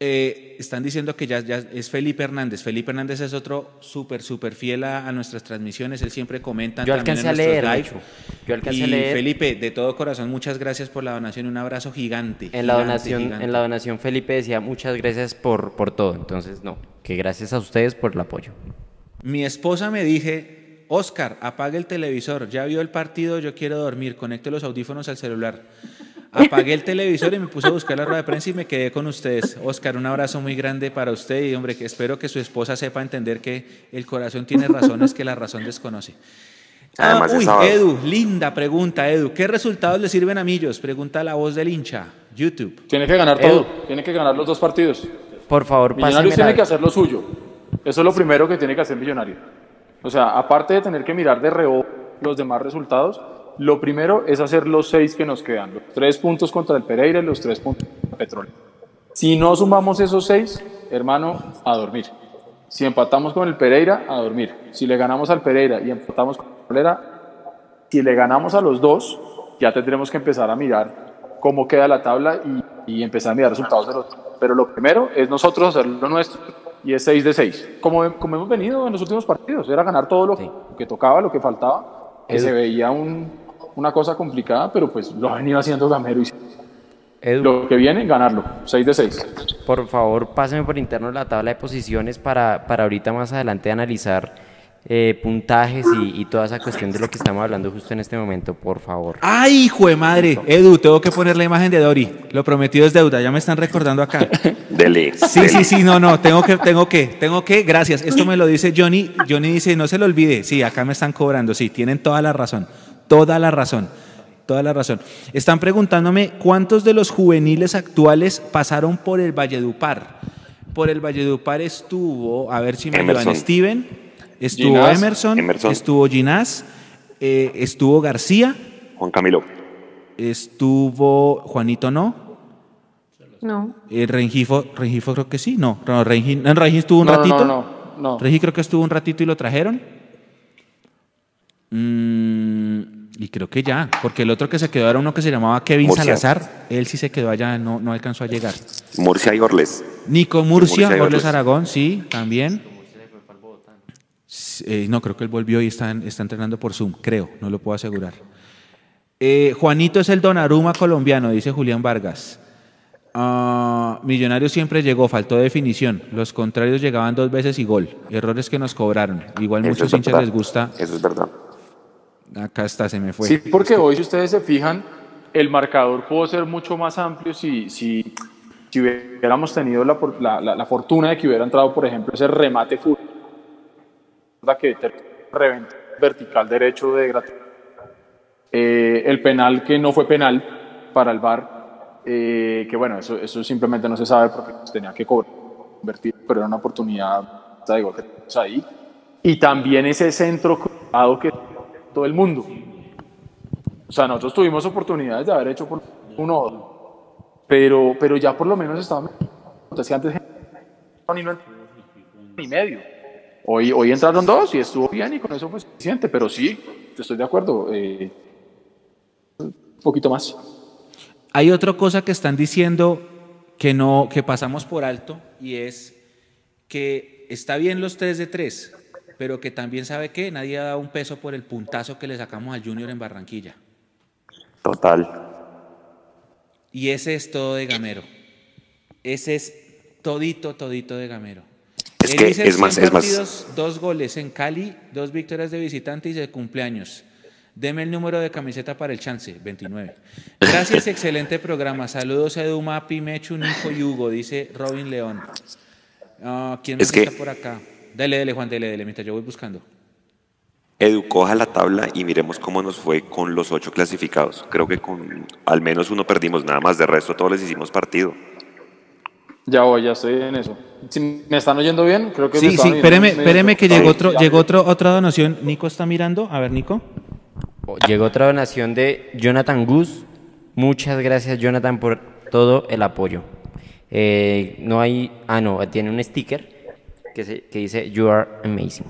Speaker 2: Eh, están diciendo que ya, ya es Felipe Hernández. Felipe Hernández es otro súper, súper fiel a, a nuestras transmisiones. Él siempre comenta
Speaker 12: Yo
Speaker 2: también
Speaker 12: alcancé
Speaker 2: en
Speaker 12: a leer,
Speaker 2: live.
Speaker 12: Yo alcancé
Speaker 2: y
Speaker 12: a leer.
Speaker 2: Felipe, de todo corazón, muchas gracias por la donación. Un abrazo gigante.
Speaker 12: En la donación,
Speaker 2: gigante.
Speaker 12: en la donación Felipe decía muchas gracias por, por todo. Entonces, no, que gracias a ustedes por el apoyo.
Speaker 2: Mi esposa me dije, Oscar, apague el televisor. Ya vio el partido, yo quiero dormir. Conecte los audífonos al celular. Apagué el televisor y me puse a buscar la rueda de prensa y me quedé con ustedes. Oscar, un abrazo muy grande para usted y hombre, que espero que su esposa sepa entender que el corazón tiene razones que la razón desconoce. Ah, uy,
Speaker 4: sábado.
Speaker 2: Edu, linda pregunta, Edu. ¿Qué resultados le sirven a Millos? Pregunta la voz del hincha. YouTube.
Speaker 6: Tiene que ganar
Speaker 12: Edu.
Speaker 6: todo, tiene que ganar los dos partidos.
Speaker 12: Por favor,
Speaker 6: Millonarios tiene
Speaker 12: la-
Speaker 6: que hacer lo suyo. Eso es lo primero que tiene que hacer Millonario. O sea, aparte de tener que mirar de reojo los demás resultados, lo primero es hacer los seis que nos quedan. Los tres puntos contra el Pereira y los tres puntos contra el Petróleo. Si no sumamos esos seis, hermano, a dormir. Si empatamos con el Pereira, a dormir. Si le ganamos al Pereira y empatamos con el Pereira, si le ganamos a los dos, ya tendremos que empezar a mirar cómo queda la tabla y, y empezar a mirar resultados de los. Pero lo primero es nosotros hacer lo nuestro y es 6 de 6. Como, como hemos venido en los últimos partidos, era ganar todo lo, lo que tocaba, lo que faltaba, que se veía un- una cosa complicada, pero pues lo ha venido haciendo Gamero y
Speaker 12: Edu,
Speaker 6: lo que viene, ganarlo. 6 de 6.
Speaker 12: por favor, páseme por interno la tabla de posiciones para, para ahorita más adelante analizar eh, puntajes y, y toda esa cuestión de lo que estamos hablando justo en este momento, por favor.
Speaker 2: ¡Ay, hijo de madre! Edu, tengo que poner la imagen de Dori. Lo prometido es deuda, ya me están recordando acá. [LAUGHS]
Speaker 4: Dele.
Speaker 2: Sí, sí, sí, no, no, tengo que, tengo que, tengo que, gracias. Esto me lo dice Johnny. Johnny dice, no se lo olvide. Sí, acá me están cobrando, sí, tienen toda la razón, toda la razón, toda la razón. Están preguntándome cuántos de los juveniles actuales pasaron por el Valledupar. Por el Valledupar estuvo, a ver si me ayudan,
Speaker 4: Emerson.
Speaker 2: Steven, estuvo
Speaker 4: Ginás,
Speaker 2: Emerson,
Speaker 4: Emerson.
Speaker 2: estuvo Ginás, eh, estuvo García,
Speaker 4: Juan Camilo.
Speaker 2: estuvo Juanito, ¿no?
Speaker 5: No.
Speaker 2: Eh, Rengifo, Rengifo creo que sí, no, no Rengi, no, Rengi estuvo un
Speaker 6: No, no,
Speaker 2: ratito.
Speaker 6: no, no.
Speaker 2: Regi creo que estuvo un ratito y lo trajeron. Mm, y creo que ya, porque el otro que se quedó era uno que se llamaba Kevin
Speaker 4: Murcia.
Speaker 2: Salazar. Él sí se quedó allá, no, no alcanzó a llegar.
Speaker 4: Murcia y Orles.
Speaker 2: Nico Murcia,
Speaker 4: Murcia
Speaker 2: Orles
Speaker 4: Orles.
Speaker 2: Aragón, sí, también. Eh, no, creo que él volvió y está, está entrenando por Zoom, creo, no lo puedo asegurar. Eh, Juanito es el Donaruma colombiano, dice Julián Vargas. Ah, Millonario siempre llegó, faltó definición. Los contrarios llegaban dos veces y gol. Errores que nos cobraron. Igual
Speaker 4: Eso
Speaker 2: muchos hinchas
Speaker 4: verdad.
Speaker 2: les gusta.
Speaker 4: Eso es verdad.
Speaker 2: Acá está, se me fue.
Speaker 6: Sí, porque hoy, si ustedes se fijan, el marcador pudo ser mucho más amplio si, si, si hubiéramos tenido la, la, la- la fortuna de que hubiera entrado, por ejemplo, ese remate fútbol que reventó vertical derecho de. Eh, el penal que no fue penal para el VAR, eh, que bueno, eso, eso simplemente no se sabe porque tenía que cobrar, convertir, pero era una oportunidad, da igual que ahí. Y también ese centro cruzado que todo el mundo. O sea, nosotros tuvimos oportunidades de haber hecho por uno o dos, pero, pero ya por lo menos estaba. Entonces, antes ni medio. Hoy, hoy entraron dos y estuvo bien y con eso fue suficiente, pero sí, estoy de acuerdo. eh, un poquito más.
Speaker 2: Hay otra cosa que están diciendo que no, que pasamos por alto y es que está bien los 3 de 3, pero que también sabe que nadie ha dado un peso por el puntazo que le sacamos al Junior en Barranquilla.
Speaker 4: Total.
Speaker 2: Y ese es todo de Gamero. Ese es todito, todito de Gamero.
Speaker 4: Es
Speaker 2: Él
Speaker 4: que
Speaker 2: dice
Speaker 4: es más-
Speaker 2: 100
Speaker 4: es más-
Speaker 2: dos goles en Cali, dos victorias de visitante y de cumpleaños. Deme el número de camiseta para el chance, 29. Gracias, excelente programa. Saludos a Edu Mapi, Mechu, Nico y Hugo, dice Robin León. Ah, ¿Quién más
Speaker 4: Es que-
Speaker 2: está por acá? Dele, dele, Juan, dele, dele, mientras yo voy buscando.
Speaker 4: Edu, coja la tabla y miremos cómo nos fue con los ocho clasificados. Creo que con al menos uno perdimos, nada más de resto todos les hicimos partido.
Speaker 6: Ya voy, ya estoy en eso. Si me están oyendo bien, creo que me
Speaker 2: Sí,
Speaker 6: estaban
Speaker 2: sí, espéreme, espéreme que llegó, otro, llegó otro, otra donación. Nico está mirando. A ver, Nico.
Speaker 12: Llegó otra donación de Jonathan Gus. Muchas gracias, Jonathan, por todo el apoyo. Eh, no hay. Ah, no, tiene un sticker que, se- que dice You are amazing.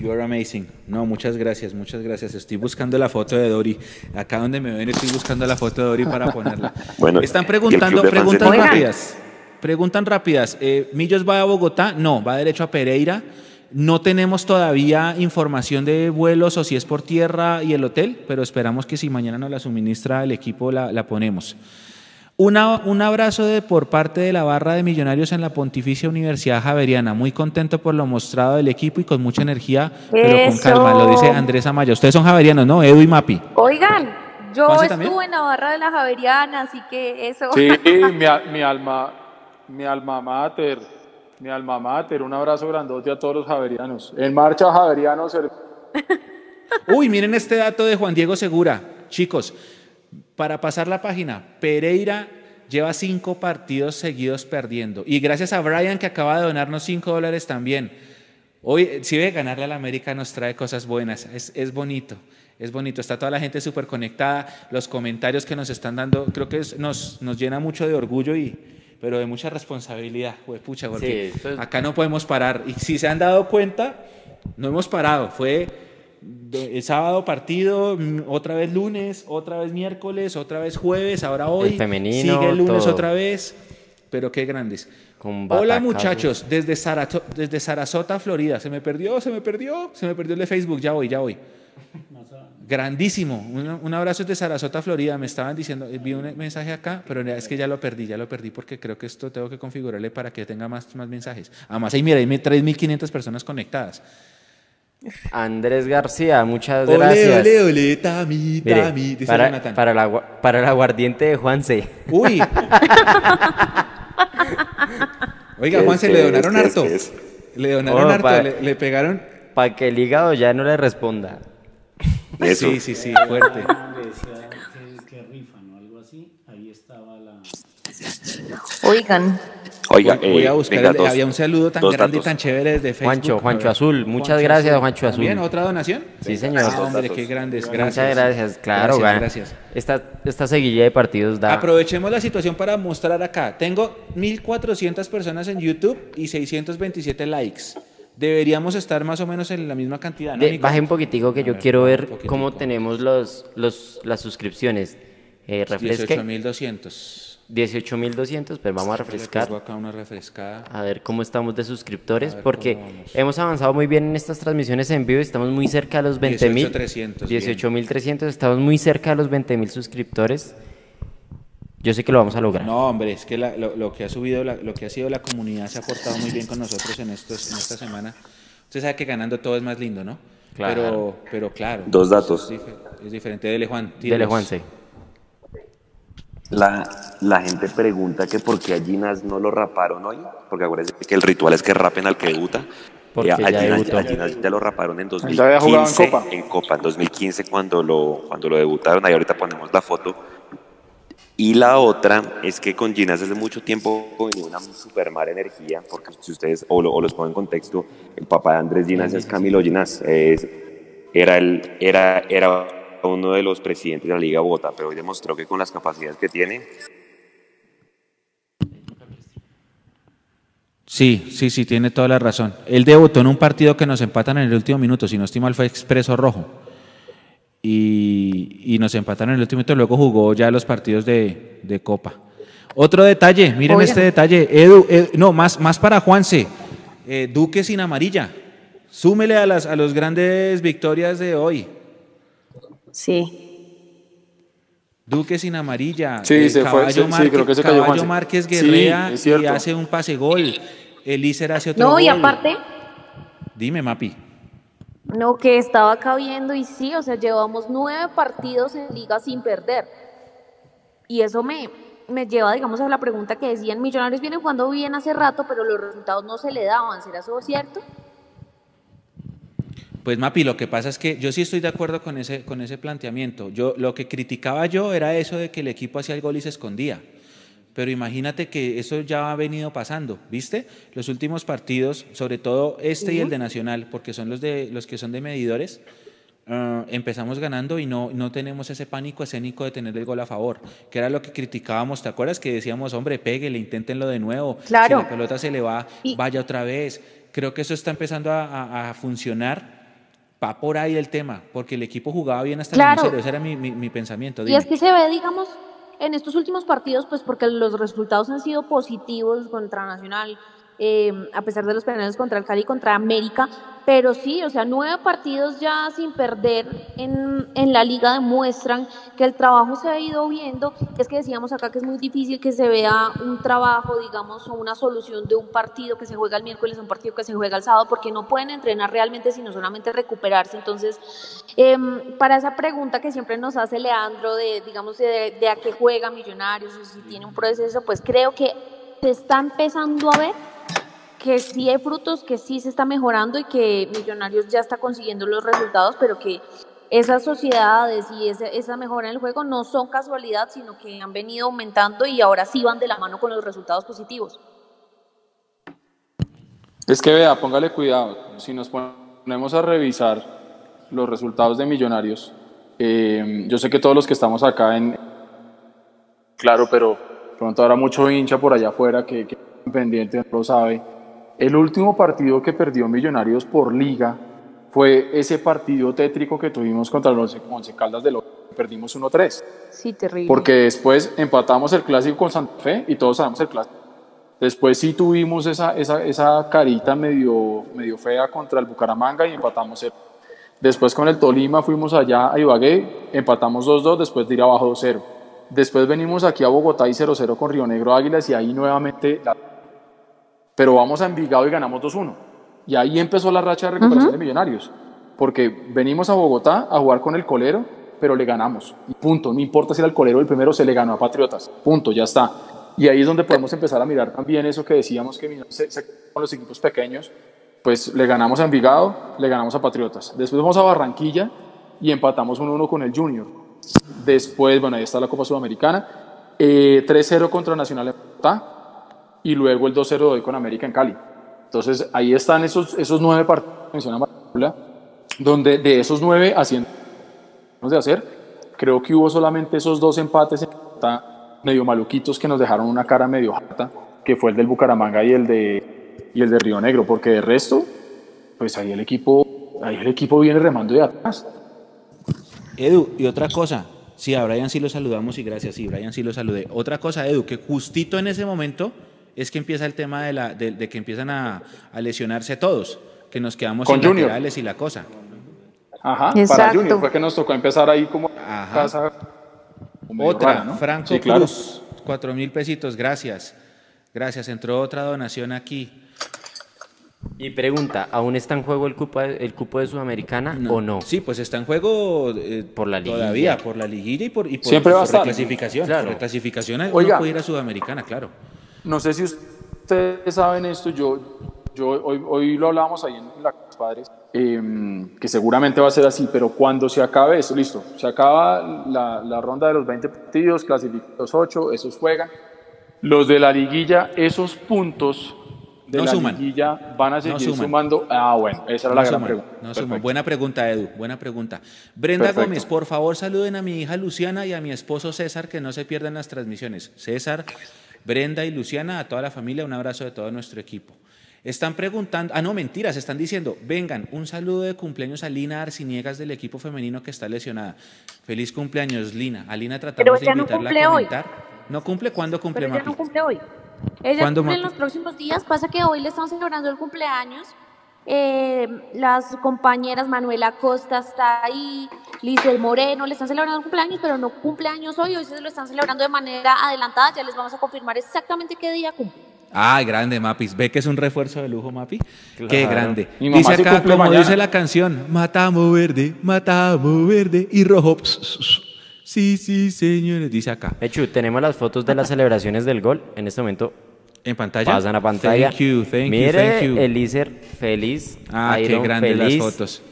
Speaker 2: You are amazing. No, muchas gracias, muchas gracias. Estoy buscando la foto de Dori. Acá donde me ven estoy buscando la foto de Dori para ponerla. [LAUGHS]
Speaker 4: Bueno,
Speaker 2: Están preguntando, preguntas rápidas. Preguntan rápidas. Eh, ¿Millos va a Bogotá? No, va derecho a Pereira. No tenemos todavía información de vuelos o si es por tierra y el hotel, pero esperamos que si mañana nos la suministra el equipo la, la ponemos. Una- un abrazo de, por parte de la barra de millonarios en la Pontificia Universidad Javeriana. Muy contento por lo mostrado del equipo y con mucha energía, pero con calma. Lo dice Andrés Amaya. Ustedes son javerianos, ¿no? Edu y Mapi.
Speaker 5: Oigan, yo
Speaker 2: ¿Juanse
Speaker 5: estuve
Speaker 2: también?
Speaker 5: en la barra de la Javeriana, así que eso.
Speaker 6: Sí, [LAUGHS] mi, mi alma, mi alma mater, mi alma mater, un abrazo grandote a todos los javerianos. En marcha, javerianos. her- [LAUGHS]
Speaker 2: Uy, miren este dato de Juan Diego Segura. Chicos, para pasar la página, Pereira lleva cinco partidos seguidos perdiendo. Y gracias a Brian que acaba de donarnos cinco dólares también. Hoy, si ve, ganarle al América nos trae cosas buenas. Es, es bonito, es bonito. Está toda la gente súper conectada. Los comentarios que nos están dando, creo que es- nos, nos llena mucho de orgullo y pero de mucha responsabilidad. Pucha, porque
Speaker 12: Sí, esto es-
Speaker 2: acá no podemos parar. Y si se han dado cuenta, no hemos parado. Fue de- el sábado partido, mm, otra vez lunes, otra vez miércoles, otra vez jueves, ahora hoy.
Speaker 12: El femenino,
Speaker 2: Sigue el lunes
Speaker 12: todo.
Speaker 2: otra vez. Pero qué grandes.
Speaker 12: Con
Speaker 2: Hola muchachos, desde, Sarato- desde Sarasota, Florida. Se me perdió, se me perdió, se me perdió el de Facebook. Ya voy, ya voy. Grandísimo. Un, un abrazo desde Sarasota, Florida. Me estaban diciendo, eh, vi un mensaje acá, pero es que ya lo perdí, ya lo perdí porque creo que esto tengo que configurarle para que tenga más, más mensajes. Además, ahí mira, hay 3.500 personas conectadas.
Speaker 12: Andrés García, muchas
Speaker 2: Ole,
Speaker 12: gracias.
Speaker 2: ole, ole, tami,
Speaker 12: Mire,
Speaker 2: tami, dice
Speaker 12: para,
Speaker 2: Jonathan.
Speaker 12: para, el agua- para el aguardiente de Juanse.
Speaker 2: Uy. [LAUGHS] Oiga,
Speaker 12: ¿Qué
Speaker 2: Juan,
Speaker 12: es,
Speaker 2: se
Speaker 12: qué
Speaker 2: le donaron
Speaker 12: es,
Speaker 2: harto. Le donaron
Speaker 12: Oh,
Speaker 2: harto, le, le pegaron.
Speaker 12: Para que el hígado ya no le responda.
Speaker 4: Eso.
Speaker 2: Sí, sí, sí, [LAUGHS] fuerte.
Speaker 3: La...
Speaker 5: Oigan.
Speaker 4: Oiga,
Speaker 2: Voy, voy
Speaker 4: eh,
Speaker 2: a buscar,
Speaker 4: venga,
Speaker 2: el-
Speaker 4: dos-
Speaker 2: había un saludo tan grande y
Speaker 4: datos.
Speaker 2: tan chévere desde Facebook.
Speaker 12: Juancho, Juancho. Azul, muchas gracias, Juancho Azul.
Speaker 2: ¿También otra donación?
Speaker 12: Sí, señor.
Speaker 2: Ah, hombre, qué grandes, gracias.
Speaker 12: Muchas gracias, claro.
Speaker 2: Gracias, gracias.
Speaker 12: Esta, esta seguidilla de partidos da.
Speaker 2: Aprovechemos la situación para mostrar acá. Tengo 1.400 personas en YouTube y 627 likes. Deberíamos estar más o menos en la misma cantidad, ¿no,
Speaker 12: baje un poquitico que
Speaker 2: A
Speaker 12: yo
Speaker 2: ver,
Speaker 12: quiero ver cómo tenemos los, los, las suscripciones. Eh, refresque.
Speaker 2: 18.200.
Speaker 12: 18.200, pero vamos a refrescar.
Speaker 2: Tengo acá una refrescada.
Speaker 12: A ver cómo estamos de suscriptores, porque hemos avanzado muy bien en estas transmisiones en vivo. Estamos muy cerca de los 20.000.
Speaker 2: 18.300, bien.
Speaker 12: 18.300. Estamos muy cerca de los 20.000 suscriptores. Yo sé que lo vamos a lograr.
Speaker 2: No, hombre, es que la- lo, lo que ha subido, la- lo que ha sido la comunidad se ha portado muy bien con nosotros en, estos, en esta semana. Usted sabe que ganando todo es más lindo, ¿no?
Speaker 12: Claro.
Speaker 2: Pero, pero claro.
Speaker 4: Dos datos.
Speaker 2: Es, es diferente. Dele, Juan.
Speaker 12: Dele,
Speaker 2: tírelos.
Speaker 12: Juanse.
Speaker 4: La, la gente pregunta que por qué a Ginas no lo raparon hoy, porque acuérdense que el ritual es que rapen al que debuta.
Speaker 12: Porque
Speaker 4: Eh, a,
Speaker 12: ya
Speaker 4: Ginas,
Speaker 12: debutó.
Speaker 4: a Ginas ya lo raparon en
Speaker 6: Él ya había jugado en
Speaker 4: 2015,
Speaker 6: Copa.
Speaker 4: en Copa, en 2015 cuando lo, cuando lo debutaron, ahí ahorita ponemos la foto. Y la otra es que con Ginas hace mucho tiempo venía una super mala energía, porque si ustedes, o, lo- o los pongo en contexto, el papá de Andrés Ginas es Camilo Ginas, es- era, el, era, era uno de los presidentes de la Liga Bogotá, pero hoy demostró que con las capacidades que tiene,
Speaker 2: Sí, sí, sí, tiene toda la razón. Él debutó en un partido que nos empatan en el último minuto, si no estoy mal fue Expreso Rojo. Y, y nos empataron en el último minuto, luego jugó ya los partidos de, de Copa. Otro detalle, miren
Speaker 5: Oigan.
Speaker 2: este detalle. Edu, Edu- no, más, más para Juanse. Eh, Duque sin amarilla. Súmele a las a los grandes victorias de hoy.
Speaker 5: Sí.
Speaker 2: Duque sin amarilla.
Speaker 6: Sí,
Speaker 2: Eh,
Speaker 6: se fue,
Speaker 2: Caballo
Speaker 6: sí, sí,
Speaker 2: Márquez,
Speaker 6: creo que se cayó
Speaker 2: Caballo. Márquez
Speaker 6: Sí,
Speaker 2: guerrea y
Speaker 6: cierto.
Speaker 2: hace un pase gol. Elícer hace otro
Speaker 5: No, y
Speaker 2: gol.
Speaker 5: aparte,
Speaker 2: Dime, Mapi.
Speaker 5: no, que estaba acá viendo y sí, o sea, llevamos nueve partidos en liga sin perder. Y eso me, me lleva, digamos, a la pregunta que decían, Millonarios vienen jugando bien hace rato, pero los resultados no se le daban. ¿Será eso cierto?
Speaker 2: Pues Mapi, lo que pasa es que yo sí estoy de acuerdo con ese, con ese planteamiento. Yo, lo que criticaba yo era eso de que el equipo hacía el gol y se escondía. Pero imagínate que eso ya ha venido pasando, ¿viste? Los últimos partidos, sobre todo este y el de Nacional, porque son los, de, los que son de medidores, ah, empezamos ganando y no, no tenemos ese pánico escénico de tener el gol a favor, que era lo que criticábamos, ¿te acuerdas? Que decíamos, hombre, péguele, inténtenlo de nuevo,
Speaker 5: Claro.
Speaker 2: si la pelota se le va,
Speaker 5: Y-
Speaker 2: vaya otra vez. Creo que eso está empezando a, a- a funcionar. Va por ahí el tema, porque el equipo jugaba bien hasta
Speaker 5: Claro.
Speaker 2: el 1-0, ese era mi, mi- mi pensamiento.
Speaker 5: Y es que se ve, digamos, en estos últimos partidos, pues porque los resultados han sido positivos contra Nacional, eh, a pesar de los penales contra el Cali y contra América, pero sí, o sea, nueve partidos ya sin perder en, en la liga demuestran que el trabajo se ha ido viendo. Es que decíamos acá que es muy difícil que se vea un trabajo, digamos, o una solución de un partido que se juega el miércoles, un partido que se juega el sábado, porque no pueden entrenar realmente, sino solamente recuperarse. Entonces, Em, para esa pregunta que siempre nos hace Leandro de, digamos, de, de a qué juega Millonarios o si tiene un proceso, pues creo que se está empezando a ver que sí hay frutos, que sí se está mejorando y que Millonarios ya está consiguiendo los resultados, pero que esas sociedades y esa, esa mejora en el juego no son casualidad, sino que han venido aumentando y ahora sí van de la mano con los resultados positivos.
Speaker 6: Es que vea, póngale cuidado. Si nos ponemos a revisar los resultados de Millonarios, eh, yo sé que todos los que estamos acá en. Claro, pero pronto habrá mucho hincha por allá afuera que, que pendiente no lo sabe. El último partido que perdió Millonarios por liga fue ese partido tétrico que tuvimos contra los Once Caldas de Loja. Perdimos 1-3.
Speaker 5: Sí, terrible.
Speaker 6: Porque después empatamos el clásico con Santa Fe y todos sabemos el clásico. Después sí tuvimos esa, esa, esa carita medio, medio fea contra el Bucaramanga y empatamos el. Después con el Tolima fuimos allá a Ibagué, empatamos 2-2, después de ir abajo 2-0. Después venimos aquí a Bogotá y 0-0 con Río Negro Águilas y ahí nuevamente. la- Pero vamos a Envigado y ganamos 2-1. Y ahí empezó la racha de recuperación
Speaker 5: Ujú.
Speaker 6: de Millonarios. Porque venimos a Bogotá a jugar con el colero, pero le ganamos. Y punto. No importa si era el colero el primero, se le ganó a Patriotas. Punto, ya está. Y ahí es donde podemos empezar a mirar también eso que decíamos que se, se- con los equipos pequeños. Pues le ganamos a Envigado, le ganamos a Patriotas. Después vamos a Barranquilla y empatamos 1-1 con el Junior. Después, bueno, ahí está la Copa Sudamericana. Eh, 3-0 contra Nacional en Bogotá. Y luego el 2-0 de hoy con América en Cali. Entonces, ahí están esos, esos nueve partidos que menciona Marcela, donde de esos nueve haciendo de hacer, creo que hubo solamente esos dos empates medio maluquitos que nos dejaron una cara medio jata, que fue el del Bucaramanga y el de, y el de Río Negro, porque de resto, pues ahí el equipo, ahí el equipo viene remando de atrás.
Speaker 2: Edu, y otra cosa, Sí, a Brian sí lo saludamos y gracias, sí, Brian sí lo saludé. Otra cosa, Edu, que justito en ese momento es que empieza el tema de, la, de, de que empiezan a, a lesionarse todos, que nos quedamos
Speaker 6: Con
Speaker 2: sin
Speaker 6: Junior.
Speaker 2: laterales y la cosa.
Speaker 6: Ajá, para
Speaker 2: Exacto.
Speaker 6: Junior fue que nos tocó empezar ahí como casa. medio
Speaker 2: Otra,
Speaker 6: rara, ¿no?
Speaker 2: Franco
Speaker 6: Sí, claro.
Speaker 2: Cruz, cuatro mil pesitos, gracias. Gracias, entró otra donación aquí.
Speaker 12: Y pregunta, ¿aún está en juego el cupo, el cupo de Sudamericana o no?
Speaker 2: Sí, pues está en juego eh,
Speaker 12: por la liguilla.
Speaker 2: todavía, por la liguilla y por, y por,
Speaker 6: Siempre va a
Speaker 2: por
Speaker 6: estar.
Speaker 2: reclasificación.
Speaker 6: Claro.
Speaker 2: Por reclasificación uno
Speaker 6: Oiga.
Speaker 2: puede ir a Sudamericana, claro.
Speaker 6: No sé si ustedes saben esto, yo, yo hoy, hoy lo hablábamos ahí en la Padres, eh, que seguramente va a ser así, pero cuando se acabe eso, listo, se acaba la, la ronda de los 20 partidos, clasifican los 8, esos juegan. Los de la liguilla, esos puntos de
Speaker 2: No
Speaker 6: la
Speaker 2: suman.
Speaker 6: liguilla van a seguir
Speaker 2: suman.
Speaker 6: sumando. Ah, bueno, esa era la
Speaker 2: No
Speaker 6: gran pregunta.
Speaker 2: no suman. Buena pregunta, Edu. Buena pregunta. Brenda
Speaker 6: Perfecto.
Speaker 2: Gómez, por favor, saluden a mi hija Luciana y a mi esposo César, que no se pierdan las transmisiones. César, Brenda y Luciana, a toda la familia, un abrazo de todo nuestro equipo. Están preguntando, ah, no, mentiras, están diciendo, vengan, un saludo de cumpleaños a Lina Arciniegas del equipo femenino que está lesionada. Feliz cumpleaños, Lina. A Lina tratamos de
Speaker 5: no
Speaker 2: invitarla
Speaker 5: cumple
Speaker 2: a
Speaker 5: hoy.
Speaker 2: comentar. ¿No cumple? ¿Cuándo cumple,
Speaker 5: Pero ella no cumple hoy. Ella
Speaker 2: ¿Cuándo,
Speaker 5: cumple en los próximos días. Pasa que hoy le estamos celebrando el cumpleaños. Eh, las compañeras Manuela Costa está ahí, Lizel Moreno le están celebrando el cumpleaños, pero no cumpleaños hoy. Hoy se lo están celebrando de manera adelantada. Ya les vamos a confirmar exactamente qué día cumple.
Speaker 2: Ah, grande, Mapis. ¿Ve que es un refuerzo de lujo, Mapi? Qué grande.
Speaker 6: Mi mamá
Speaker 2: Dice
Speaker 6: sí
Speaker 2: acá, como
Speaker 6: mañana.
Speaker 2: dice la canción, matamos verde, matamos verde y rojo. Sí, sí, señores. Dice acá.
Speaker 12: Hecho, tenemos las fotos de las celebraciones del gol. En este momento.
Speaker 2: ¿En pantalla?
Speaker 12: Pasan a pantalla.
Speaker 2: Thank you, thank you, thank you.
Speaker 12: Elíser feliz.
Speaker 2: Ah, qué grandes las fotos.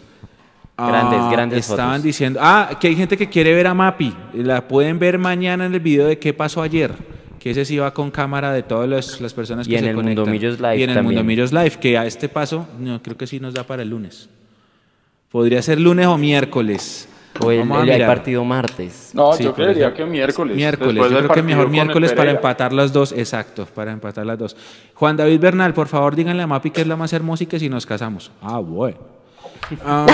Speaker 12: Grandes,
Speaker 2: Ah,
Speaker 12: grandes
Speaker 2: Estaban
Speaker 12: fotos.
Speaker 2: diciendo, ah, que hay gente que quiere ver a Mapi. La pueden ver mañana en el video de qué pasó ayer. Que ese sí va con cámara de todas las, las personas
Speaker 12: Y
Speaker 2: que
Speaker 12: en
Speaker 2: se
Speaker 12: el
Speaker 2: conectan.
Speaker 12: Mundo Millos Live
Speaker 2: Y en el. Mundo Millos Live, que a este paso, no, creo que sí nos da para el lunes. Podría ser lunes o miércoles.
Speaker 12: O el, partido martes.
Speaker 6: No,
Speaker 2: Sí,
Speaker 6: yo creería que miércoles.
Speaker 2: Miércoles, yo creo que mejor miércoles para empatar las dos. Exacto, para empatar las dos. Juan David Bernal, por favor, díganle a Mapi que es la más hermosa y que si nos casamos. Ah, bueno. Ah,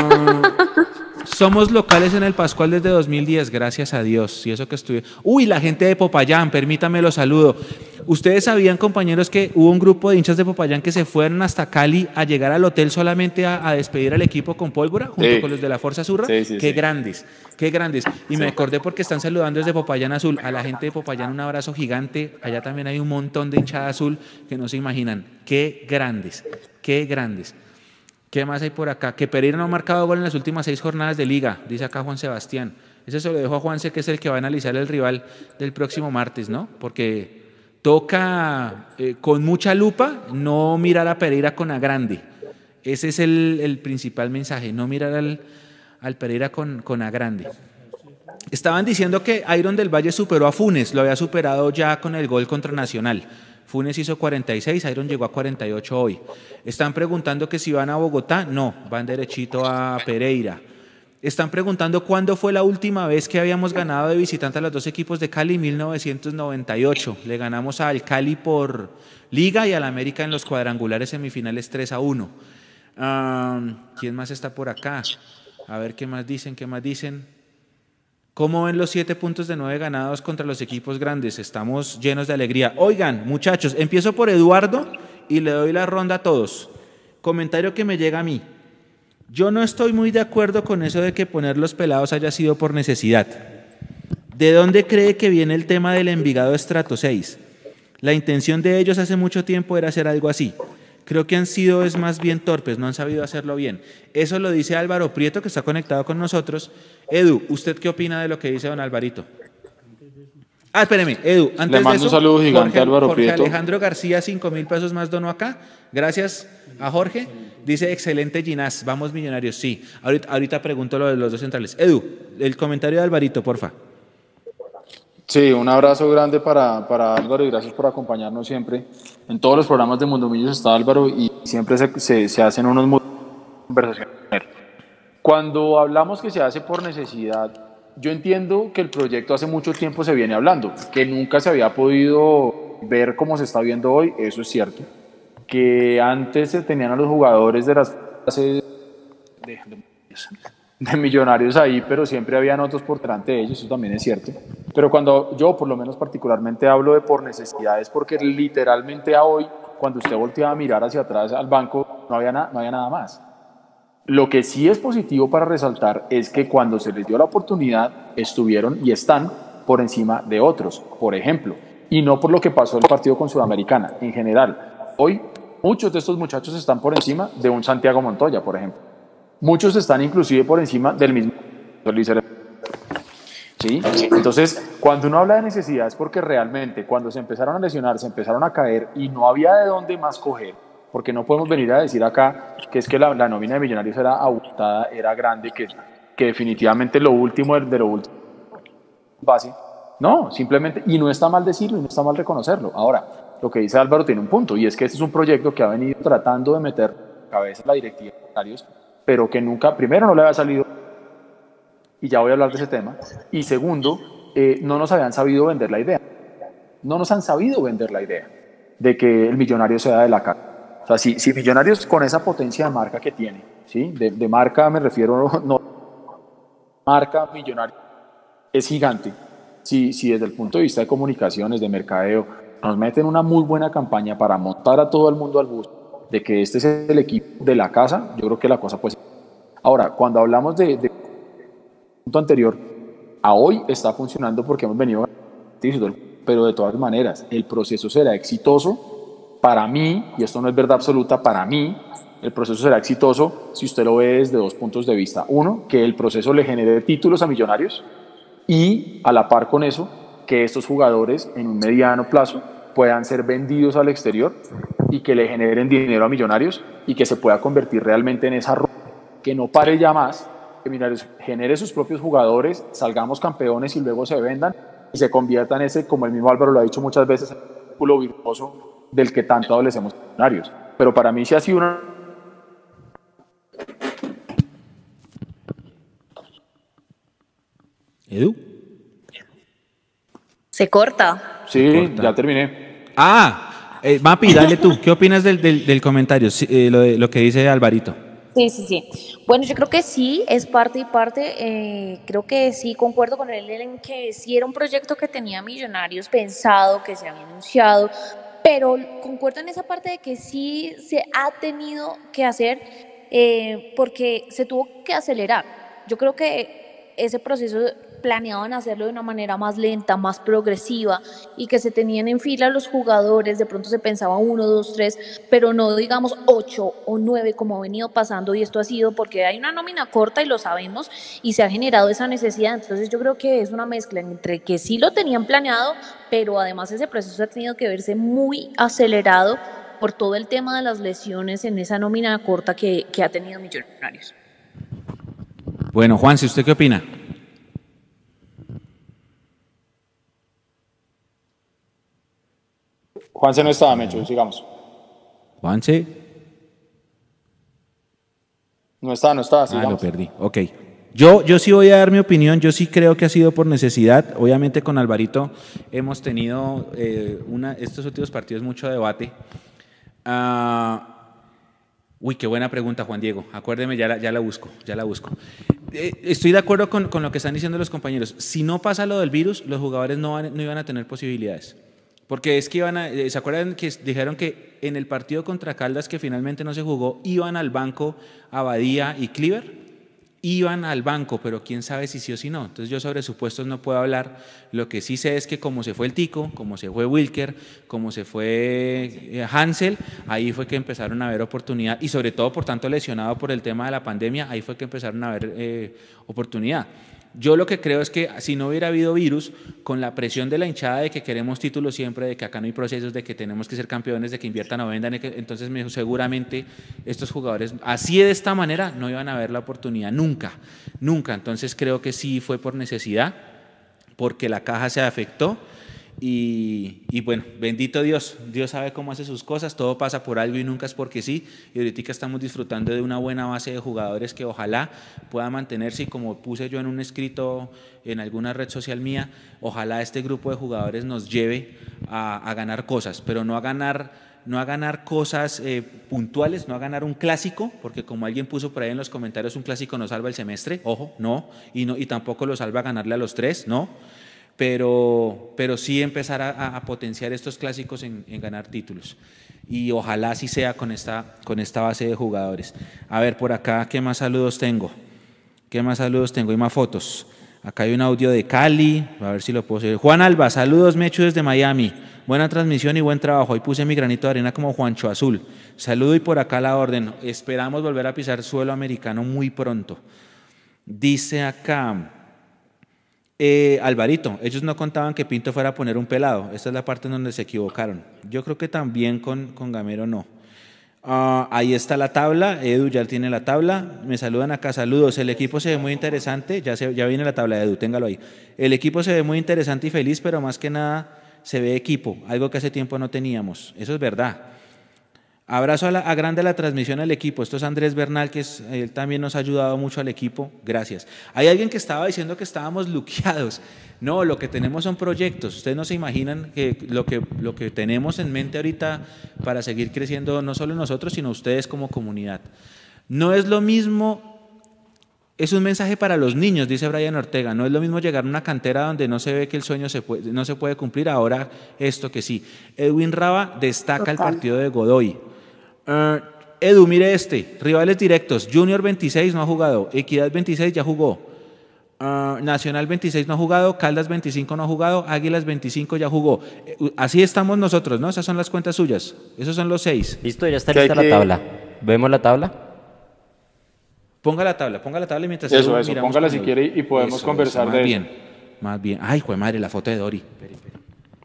Speaker 2: somos locales en el Pascual desde 2010, gracias a Dios. Y eso que estuve. Uy, la gente de Popayán, permítame lo saludo. Ustedes sabían, compañeros, que hubo un grupo de hinchas de Popayán que se fueron hasta Cali a llegar al hotel solamente a, a despedir al equipo con pólvora, junto
Speaker 6: Sí.
Speaker 2: con los de la Fuerza Surra.
Speaker 6: Sí, sí,
Speaker 2: Qué grandes, qué grandes. Y me acordé porque están saludando desde Popayán Azul. A la gente de Popayán un abrazo gigante. Allá también hay un montón de hinchada azul que no se imaginan. Qué grandes, qué grandes. ¿Qué más hay por acá? Que Pereira no ha marcado gol en las últimas seis jornadas de liga, dice acá Juan Sebastián. Ese se lo dejo a Juanse, que es el que va a analizar el rival del próximo martes, ¿no? Porque toca eh, con mucha lupa no mirar a Pereira con a grande. Ese es el, principal mensaje, no mirar al, al Pereira con, con a grande. Estaban diciendo que Iron del Valle superó a Funes, lo había superado ya con el gol contra Nacional. Funes hizo 46, Iron llegó a 48 hoy. Están preguntando que si van a Bogotá, no, van derechito a Pereira. Están preguntando cuándo fue la última vez que habíamos ganado de visitante a los dos equipos de Cali, 1998. Le ganamos al Cali por Liga y al América en los cuadrangulares semifinales 3 a 1. Ah, ¿Quién más está por acá? A ver qué más dicen, qué más dicen. ¿Cómo ven los siete puntos de nueve ganados contra los equipos grandes? Estamos llenos de alegría. Oigan, muchachos, empiezo por Eduardo y le doy la ronda a todos. Comentario que me llega a mí. Yo no estoy muy de acuerdo con eso de que poner los pelados haya sido por necesidad. ¿De dónde cree que viene el tema del Envigado Estrato 6? La intención de ellos hace mucho tiempo era hacer algo así. Creo que han sido es más bien torpes, no han sabido hacerlo bien. Eso lo dice Álvaro Prieto, que está conectado con nosotros. Edu, ¿usted qué opina de lo que dice don Alvarito? Ah, espéreme, Edu, antes
Speaker 6: Le
Speaker 2: de
Speaker 6: mando un saludo gigante
Speaker 2: Jorge,
Speaker 6: a Álvaro
Speaker 2: Jorge
Speaker 6: Prieto.
Speaker 2: Alejandro García, 5 mil pesos más donó acá. Gracias a Jorge. Dice, excelente Ginás, vamos millonarios, sí. Ahorita, ahorita pregunto lo de los dos centrales. Edu, el comentario de Alvarito, porfa.
Speaker 6: Sí, un abrazo grande para, para Álvaro y gracias por acompañarnos siempre. En todos los programas de Mundo Millos está Álvaro y siempre se, se, se hacen unos conversaciones. Cuando hablamos que se hace por necesidad, yo entiendo que el proyecto hace mucho tiempo se viene hablando, que nunca se había podido ver como se está viendo hoy, eso es cierto. Que antes se tenían a los jugadores de las fases de- de millonarios ahí, pero siempre habían otros por delante de ellos, eso también es cierto. Pero cuando yo, por lo menos particularmente, hablo de por necesidades, porque literalmente a hoy, cuando usted volteaba a mirar hacia atrás al banco, no había, no había nada más. Lo que sí es positivo para resaltar es que cuando se les dio la oportunidad, estuvieron y están por encima de otros, por ejemplo, y no por lo que pasó el partido con Sudamericana, en general. Hoy muchos de estos muchachos están por encima de un Santiago Montoya, por ejemplo. Muchos están inclusive por encima del mismo ¿Sí? Entonces, cuando uno habla de necesidades, porque realmente cuando se empezaron a lesionar, se empezaron a caer y no había de dónde más coger, porque no podemos venir a decir acá que es que la, nómina de Millonarios era abultada, era grande, que, que definitivamente lo último de lo último base. No, simplemente, y no está mal decirlo y no está mal reconocerlo. Ahora, lo que dice Álvaro tiene un punto, y es que este es un proyecto que ha venido tratando de meter cabeza la directiva de Millonarios pero que nunca, primero no le había salido, y ya voy a hablar de ese tema, y segundo, eh, no nos habían sabido vender la idea. No nos han sabido vender la idea de que el millonario sea de la casa. O sea, si, si Millonarios con esa potencia de marca que tiene, ¿sí? de, marca me refiero, [LAUGHS] no, marca millonario, es gigante. Si, si desde el punto de vista de comunicaciones, de mercadeo, nos meten una muy buena campaña para montar a todo el mundo al bus, de que este es el equipo de la casa, yo creo que la cosa pues... Ahora, cuando hablamos de, de punto anterior, a hoy está funcionando porque hemos venido pero de todas maneras, el proceso será exitoso para mí, y esto no es verdad absoluta, para mí, el proceso será exitoso si usted lo ve desde dos puntos de vista. Uno, que el proceso le genere títulos a millonarios y a la par con eso, que estos jugadores en un mediano plazo puedan ser vendidos al exterior y que le generen dinero a millonarios y que se pueda convertir realmente en esa ruta, que no pare ya más, que Millonarios genere sus propios jugadores, salgamos campeones y luego se vendan y se convierta en ese, como el mismo Álvaro lo ha dicho muchas veces, el círculo virtuoso del que tanto adolecemos Millonarios. Pero para mí sí ha sido una...
Speaker 2: Edu.
Speaker 5: Se corta.
Speaker 6: Sí, ya terminé.
Speaker 2: Ah, eh, Mapi, dale tú. ¿Qué opinas del, del, comentario, eh, lo, de, lo que dice Alvarito?
Speaker 5: Sí, sí, sí. Bueno, yo creo que sí, es parte y parte. Eh, creo que sí, concuerdo con él en que sí era un proyecto que tenía Millonarios pensado, que se había anunciado, pero concuerdo en esa parte de que sí se ha tenido que hacer porque se tuvo que acelerar. Yo creo que ese proceso planeaban hacerlo de una manera más lenta, más progresiva y que se tenían en fila los jugadores, de pronto se pensaba uno, dos, tres, pero no digamos ocho o nueve como ha venido pasando y esto ha sido porque hay una nómina corta y lo sabemos y se ha generado esa necesidad. Entonces yo creo que es una mezcla entre que sí lo tenían planeado, pero además ese proceso ha tenido que verse muy acelerado por todo el tema de las lesiones en esa nómina corta que, ha tenido Millonarios.
Speaker 2: Bueno, Juan, ¿si usted qué opina?
Speaker 6: Juanse no estaba, Mecho, sigamos.
Speaker 2: Juanse.
Speaker 6: No estaba, no estaba,
Speaker 2: sigamos. Ah, lo perdí, ok. Yo, yo sí voy a dar mi opinión, yo sí creo que ha sido por necesidad. Obviamente con Alvarito hemos tenido eh, una, estos últimos partidos mucho debate. Ah, uy, qué buena pregunta, Juan Diego. Acuérdeme, ya la, ya la busco, ya la busco. Eh, estoy de acuerdo con, con, lo que están diciendo los compañeros. Si no pasa lo del virus, los jugadores no, no iban a tener posibilidades. Porque es que iban a, eh, ¿se acuerdan que dijeron que en el partido contra Caldas que finalmente no se jugó, iban al banco Abadía y Cleaver? Iban al banco, pero quién sabe si sí o si no. Entonces yo sobre supuestos no puedo hablar. Lo que sí sé es que como se fue el Tico, como se fue Wilker, como se fue eh, Hansel, ahí fue que empezaron a haber oportunidad y sobre todo por tanto lesionado por el tema de la pandemia, ahí fue que empezaron a haber eh, oportunidad. Yo lo que creo es que si no hubiera habido virus, con la presión de la hinchada de que queremos títulos siempre, de que acá no hay procesos, de que tenemos que ser campeones, de que inviertan o vendan, entonces seguramente estos jugadores, así de esta manera, no iban a ver la oportunidad nunca, nunca. Entonces creo que sí fue por necesidad, porque la caja se afectó y, bueno, bendito Dios, Dios sabe cómo hace sus cosas, todo pasa por algo y nunca es porque sí. Y ahorita estamos disfrutando de una buena base de jugadores que ojalá pueda mantenerse y como puse yo en un escrito en alguna red social mía, ojalá este grupo de jugadores nos lleve a, ganar cosas, pero no a ganar no a ganar cosas eh, puntuales, no a ganar un clásico, porque como alguien puso por ahí en los comentarios, un clásico no salva el semestre, ojo, no, y, no, y tampoco lo salva ganarle a los tres, no, pero, pero sí empezar a, potenciar estos clásicos en, ganar títulos. Y ojalá así sea con esta, con esta base de jugadores. A ver, por acá, ¿qué más saludos tengo? ¿Qué más saludos tengo? Y más fotos. Acá hay un audio de Cali, a ver si lo puedo hacer. Juan Alba, saludos Mechu desde Miami. Buena transmisión y buen trabajo. Hoy puse mi granito de arena como Juancho Azul. Saludo y por acá la orden. Esperamos volver a pisar suelo americano muy pronto. Dice acá, eh, Alvarito, ellos no contaban que Pinto fuera a poner un pelado. Esta es la parte en donde se equivocaron. Yo creo que también con, con Gamero no. Ah, ahí está la tabla, Edu ya tiene la tabla, me saludan acá, saludos, el equipo se ve muy interesante, ya, se, ya viene la tabla de Edu, téngalo ahí. El equipo se ve muy interesante y feliz, pero más que nada se ve equipo, algo que hace tiempo no teníamos, eso es verdad. Abrazo a, la, grande la transmisión al equipo. Esto es Andrés Bernal, que es, él también nos ha ayudado mucho al equipo. Gracias. Hay alguien que estaba diciendo que estábamos luqueados. No, lo que tenemos son proyectos. Ustedes no se imaginan que lo, que lo que tenemos en mente ahorita para seguir creciendo, no solo nosotros, sino ustedes como comunidad. No es lo mismo es un mensaje para los niños, dice Brian Ortega. No es lo mismo llegar a una cantera donde no se ve que el sueño se no se puede cumplir, ahora esto que sí. Edwin Raba destaca el partido de Godoy. Uh, Edu, mire este, rivales directos, Junior 26 no ha jugado, Equidad 26 ya jugó, uh, Nacional 26 no ha jugado, Caldas 25 no ha jugado, Águilas 25 ya jugó. Uh, así estamos nosotros, ¿no? Esas son las cuentas suyas, esos son los seis.
Speaker 12: Listo, ya está lista la tabla. ¿Vemos la tabla?
Speaker 2: Ponga la tabla, ponga la tabla mientras
Speaker 6: Eso, eso, póngala si quiere y podemos conversar de
Speaker 2: bien, Más bien, ay, jue madre, la foto de Dori.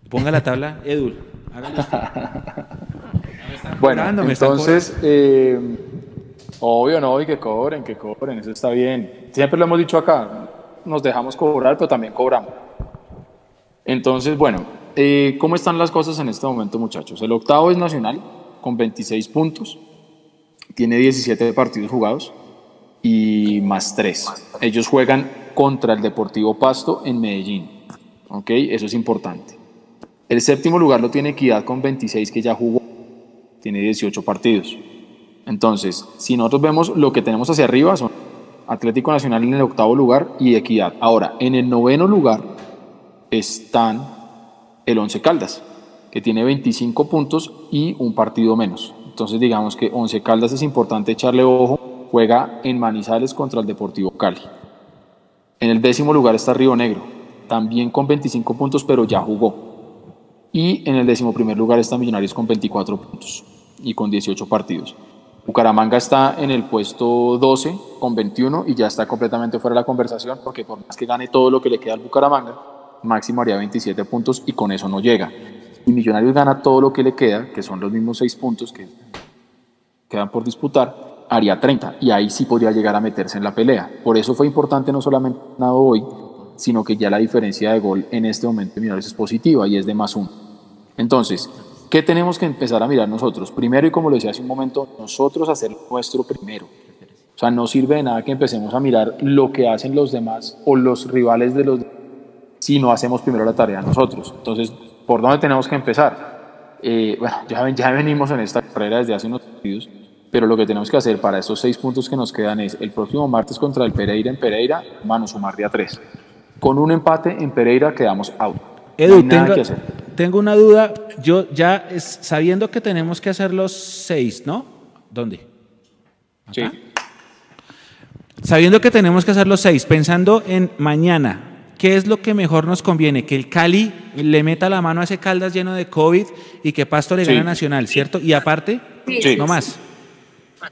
Speaker 2: Ponga la tabla, Edu. [LAUGHS]
Speaker 6: Bueno, entonces, eh, obvio, no, y que cobren, que cobren, eso está bien. Siempre lo hemos dicho acá, nos dejamos cobrar, pero también cobramos. Entonces, bueno, eh, ¿cómo están las cosas en este momento, muchachos? El octavo es Nacional, con 26 puntos, tiene 17 partidos jugados y más 3. Ellos juegan contra el Deportivo Pasto en Medellín, ¿ok? Eso es importante. El séptimo lugar lo tiene Equidad con 26 que ya jugó tiene 18 partidos. Entonces, si nosotros vemos lo que tenemos hacia arriba, son Atlético Nacional en el octavo lugar y Equidad. Ahora, en el noveno lugar están el Once Caldas, que tiene 25 puntos y un partido menos. Entonces, digamos que Once Caldas es importante echarle ojo, juega en Manizales contra el Deportivo Cali. En el décimo lugar está Río Negro, también con 25 puntos, pero ya jugó. Y en el décimo primer lugar está Millonarios con 24 puntos y con 18 partidos. Bucaramanga está en el puesto 12 con 21 y ya está completamente fuera de la conversación porque por más que gane todo lo que le queda al Bucaramanga, máximo haría 27 puntos y con eso no llega. Y Millonarios gana todo lo que le queda, que son los mismos 6 puntos que quedan por disputar, haría 30 y ahí sí podría llegar a meterse en la pelea. Por eso fue importante no solamente hoy, sino que ya la diferencia de gol en este momento de Millonarios es positiva y es de más uno. Entonces, ¿Qué tenemos que empezar a mirar nosotros? Primero, y como lo decía hace un momento, nosotros hacer nuestro primero. O sea, no sirve de nada que empecemos a mirar lo que hacen los demás o los rivales de los demás si no hacemos primero la tarea nosotros. Entonces, ¿por dónde tenemos que empezar? Eh, bueno, ya, ya venimos en esta carrera desde hace unos años, pero lo que tenemos que hacer para estos seis puntos que nos quedan es el próximo martes contra el Pereira en Pereira, mano, sumar día tres. Con un empate en Pereira quedamos out.
Speaker 2: Edu, tengo, una duda. Yo ya sabiendo que tenemos que hacer los seis, ¿no? ¿Dónde?
Speaker 6: Sí.
Speaker 2: Sabiendo que tenemos que hacer los seis, pensando en mañana, ¿qué es lo que mejor nos conviene? Que el Cali le meta la mano a ese Caldas lleno de COVID y que Pasto le gane a Nacional, ¿cierto? Y aparte, no más.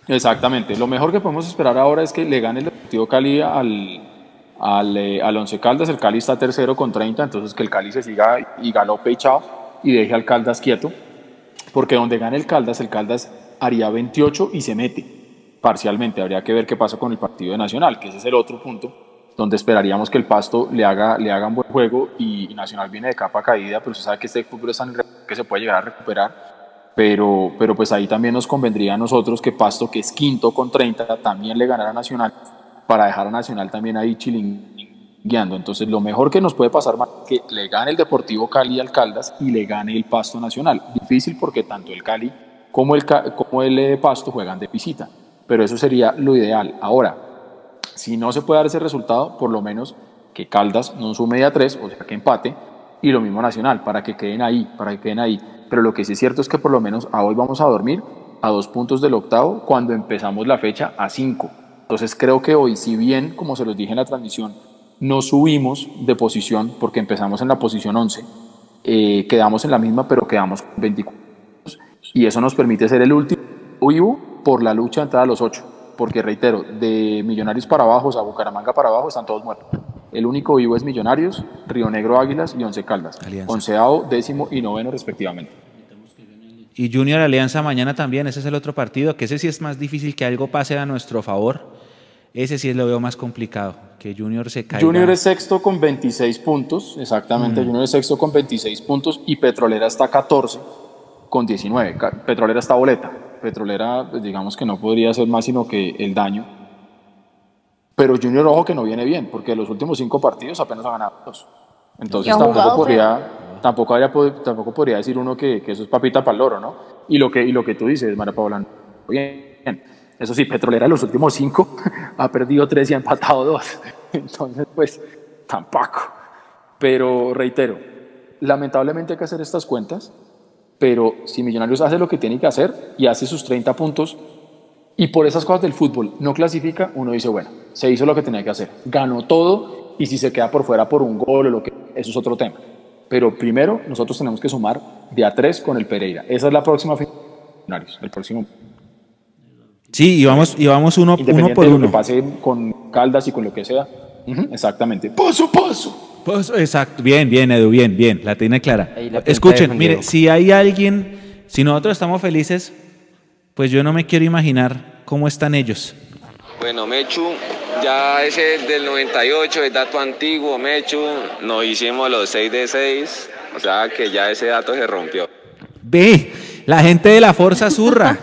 Speaker 6: Exactamente. Lo mejor que podemos esperar ahora es que le gane el Deportivo Cali al, al, eh, al Once Caldas, el Cali está tercero con 30, entonces que el Cali se siga y galope y y deje al Caldas quieto, porque donde gane el Caldas, el Caldas haría 28 y se mete parcialmente. Habría que ver qué pasa con el partido de Nacional, que ese es el otro punto donde esperaríamos que el Pasto le haga, le haga un buen juego y, Nacional viene de capa caída, pero se sabe que este fútbol es tan que se puede llegar a recuperar. Pero, pero pues ahí también nos convendría a nosotros que Pasto, que es quinto con 30, también le ganara Nacional para dejar a Nacional también ahí chilling guiando. Entonces, lo mejor que nos puede pasar es que le gane el Deportivo Cali al Caldas y le gane el Pasto Nacional. Difícil porque tanto el Cali como el, como el eh, Pasto juegan de visita, pero eso sería lo ideal. Ahora, si no se puede dar ese resultado, por lo menos que Caldas no sume a tres, o sea, que empate, y lo mismo Nacional, para que queden ahí, para que queden ahí. Pero lo que sí es cierto es que por lo menos a hoy vamos a dormir a dos puntos del octavo cuando empezamos la fecha a cinco. Entonces creo que hoy, si bien, como se los dije en la transmisión, no subimos de posición porque empezamos en la posición 11, eh, quedamos en la misma, pero quedamos con 24. Y eso nos permite ser el último vivo por la lucha entrada a los 8. Porque reitero, de Millonarios para abajo, o sea, Bucaramanga para abajo, están todos muertos. El único vivo es Millonarios, Río Negro Águilas y Once Caldas. Onceavo, décimo y noveno respectivamente.
Speaker 2: Y Junior Alianza mañana también, ese es el otro partido, que ese sí es más difícil que algo pase a nuestro favor. Ese sí es lo veo más complicado, que Junior se caiga.
Speaker 6: Junior es sexto con 26 puntos, exactamente, mm. Junior es sexto con 26 puntos y Petrolera está 14 con 19. Petrolera está boleta. Petrolera, pues, digamos que no podría ser más sino que el daño pero Junior, ojo que no viene bien, porque los últimos cinco partidos apenas ha ganado dos. Entonces tampoco podría, tampoco, podría decir uno que, que, eso es papita para el loro, ¿no? Y lo que, tú dices, María Paula, bien. Eso sí, Petrolera en los últimos cinco [LAUGHS] ha perdido tres y ha empatado dos. [LAUGHS] Entonces, pues, tampoco. Pero reitero, lamentablemente hay que hacer estas cuentas, pero si Millonarios hace lo que tiene que hacer y hace sus 30 puntos, y por esas cosas del fútbol no clasifica, uno dice, bueno, se hizo lo que tenía que hacer, ganó todo y si se queda por fuera por un gol o lo que, eso es otro tema. Pero primero nosotros tenemos que sumar de a tres con el Pereira. Esa es la próxima el próximo.
Speaker 2: Sí, y vamos, y vamos uno, uno por
Speaker 6: de
Speaker 2: uno.
Speaker 6: Lo que pase con Caldas y con lo que sea. exactamente. Paso a paso.
Speaker 2: paso. Exacto. Bien, bien, Edu, bien, bien. La tiene clara. Escuchen, mire, si hay alguien, si nosotros estamos felices, pues yo no me quiero imaginar cómo están ellos.
Speaker 18: Bueno, Mechu, ya ese del 98, es dato antiguo, Mechu, nos hicimos los 6 de 6, o sea que ya ese dato se rompió.
Speaker 2: Ve, la gente de la Forza Zurra,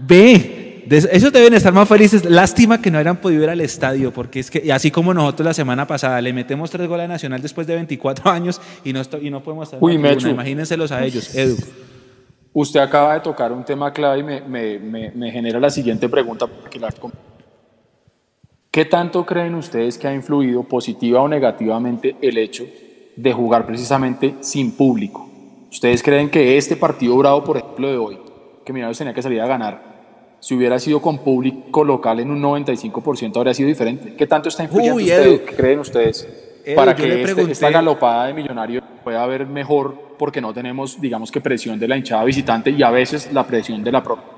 Speaker 2: ve, esos deben estar más felices. Lástima que no hayan podido ir al estadio, porque es que, así como nosotros la semana pasada le metemos tres goles a Nacional después de 24 [LAUGHS] años y no, y no podemos estar
Speaker 6: Uy, Mechu.
Speaker 2: Imagínenselos a ellos, Edu.
Speaker 6: Usted acaba de tocar un tema clave y me, genera la siguiente pregunta. ¿Qué tanto creen ustedes que ha influido positiva o negativamente el hecho de jugar precisamente sin público? ¿Ustedes creen que este partido bravo, por ejemplo, de hoy, que Millonarios tenía que salir a ganar, si hubiera sido con público local en un 95% habría sido diferente? ¿Qué tanto está influyendo ustedes? ¿Qué creen ustedes para que este, esta galopada de Millonarios pueda haber mejor porque no tenemos, digamos que presión de la hinchada visitante y a veces la presión de la propia.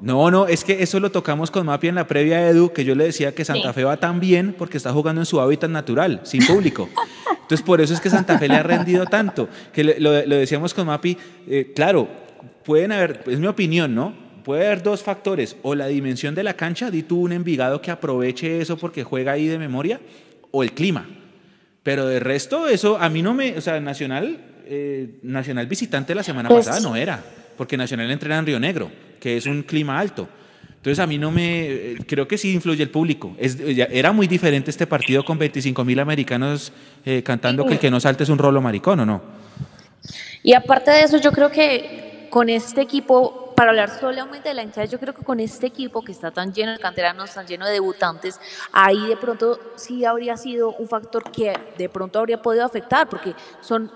Speaker 2: No, no, es que eso lo tocamos con Mapi en la previa Edu, que yo le decía que Santa Fe va tan bien porque está jugando en su hábitat natural, sin público. Entonces, por eso es que Santa Fe le ha rendido tanto. Que lo, decíamos con Mapi, eh, claro, pueden haber, es mi opinión, ¿no? Puede haber dos factores, o la dimensión de la cancha, di tú un Envigado que aproveche eso porque juega ahí de memoria, o el clima. Pero de resto, eso a mí no me, o sea, Nacional eh, Nacional visitante la semana pues pasada no era, porque Nacional entrena en Río Negro, que es un clima alto. Entonces a mí no me, creo que sí influye el público. Era muy diferente este partido con 25 mil americanos eh, cantando que el que no salte es un rolo maricón, ¿o no?
Speaker 5: Y aparte de eso, yo creo que con este equipo, para hablar solamente de la hinchada, yo creo que con este equipo que está tan lleno de canteranos, tan lleno de debutantes, ahí de pronto sí habría sido un factor que de pronto habría podido afectar, porque son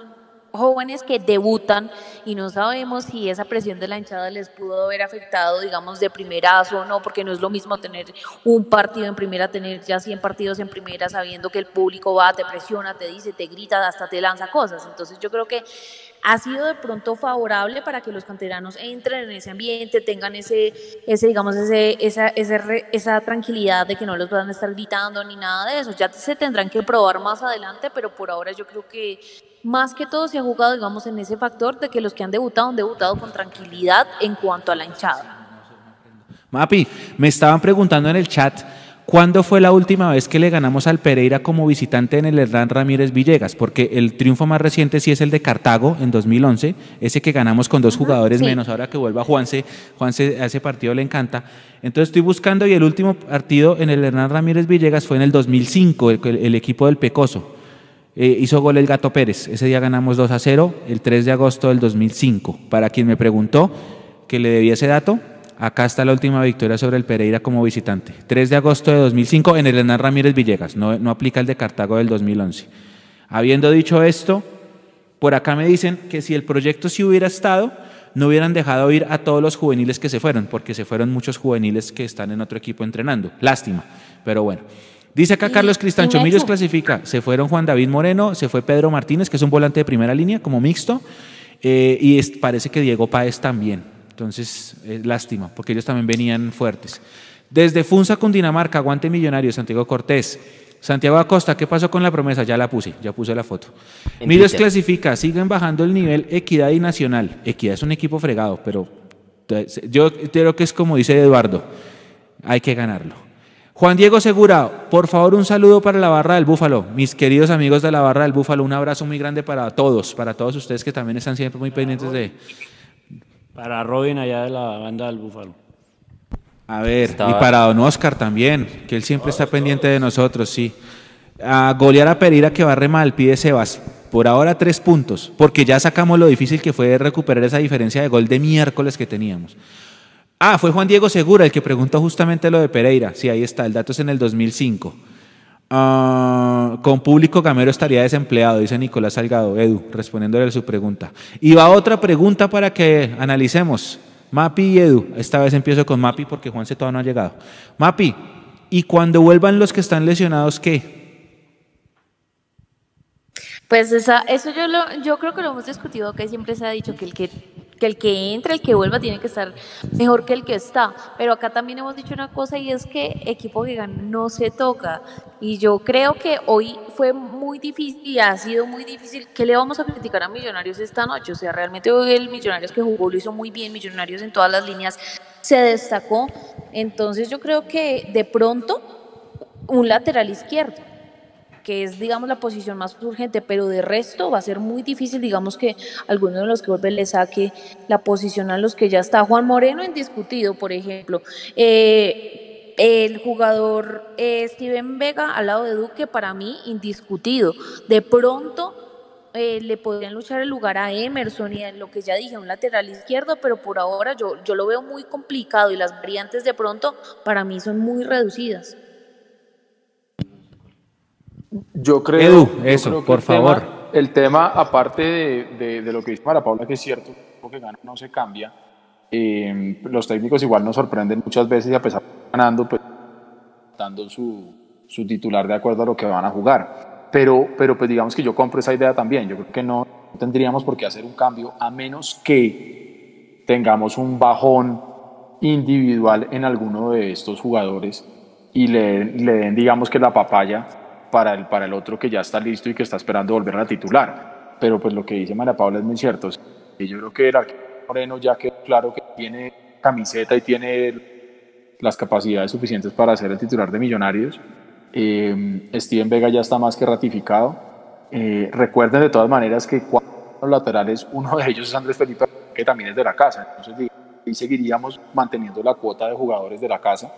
Speaker 5: jóvenes que debutan y no sabemos si esa presión de la hinchada les pudo haber afectado, digamos, de primerazo o no, porque no es lo mismo tener un partido en primera, tener ya 100 partidos en primera, sabiendo que el público va, te presiona, te dice, te grita, hasta te lanza cosas. Entonces yo creo que ha sido de pronto favorable para que los canteranos entren en ese ambiente, tengan ese, ese digamos, ese, esa, ese, esa tranquilidad de que no los van a estar gritando ni nada de eso. Ya se tendrán que probar más adelante, pero por ahora yo creo que más que todo se ha jugado, digamos, en ese factor de que los que han debutado han debutado con tranquilidad en cuanto a la hinchada.
Speaker 2: Mapi, me estaban preguntando en el chat ¿Cuándo fue la última vez que le ganamos al Pereira como visitante en el Hernán Ramírez Villegas? Porque el triunfo más reciente sí es el de Cartago en 2011, ese que ganamos con dos jugadores
Speaker 5: sí.
Speaker 2: menos. Ahora que vuelva Juanse, Juanse a ese partido le encanta. Entonces estoy buscando y el último partido en el Hernán Ramírez Villegas fue en el 2005, el, el equipo del Pecoso. Eh, hizo gol el Gato Pérez. Ese día ganamos 2 a 0, el 3 de agosto del 2005. Para quien me preguntó que le debía ese dato, acá está la última victoria sobre el Pereira como visitante. 3 de agosto de 2005 en el Hernán Ramírez Villegas. No, no aplica el de Cartago del 2011. Habiendo dicho esto, por acá me dicen que si el proyecto sí hubiera estado, no hubieran dejado ir a todos los juveniles que se fueron, porque se fueron muchos juveniles que están en otro equipo entrenando. Lástima, pero bueno. Dice acá
Speaker 5: Y-
Speaker 2: Carlos Cristancho,
Speaker 5: y
Speaker 2: Millos
Speaker 5: Mechu.
Speaker 2: clasifica. Se fueron Juan David Moreno, se fue Pedro Martínez, que es un volante de primera línea, como mixto, eh, y es- parece que Diego Páez también. Entonces, es lástima, porque ellos también venían fuertes. Desde Funza, Cundinamarca, aguante millonario, Santiago Cortés. Santiago Acosta, ¿qué pasó con la promesa? Ya la puse, ya puse la foto. Millos clasifica, siguen bajando el nivel Equidad y Nacional. Equidad es un equipo fregado, pero te- yo creo que es como dice Eduardo, hay que ganarlo. Juan Diego Segura, por favor un saludo para la barra del Búfalo. Mis queridos amigos de la barra del Búfalo, un abrazo muy grande para todos, para todos ustedes que también están siempre muy pendientes de...
Speaker 3: Para Robin allá de la banda del Búfalo.
Speaker 2: A ver,
Speaker 3: Estaba-
Speaker 2: y para don Oscar también, que él siempre está pendiente de nosotros, sí. A golear a Pereira que barre mal, pide Sebas. Por ahora tres puntos, porque ya sacamos lo difícil que fue recuperar esa diferencia de gol de miércoles que teníamos. Ah, fue Juan Diego Segura el que preguntó justamente lo de Pereira. Sí, ahí está, el dato es en el 2005. Ah, con público Gamero estaría desempleado, dice Nicolás Salgado, Edu, respondiéndole a su pregunta. Y va otra pregunta para que analicemos. Mapi y Edu, esta vez empiezo con Mapi porque Juanse todavía no ha llegado. Mapi, ¿y cuando vuelvan los que están lesionados qué?
Speaker 5: Pues eso yo yo creo que lo hemos discutido y siempre se ha dicho que el que, que el que entra, el que vuelva tiene que estar mejor que el que está. Pero acá también hemos dicho una cosa y es que equipo que gana no se toca. Y yo creo que hoy fue muy difícil y ha sido muy difícil. ¿Qué le vamos a criticar a Millonarios esta noche? O sea, realmente hoy el Millonarios que jugó lo hizo muy bien, Millonarios en todas las líneas se destacó. Entonces yo creo que de pronto un lateral izquierdo que es, digamos, la posición más urgente, pero de resto va a ser muy difícil, digamos, que alguno de los que vuelve le saque la posición a los que ya está. Juan Moreno indiscutido, por ejemplo. Eh, el jugador eh, Steven Vega al lado de Duque, para mí, indiscutido. De pronto eh, le podrían luchar el lugar a Emerson y en lo que ya dije, un lateral izquierdo, pero por ahora yo, yo lo veo muy complicado y las variantes de pronto para mí son muy reducidas.
Speaker 6: Yo creo.
Speaker 2: Edu,
Speaker 6: yo
Speaker 2: eso,
Speaker 6: creo que
Speaker 2: por
Speaker 6: el tema-
Speaker 2: favor.
Speaker 6: el tema, aparte de, de- de lo que dice Mara Paula, que es cierto, lo que gana no se cambia. eh, los técnicos igual nos sorprenden muchas veces y a pesar de ganando, pues dando su, su titular de acuerdo a lo que van a jugar. Pero, pero pues digamos que yo compro esa idea también. Yo creo que no tendríamos por qué hacer un cambio a menos que tengamos un bajón individual en alguno de estos jugadores y le, le den, digamos que la papaya para el, para el otro que ya está listo y que está esperando volver a la titular. Pero pues lo que dice María Paula es muy cierto. Y yo creo que el arquero Moreno ya quedó claro que tiene camiseta y tiene las capacidades suficientes para ser el titular de Millonarios. Eh, Steven Vega ya está más que ratificado. Eh, recuerden de todas maneras que cuatro laterales, uno de ellos es Andrés Felipe, que también es de la casa. Entonces, ahí seguiríamos manteniendo la cuota de jugadores de la casa.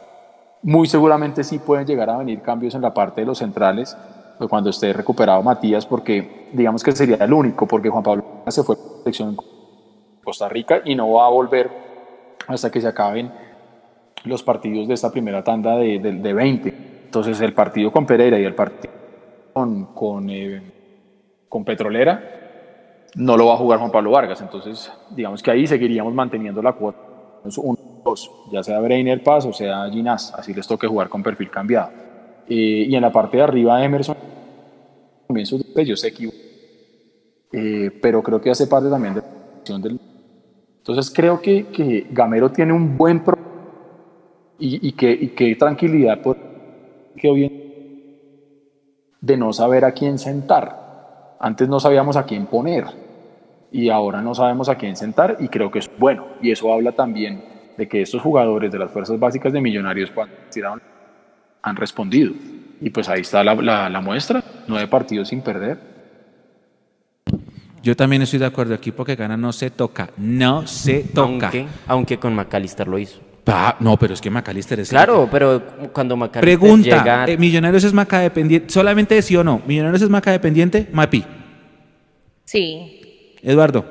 Speaker 6: Muy seguramente sí pueden llegar a venir cambios en la parte de los centrales pues, cuando esté recuperado Matías, porque digamos que sería el único, porque Juan Pablo se fue a la selección en Costa Rica y no va a volver hasta que se acaben los partidos de esta primera tanda de, de- de 20. Entonces el partido con Pereira y el partido con, con, eh, con Petrolera no lo va a jugar Juan Pablo Vargas. Entonces digamos que ahí seguiríamos manteniendo la cuota. Dos, ya sea Breiner Paz o sea Ginás, así les toque jugar con perfil cambiado. Eh, y en la parte de arriba Emerson, también sus yo sé que eh, pero creo que hace parte también de la posición del... Entonces creo que, que Gamero tiene un buen pro y, y, que, y que tranquilidad por que hoy de no saber a quién sentar. Antes no sabíamos a quién poner y ahora no sabemos a quién sentar y creo que es bueno. Y eso habla también de que estos jugadores de las fuerzas básicas de Millonarios cuando tiraron han respondido. Y pues ahí está la, la, la muestra, nueve partidos sin perder.
Speaker 2: Yo también estoy de acuerdo, equipo que gana no se toca, no se toca.
Speaker 12: Aunque, aunque con McAllister lo hizo.
Speaker 2: Pa- no, pero es que McAllister es...
Speaker 12: Claro, pero cuando McAllister
Speaker 2: Pregunta,
Speaker 12: llega...
Speaker 2: eh, ¿Millonarios es Maca dependiente? Solamente sí o no, ¿Millonarios es Maca dependiente? Mapi,
Speaker 5: Sí.
Speaker 2: Eduardo.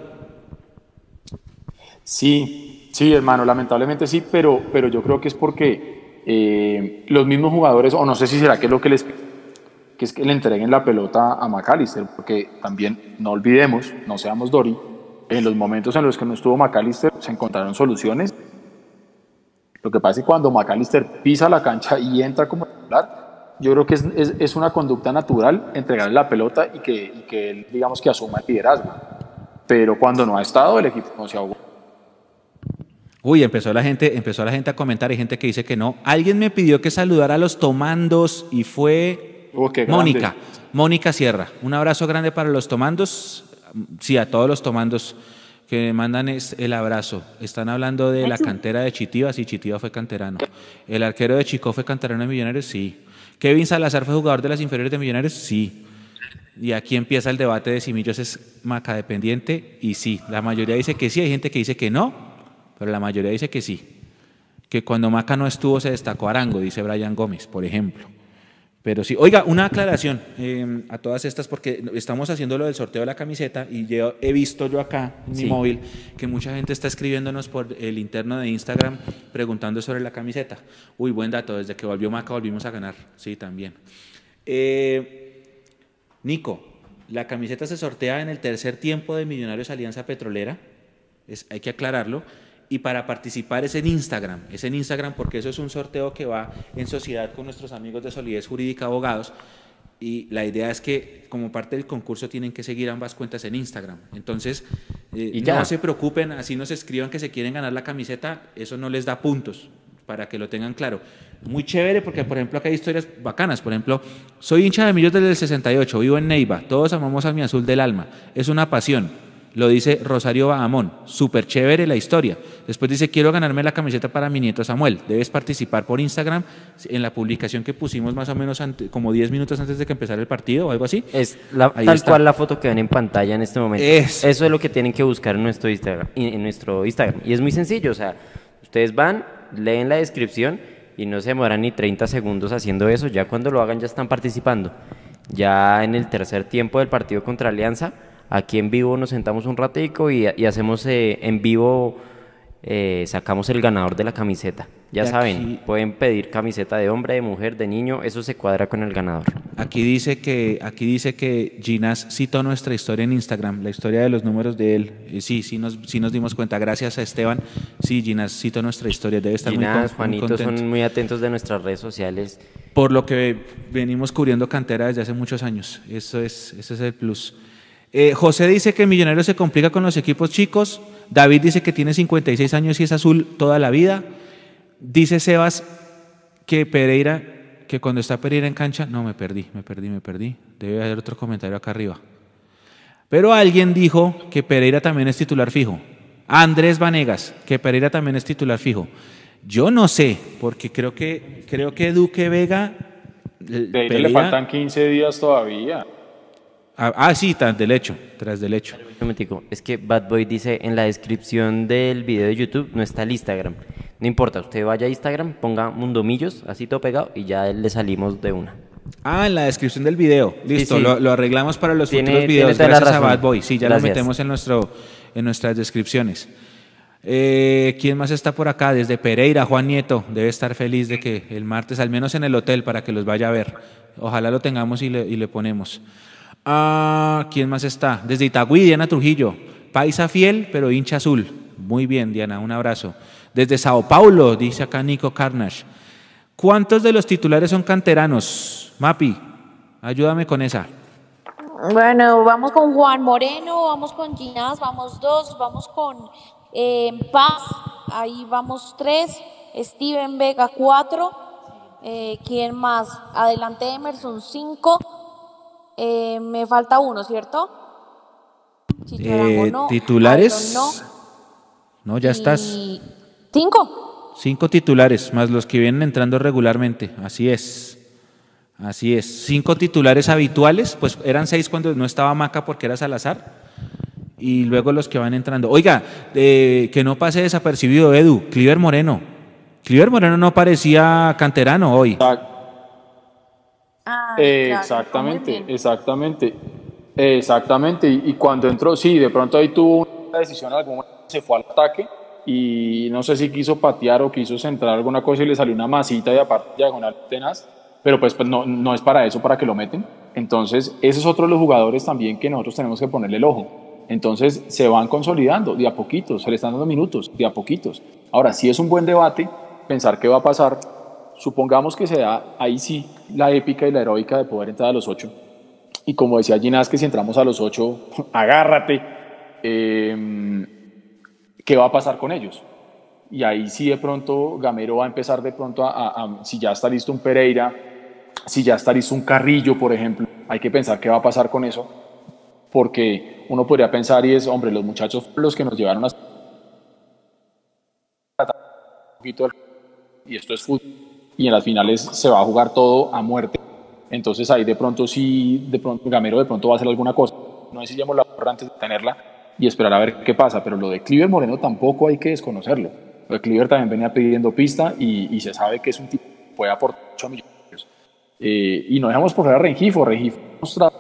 Speaker 6: Sí, sí, hermano, lamentablemente sí, pero, pero yo creo que es porque eh, los mismos jugadores, o no sé si será que es lo que les que es que le entreguen la pelota a McAllister, porque también no olvidemos, no seamos Dori, en los momentos en los que no estuvo McAllister se encontraron soluciones. Lo que pasa es que cuando McAllister pisa la cancha y entra como titular, yo creo que es, es- es una conducta natural entregarle la pelota y que, que él, digamos, que asuma el liderazgo. Pero cuando no ha estado, el equipo no se ahogó.
Speaker 2: Uy, empezó la gente, empezó la gente a comentar, hay gente que dice que no. Alguien me pidió que saludara a los tomandos y fue
Speaker 6: Oh.
Speaker 2: Mónica, Mónica Sierra. Un abrazo grande para los tomandos, sí, a todos los tomandos que me mandan es el abrazo. Están hablando de la cantera de Chitiva, sí, Chitiva fue canterano. El arquero de Chico fue canterano de Millonarios, sí. Kevin Salazar fue jugador de las inferiores de Millonarios, sí. Y aquí empieza el debate de si Millos es maca dependiente y sí, la mayoría dice que sí, hay gente que dice que no, pero la mayoría dice que sí. Que cuando Maca no estuvo se destacó Arango, dice Brian Gómez, por ejemplo. Pero sí, oiga, una aclaración eh, a todas estas, porque estamos haciendo lo del sorteo de la camiseta y yo he visto yo acá en
Speaker 12: Sí.
Speaker 2: mi móvil que mucha gente está escribiéndonos por el interno de Instagram preguntando sobre la camiseta. Uy, buen dato, desde que volvió Maca volvimos a ganar, sí, también. Eh, Nico, la camiseta se sortea en el tercer tiempo de Millonarios Alianza Petrolera, es, hay que aclararlo, y para participar es en Instagram, es en Instagram porque eso es un sorteo que va en sociedad con nuestros amigos de Solidez Jurídica Abogados, y la idea es que como parte del concurso tienen que seguir ambas cuentas en Instagram. Entonces, eh,
Speaker 12: Y ya.
Speaker 2: no se preocupen, así nos escriban que se quieren ganar la camiseta, eso no les da puntos, para que lo tengan claro. Muy chévere porque, por ejemplo, acá hay historias bacanas. Por ejemplo, soy hincha de Millos desde el 68, vivo en Neiva, todos amamos a mi azul del alma, es una pasión. Lo dice Rosario Bahamón, súper chévere la historia. Después dice, quiero ganarme la camiseta para mi nieto Samuel. Debes participar por Instagram en la publicación que pusimos más o menos ante- como 10 minutos antes de que empezara el partido o algo así.
Speaker 12: Es la- tal
Speaker 2: está.
Speaker 12: cual la foto que ven en pantalla en este momento.
Speaker 2: Es.
Speaker 12: Eso es lo que tienen que buscar en nuestro Instagram. En nuestro Instagram. Y es muy sencillo. O sea, ustedes van, leen la descripción y no se demoran ni 30 segundos haciendo eso. Ya cuando lo hagan ya están participando. Ya en el tercer tiempo del partido contra Alianza, aquí en vivo nos sentamos un ratico y, y hacemos eh, en vivo, eh, sacamos el ganador de la camiseta. Ya saben,
Speaker 2: aquí-
Speaker 12: pueden pedir camiseta de hombre, de mujer, de niño, eso se cuadra con el ganador.
Speaker 2: Aquí dice que aquí dice que Ginás citó nuestra historia en Instagram, la historia de los números de él. Eh, Sí, sí nos, sí nos dimos cuenta. Gracias a Esteban. Sí, Ginás citó nuestra historia. Debe estar muy,
Speaker 12: Ginás,
Speaker 2: con- muy
Speaker 12: Juanito son muy atentos de nuestras redes sociales.
Speaker 2: Por lo que venimos cubriendo cantera desde hace muchos años. Eso es, ese es el plus. Eh, José dice que Millonarios se complica con los equipos chicos. David dice que tiene 56 años y es azul toda la vida. Dice Sebas que Pereira, que cuando está Pereira en cancha, no, me perdí, me perdí, me perdí. Debe haber otro comentario acá arriba. Pero alguien dijo que Pereira también es titular fijo. Andrés Vanegas, que Pereira también es titular fijo. Yo no sé, porque creo que, creo que Duque Vega.
Speaker 6: De le faltan 15 días todavía.
Speaker 2: Ah, ah, sí, tras del hecho, tras del hecho.
Speaker 12: Un es que Bad Boy dice en la descripción del video de YouTube no está el Instagram. No importa, usted vaya a Instagram, ponga Mundomillos, así todo pegado, y ya le salimos de una.
Speaker 2: Ah, en la descripción del video. Listo,
Speaker 12: sí.
Speaker 2: Lo, lo arreglamos para los
Speaker 12: Tiene-
Speaker 2: futuros videos. Gracias a. Bad Boy. Sí, ya
Speaker 12: Gracias.
Speaker 2: lo metemos en, nuestro, en nuestras descripciones. Eh, ¿Quién más está por acá? Desde Pereira, Juan Nieto. Debe estar feliz de que el martes, al menos en el hotel, para que los vaya a ver. Ojalá lo tengamos y le, y le ponemos. Ah, ¿Quién más está? Desde Itagüí, Diana Trujillo. Paisa fiel, pero hincha azul. Muy bien, Diana, un abrazo. Desde Sao Paulo, dice acá Nico Carnage. ¿Cuántos de los titulares son canteranos? Mapi, ayúdame con esa.
Speaker 5: Bueno, vamos con Juan Moreno, vamos con Ginás, vamos dos, vamos con eh, Paz, ahí vamos tres, Steven Vega cuatro, eh, ¿quién más? Adelante Emerson cinco, eh, me falta uno, ¿cierto?
Speaker 2: Eh,
Speaker 5: no,
Speaker 2: titulares.
Speaker 5: No,
Speaker 2: No, ya estás.
Speaker 5: cinco.
Speaker 2: Cinco titulares, más los que vienen entrando regularmente. Así es. Así es. Cinco titulares habituales, pues eran seis cuando no estaba Maca porque era Salazar. Y luego los que van entrando. Oiga, eh, que no pase desapercibido, Edu, Cliver Moreno. Cliver Moreno no parecía canterano hoy.
Speaker 5: Ah,
Speaker 6: Eh,
Speaker 5: claro,
Speaker 6: exactamente, exactamente, exactamente. Y, y cuando entró, sí, de pronto ahí tuvo una decisión, momento se fue al ataque y no sé si quiso patear o quiso centrar alguna cosa y le salió una masita y aparte diagonal tenaz, pero pues, pues no, no es para eso, para que lo meten. Entonces, ese es otro de los jugadores también que nosotros tenemos que ponerle el ojo. Entonces, se van consolidando de a poquitos, se le están dando minutos, de a poquitos. Ahora, sí es un buen debate pensar qué va a pasar supongamos que se da ahí sí la épica y la heroica de poder entrar a los ocho. Y como decía Ginás, que si entramos a los ocho, [LAUGHS] agárrate. eh, ¿Qué va a pasar con ellos? Y ahí sí de pronto Gamero va a empezar de pronto a, a- si ya está listo un Pereira, si ya está listo un Carrillo, por ejemplo, hay que pensar qué va a pasar con eso. Porque uno podría pensar y es, hombre, los muchachos los que nos llevaron a... y esto es fútbol y en las finales se va a jugar todo a muerte. Entonces ahí de pronto sí, de pronto Gamero de pronto va a hacer alguna cosa. No decíamos la porra antes de tenerla y esperar a ver qué pasa, pero lo de Cliver Moreno tampoco hay que desconocerlo. Lo de Cliver también venía pidiendo pista y, y se sabe que es un tipo que puede aportar 8 millones. Eh, y no dejamos por fuera a Rengifo. Rengifo mostrado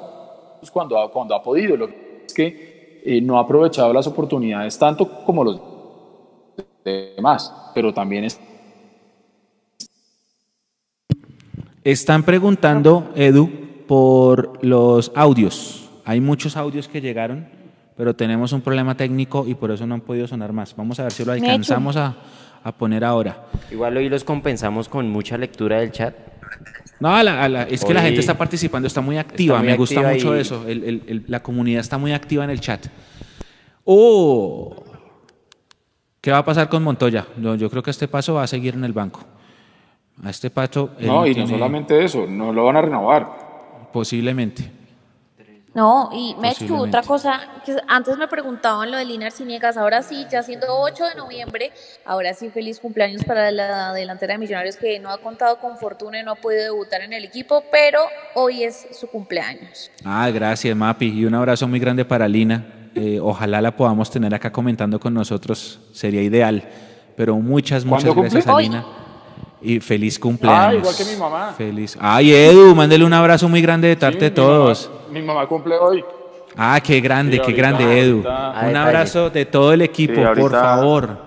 Speaker 6: cuando ha, cuando ha podido. Lo que es que eh, no ha aprovechado las oportunidades tanto como los demás, pero también es
Speaker 2: Están preguntando, Edu, por los audios. Hay muchos audios que llegaron, pero tenemos un problema técnico y por eso no han podido sonar más. Vamos a ver si lo alcanzamos a, a poner ahora.
Speaker 12: Igual hoy los compensamos con mucha lectura del chat.
Speaker 2: No, a la- a la- es que la gente está participando, está muy activa.
Speaker 12: muy
Speaker 2: Me gusta
Speaker 12: activa
Speaker 2: mucho
Speaker 12: y-
Speaker 2: eso. el- el- el- la comunidad está muy activa en el chat. Oh, ¿qué va a pasar con Montoya? Yo creo que este paso va a seguir en el banco. A este paso. él
Speaker 6: No, y no solamente eso, no lo van a renovar.
Speaker 2: Posiblemente.
Speaker 5: No, y Mechu,
Speaker 2: Posiblemente.
Speaker 5: otra cosa, que antes me preguntaban lo de Linar Ciniegas, ahora sí, ya siendo 8 de noviembre, ahora sí, feliz cumpleaños para la delantera de Millonarios que no ha contado con fortuna y no ha podido debutar en el equipo, pero hoy es su cumpleaños.
Speaker 2: Ah, gracias, Mapi. Y un abrazo muy grande para Lina. Eh, ojalá la podamos tener acá comentando con nosotros. Sería ideal. Pero muchas, muchas
Speaker 6: ¿Cuándo
Speaker 2: gracias
Speaker 6: cumple?
Speaker 2: a
Speaker 6: Hoy.
Speaker 2: Y feliz cumpleaños.
Speaker 6: Ah, igual que mi mamá.
Speaker 2: Feliz. Ay, Edu, mándele un abrazo muy grande de parte de
Speaker 6: mi
Speaker 2: todos.
Speaker 6: Mi mamá cumple hoy.
Speaker 2: Ah, qué grande,
Speaker 6: Sí,
Speaker 2: qué
Speaker 6: ahorita,
Speaker 2: grande, Edu.
Speaker 6: ahorita.
Speaker 2: Un abrazo de todo el equipo,
Speaker 6: Sí,
Speaker 2: por favor.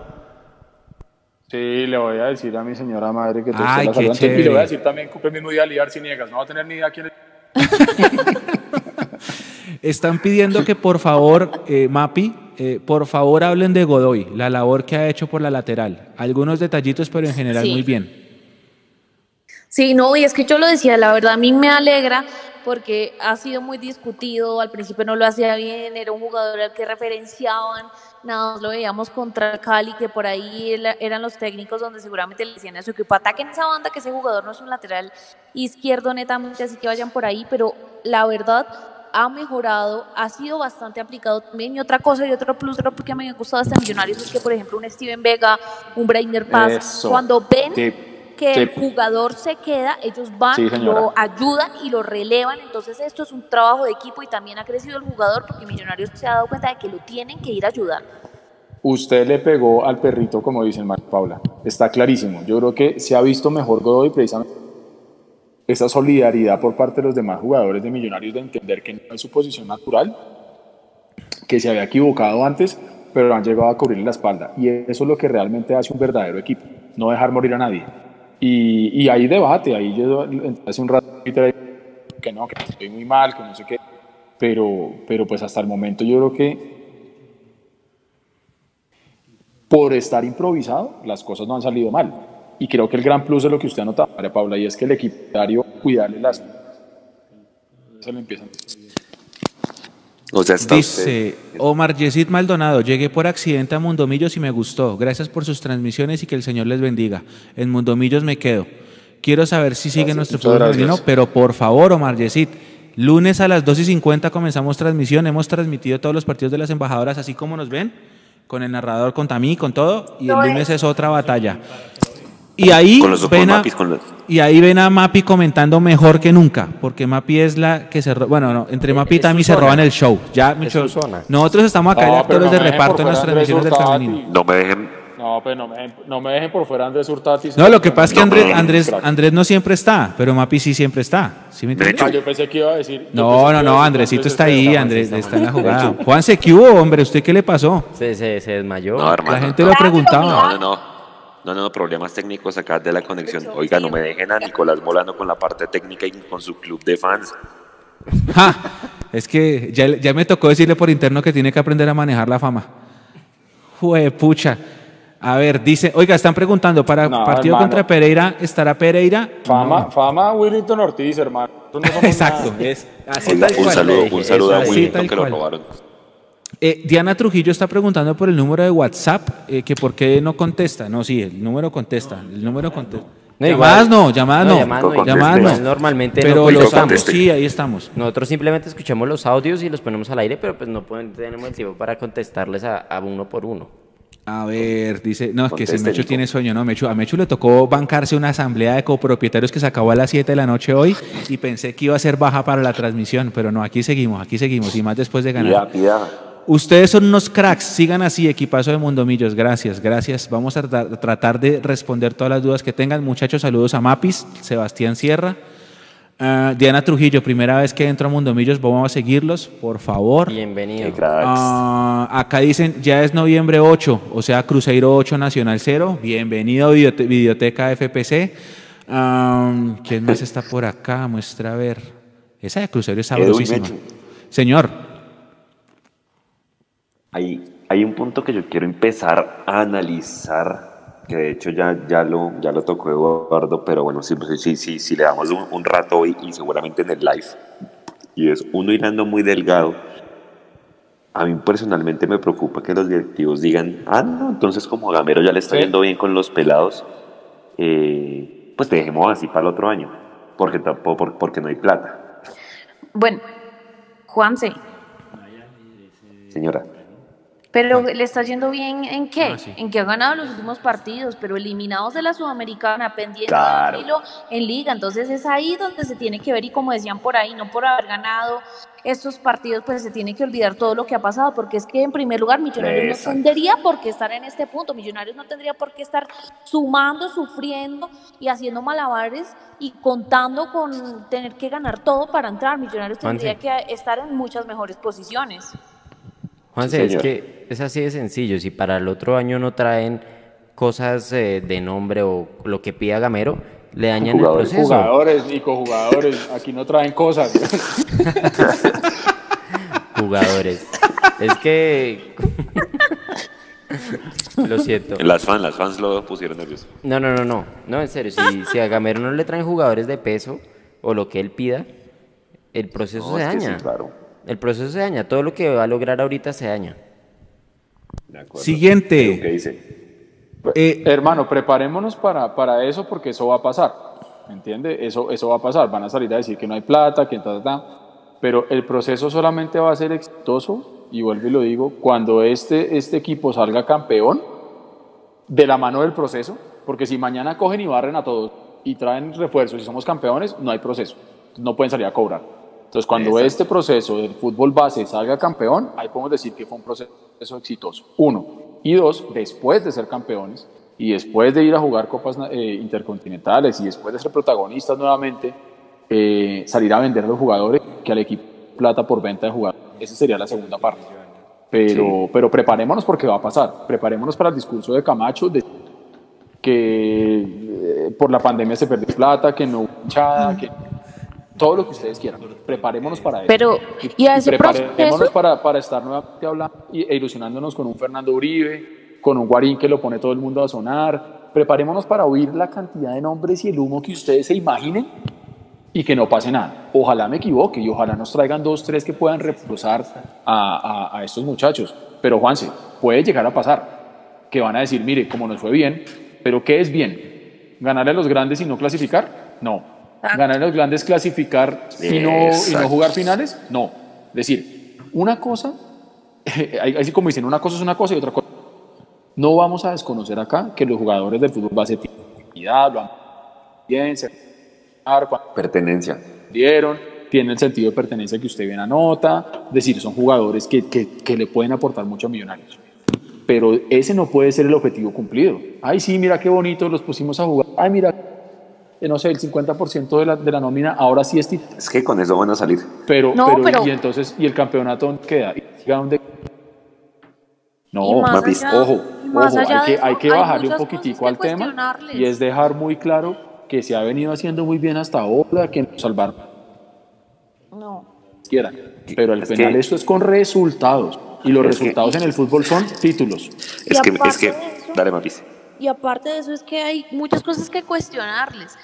Speaker 6: Sí, le voy a decir a mi señora madre que te
Speaker 2: Ay, qué.
Speaker 6: Y le voy
Speaker 2: chévere.
Speaker 6: a decir también cumple el mismo día Liar Ciniegas. No va a tener ni idea quién es. [LAUGHS]
Speaker 2: Están pidiendo que por favor, eh, Mapi, eh, por favor hablen de Godoy, la labor que ha hecho por la lateral. Algunos detallitos, pero en general
Speaker 5: Sí.
Speaker 2: muy bien.
Speaker 5: Sí, no, y es que yo lo decía, la verdad a mí me alegra porque ha sido muy discutido, al principio no lo hacía bien, era un jugador al que referenciaban, nada más lo veíamos contra Cali, que por ahí eran los técnicos donde seguramente le decían a su equipo, ataquen esa banda, que ese jugador no es un lateral izquierdo netamente, así que vayan por ahí, pero la verdad ha mejorado, ha sido bastante aplicado también, y otra cosa y otro plus otro que me ha gustado de este Millonarios es que, por ejemplo, un Steven Vega, un Brainer Paz,
Speaker 6: Eso.
Speaker 5: cuando ven que el
Speaker 6: tip.
Speaker 5: jugador se queda, ellos van,
Speaker 6: Sí,
Speaker 5: lo ayudan y lo relevan. Entonces esto es un trabajo de equipo y también ha crecido el jugador porque Millonarios se ha dado cuenta de que lo tienen que ir a ayudar.
Speaker 6: Usted le pegó al perrito, como dicen María Paula. Está clarísimo. Yo creo que se ha visto mejor Godoy precisamente esa solidaridad por parte de los demás jugadores de Millonarios de entender que no es su posición natural, que se había equivocado antes, pero han llegado a cubrirle la espalda. Y eso es lo que realmente hace un verdadero equipo, no dejar morir a nadie. Y, y hay debate, ahí yo hace un rato que no, que estoy muy mal, que no sé qué, pero, pero pues hasta el momento yo creo que por estar improvisado, las cosas no han salido mal. Y creo que el gran plus de lo que usted ha notado, María Paula, y es que el equipario cuidarle las... Se lo empiezan.
Speaker 4: O sea, está
Speaker 2: Dice Omar Yesid Maldonado, llegué por accidente a Mundomillos y me gustó. Gracias por sus transmisiones y que el Señor les bendiga. En Mundomillos me quedo. Quiero saber si sigue
Speaker 6: Gracias,
Speaker 2: nuestro fútbol femenino, pero por favor, Omar Yesid, lunes a las 2 y 50 comenzamos transmisión. Hemos transmitido todos los partidos de las embajadoras, así como nos ven. con el narrador, con Tamí, con todo, y el lunes es otra batalla. Y ahí,
Speaker 4: Con los-
Speaker 2: ven a,
Speaker 4: Mapis, con los-
Speaker 2: y ahí ven a Mapi comentando mejor que nunca, porque Mapi es la que se bueno, no, entre Mapi y
Speaker 12: es
Speaker 2: Tami se roban el show. Ya,
Speaker 12: Es su zona.
Speaker 2: nosotros estamos acá
Speaker 6: No,
Speaker 2: actores
Speaker 6: no
Speaker 2: de reparto en las transmisiones del femenino.
Speaker 4: No me dejen.
Speaker 6: No, pues no me, dejen- no me dejen por fuera Andrés Hurtati.
Speaker 2: No, lo que pasa es que Andrés,
Speaker 6: No,
Speaker 2: Andrés. Andrés no siempre está, pero Mapi sí siempre está. ¿Sí me entiendes?
Speaker 6: Ah, yo pensé que iba a decir.
Speaker 2: No, no, no, Andresito
Speaker 6: Andrés
Speaker 2: está ahí. Andrés está en la jugada. Juanse, ¿qué hubo, hombre? ¿Usted qué le pasó?
Speaker 12: Se, se, se desmayó.
Speaker 4: No, hermano.
Speaker 2: La gente lo preguntaba.
Speaker 4: No, no, no. No, no, problemas técnicos acá de la conexión. Oiga, no me dejen a Nicolás Molano con la parte técnica y con su club de fans. [LAUGHS]
Speaker 2: Ja, es que ya, ya me tocó decirle por interno que tiene que aprender a manejar la fama. Jue pucha. A ver, dice, oiga, están preguntando, para
Speaker 6: No,
Speaker 2: partido
Speaker 6: hermano.
Speaker 2: contra Pereira, ¿estará Pereira?
Speaker 6: Fama, fama Willington Ortiz, hermano. No [LAUGHS]
Speaker 2: Exacto, es así
Speaker 4: Oiga,
Speaker 2: tal
Speaker 4: un
Speaker 2: cual.
Speaker 4: saludo, un saludo a Willington que lo robaron.
Speaker 2: Eh, Diana Trujillo está preguntando por el número de WhatsApp, eh, que por qué no contesta. No, sí, el número contesta, el número contesta.
Speaker 12: No,
Speaker 2: llamadas no, llamadas
Speaker 12: No,
Speaker 2: no,
Speaker 12: llamadas no,
Speaker 2: llamadas no.
Speaker 12: normalmente no
Speaker 2: pero lo
Speaker 12: contestamos.
Speaker 2: estamos, sí, ahí estamos.
Speaker 12: Nosotros simplemente escuchamos los audios y los ponemos al aire, pero pues no pueden- tenemos el tiempo para contestarles a, a uno por uno.
Speaker 2: A ver, dice, no, es que si Mechu tiene sueño, no, Mechu, a Mechu le tocó bancarse una asamblea de copropietarios que se acabó a las 7 de la noche hoy y pensé que iba a ser baja para la transmisión, pero no, aquí seguimos, aquí seguimos y más después de ganar.
Speaker 4: Pida, pida.
Speaker 2: Ustedes son unos cracks, sigan así, equipazo de Mundomillos, gracias, gracias. Vamos a tratar, tratar de responder todas las dudas que tengan. Muchachos, saludos a Mapis, Sebastián Sierra, ah, Diana Trujillo, primera vez que entro a Mundomillos, vamos a seguirlos, por favor.
Speaker 12: Bienvenido.
Speaker 2: Ah, acá dicen, ya es noviembre 8, o sea, Cruzeiro 8, Nacional 0. Bienvenido, Videote- Videoteca FPC. ¿Quién más [LAUGHS] está por acá? Muestra a ver. Esa de Cruzeiro es sabrosísima. Señor,
Speaker 4: Hay, hay un punto que yo quiero empezar a analizar, que de hecho ya, ya, lo, ya lo tocó Eduardo, pero bueno, sí, sí, sí, sí, sí le damos un, un rato hoy y seguramente en el live. Y es uno hilando muy delgado. A mí personalmente me preocupa que los directivos digan, ah, no, entonces como Gamero ya le está
Speaker 6: Sí.
Speaker 4: yendo bien con los pelados, eh, pues te dejemos así para el otro año, porque, tampoco, por- porque no hay plata,
Speaker 5: Bueno, Juanse,
Speaker 4: señora.
Speaker 5: Pero le está yendo bien en qué?
Speaker 2: Ah, sí.
Speaker 5: En que ha ganado los últimos partidos, pero eliminados de la Sudamericana, pendiente
Speaker 4: Claro.
Speaker 5: de hilo en liga. Entonces es ahí donde se tiene que ver y como decían por ahí, no por haber ganado estos partidos, pues se tiene que olvidar todo lo que ha pasado, porque es que en primer lugar Millonarios
Speaker 4: Exacto.
Speaker 5: no tendría por qué estar en este punto, Millonarios no tendría por qué estar sumando, sufriendo y haciendo malabares y contando con tener que ganar todo para entrar. Millonarios tendría
Speaker 12: Juanse.
Speaker 5: que estar en muchas mejores posiciones.
Speaker 12: Juanse,
Speaker 4: Sí,
Speaker 12: es
Speaker 4: señor.
Speaker 12: que es así de sencillo. Si para el otro año no traen cosas eh, de nombre o lo que pida Gamero, le dañan
Speaker 4: Jugadores.
Speaker 12: el proceso.
Speaker 6: Jugadores, Nico, jugadores. Aquí no traen cosas. [LAUGHS]
Speaker 12: Jugadores. es que. [LAUGHS] lo siento.
Speaker 4: Las fans, las fans lo pusieron nervioso.
Speaker 12: No, no, no, no. No, en serio. Si, si a Gamero no le traen jugadores de peso o lo que él pida, el proceso
Speaker 4: No,
Speaker 12: se
Speaker 4: es que sí,
Speaker 12: daña.
Speaker 4: claro.
Speaker 12: El proceso se daña. Todo lo que va a lograr ahorita se daña.
Speaker 4: De.
Speaker 2: Siguiente.
Speaker 4: ¿Qué dice?
Speaker 2: Eh,
Speaker 6: Hermano, preparémonos para, para eso porque eso va a pasar. ¿Me entiende? Eso, eso va a pasar. Van a salir a decir que no hay plata, que ta, ta, ta. Pero el proceso solamente va a ser exitoso, y vuelvo y lo digo, cuando este, este equipo salga campeón de la mano del proceso. Porque si mañana cogen y barren a todos y traen refuerzos y somos campeones, no hay proceso. No pueden salir a cobrar. Entonces, cuando este proceso del fútbol base salga campeón, ahí podemos decir que fue un proceso exitoso. Uno. Y dos, después de ser campeones y después de ir a jugar copas eh, intercontinentales y después de ser protagonistas nuevamente, eh, salir a vender a los jugadores que al equipo plata por venta de jugadores. Esa sería la segunda parte. Pero, pero preparémonos porque va a pasar. Preparémonos para el discurso de Camacho de que eh, por la pandemia se perdió plata, que no hubo hinchada, que todo lo que ustedes quieran. Preparémonos para eso.
Speaker 5: Pero, ¿y a ese
Speaker 6: preparémonos
Speaker 5: proceso?
Speaker 6: para, para estar nuevamente hablando y- e ilusionándonos con un Fernando Uribe, con un Guarín que lo pone todo el mundo a sonar. Preparémonos para oír la cantidad de nombres y el humo que ustedes se imaginen y que no pase nada. Ojalá me equivoque y ojalá nos traigan dos, tres que puedan reforzar a, a- a estos muchachos. Pero Juanse, puede llegar a pasar que van a decir, mire, como nos fue bien, pero ¿qué es bien? ¿Ganarle a los grandes y no clasificar? No. ¿Ganarle a los grandes, clasificar y no, y no jugar finales? No. Es decir, una cosa, [LAUGHS] así como dicen, una cosa es una cosa y otra cosa No vamos a desconocer acá que los jugadores del fútbol base tienen identidad, lo han bien, se
Speaker 4: pertenencia.
Speaker 6: Dieron, tienen el sentido de pertenencia que usted bien anota, es decir, son jugadores que, que, que le pueden aportar mucho a Millonarios. Pero ese no puede ser el objetivo cumplido. Ay, sí, mira qué bonito, los pusimos a jugar. Ay, mira, no sé, el 50% de la, de la nómina ahora sí es titular.
Speaker 4: Es que con eso van a salir.
Speaker 6: Pero,
Speaker 5: No,
Speaker 6: pero,
Speaker 5: pero-
Speaker 6: y entonces, ¿y el campeonato dónde queda? ¿Y siga dónde- No, Mapis, ojo, ojo, hay que,
Speaker 5: eso,
Speaker 6: hay que
Speaker 5: hay
Speaker 6: bajarle un poquitico al tema y es dejar muy claro que se ha venido haciendo muy bien hasta ahora, que nos salvar
Speaker 5: No.
Speaker 6: quieran. Pero al
Speaker 4: es
Speaker 6: final
Speaker 4: que-
Speaker 6: esto es con resultados y los
Speaker 4: Es que-
Speaker 6: resultados en el fútbol son títulos.
Speaker 4: Es que, es que, dale, Mapis.
Speaker 5: Y aparte de eso es que hay muchas cosas que cuestionarles.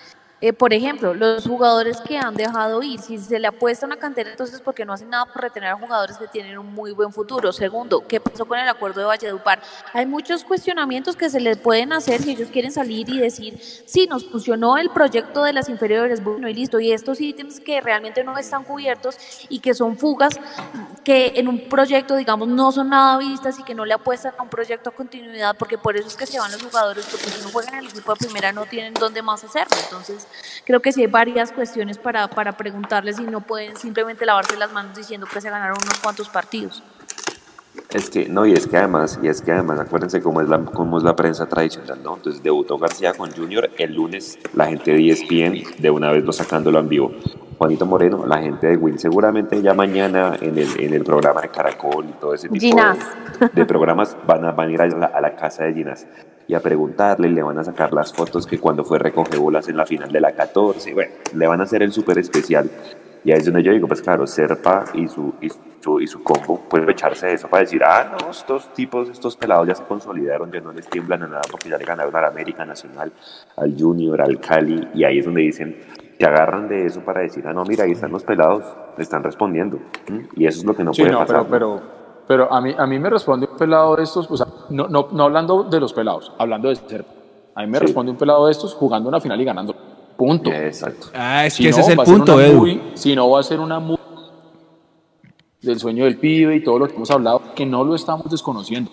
Speaker 5: Eh, por ejemplo, los jugadores que han dejado ir, si se le apuesta una cantera, entonces ¿por qué no hacen nada por retener a jugadores que tienen un muy buen futuro? Segundo, ¿qué pasó con el acuerdo de Valledupar? Hay muchos cuestionamientos que se les pueden hacer si ellos quieren salir y decir, sí, nos funcionó el proyecto de las inferiores, bueno, y listo, y estos ítems que realmente no están cubiertos y que son fugas que en un proyecto, digamos, no son nada vistas y que no le apuestan a un proyecto a continuidad, porque por eso es que se van los jugadores, porque si no juegan en el equipo de primera no tienen dónde más hacerlo. Entonces, creo que sí hay varias cuestiones para, para preguntarles y no pueden simplemente lavarse las manos diciendo que se ganaron unos cuantos partidos.
Speaker 4: Es que, no, y es que además, y es que además, acuérdense cómo es la, cómo es la prensa tradicional, ¿no? Entonces debutó García con Junior el lunes, la gente de ESPN de una vez lo sacándolo en vivo. Juanito Moreno, la gente de Win, seguramente ya mañana en el, en el programa de Caracol y todo ese tipo de, de programas van a, van a ir a la, a la casa de Ginás y a preguntarle, y le van a sacar las fotos que cuando fue recoge bolas en la final de la 14, y bueno, le van a hacer el súper especial. Y ahí es donde yo digo, pues claro, Serpa y su, y su, y su combo pueden echarse de eso para decir, ah, no, estos tipos, estos pelados ya se consolidaron, ya no les tiemblan a nada porque ya le ganaron al América Nacional, al Junior, al Cali, y ahí es donde dicen, se agarran de eso para decir, ah, no, mira, ahí están los pelados, están respondiendo. ¿m? Y eso es lo que no
Speaker 6: Sí,
Speaker 4: puede
Speaker 6: no,
Speaker 4: pasar.
Speaker 6: pero, pero, pero a, mí, a mí me responde un pelado de estos, o sea, no, no, no hablando de los pelados, hablando de ser. A mí me
Speaker 4: Sí.
Speaker 6: responde un pelado de estos jugando una final y ganando. Punto.
Speaker 4: Exacto.
Speaker 2: Ah, es
Speaker 6: Si
Speaker 2: que ese
Speaker 6: no,
Speaker 2: es el
Speaker 6: a
Speaker 2: punto, Edu.
Speaker 6: muy- si no, va a ser una muy del sueño del pibe y todo lo que hemos hablado, que no lo estamos desconociendo.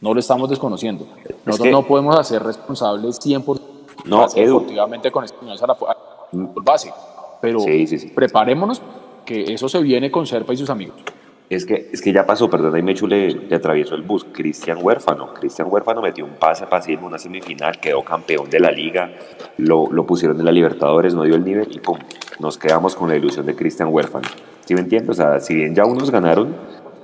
Speaker 6: No lo estamos desconociendo. Nosotros
Speaker 4: que-
Speaker 6: no podemos hacer responsables 100%
Speaker 4: No, Edu.
Speaker 6: deportivamente con este señor Zarafu- al base. Pero
Speaker 4: Sí, sí, sí.
Speaker 6: preparémonos que eso se viene con Serpa y sus amigos.
Speaker 4: Es que, es que ya pasó, perdón, ahí Mechu le, le atravesó el bus. Cristian Huérfano. Cristian Huérfano metió un pase fácil en una semifinal, quedó campeón de la liga, lo, lo pusieron en la Libertadores, no dio el nivel y pum, nos quedamos con la ilusión de Cristian Huérfano. ¿Sí me entiendes? O sea, si bien ya unos ganaron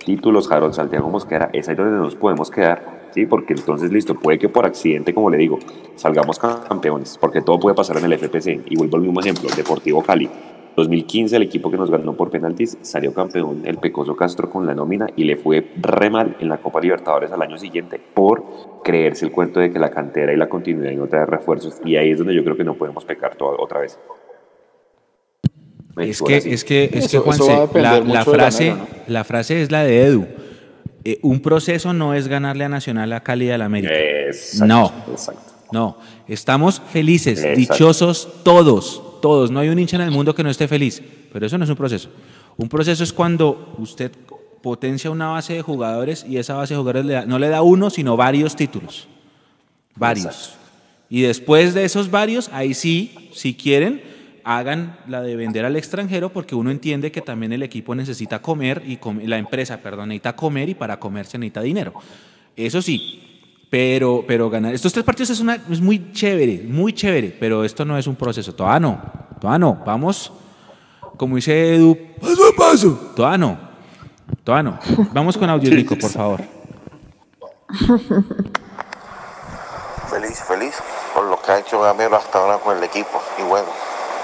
Speaker 4: títulos, Harold Santiago Mosquera, es ahí donde nos podemos quedar, ¿sí? Porque entonces, listo, puede que por accidente, como le digo, salgamos campeones, porque todo puede pasar en el FPC. Y vuelvo al mismo ejemplo, Deportivo Cali. 2015 el equipo que nos ganó por penaltis salió campeón el Pecoso Castro con la nómina y le fue re mal en la Copa Libertadores al año siguiente por creerse el cuento de que la cantera y la continuidad no traer refuerzos y ahí es donde yo creo que no podemos pecar todo, otra vez.
Speaker 2: Es que, es que, es que
Speaker 6: Eso-
Speaker 2: Juanse, la, la
Speaker 6: de
Speaker 2: frase, la frase es la de Edu. Eh, un proceso no es ganarle a Nacional a Cali y al América.
Speaker 4: Exacto,
Speaker 2: no,
Speaker 4: exacto.
Speaker 2: no. Estamos felices,
Speaker 4: Exacto.
Speaker 2: dichosos todos, todos. No hay un hincha en el mundo que no esté feliz. Pero eso no es un proceso. Un proceso es cuando usted potencia una base de jugadores y esa base de jugadores le da- no le da uno, sino varios títulos. Varios. Y después de esos varios, ahí sí, si quieren, hagan la de vender al extranjero porque uno entiende que también el equipo necesita comer y com- la empresa, perdón, necesita comer y para comer se necesita dinero. Eso sí, pero, pero ganar. Estos tres partidos es, una, es muy chévere, muy chévere, pero esto no es un proceso. Todavía no, todavía no. Vamos, como dice Edu, paso a paso. Todavía no, todavía no. Vamos con audio, Nico, por favor.
Speaker 19: Feliz, feliz por lo que ha hecho Gamero hasta ahora con el equipo. Y bueno,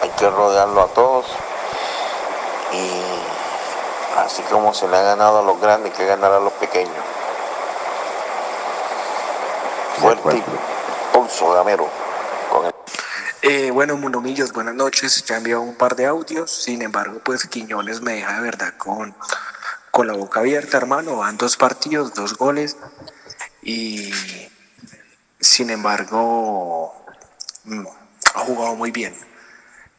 Speaker 19: hay que rodearlo a todos. Y así como se le ha ganado a los grandes, hay que ganar a los pequeños. Fuerte y pulso, Gamero. Con el...
Speaker 16: Eh, bueno, Mundomillos, buenas noches. Ya enviado un par de audios. Sin embargo, pues Quiñones me deja de verdad con, con la boca abierta, hermano. Van dos partidos, dos goles. Y sin embargo, mm, ha jugado muy bien.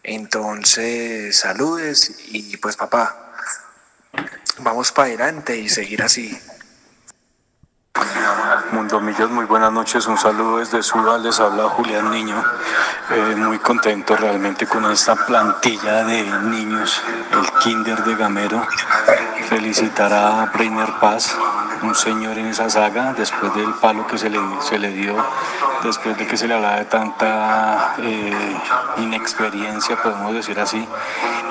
Speaker 16: Entonces, saludes y pues papá, vamos para adelante y seguir así. Mundo
Speaker 20: Mundomillos, muy buenas noches, un saludo desde Suba, les habla Julián Niño, Eh, muy contento realmente con esta plantilla de niños, el Kinder de Gamero, felicitar a Breiner Paz, un señor en esa saga, después del palo que se le, se le dio, después de que se le hablaba de tanta eh, inexperiencia, podemos decir así,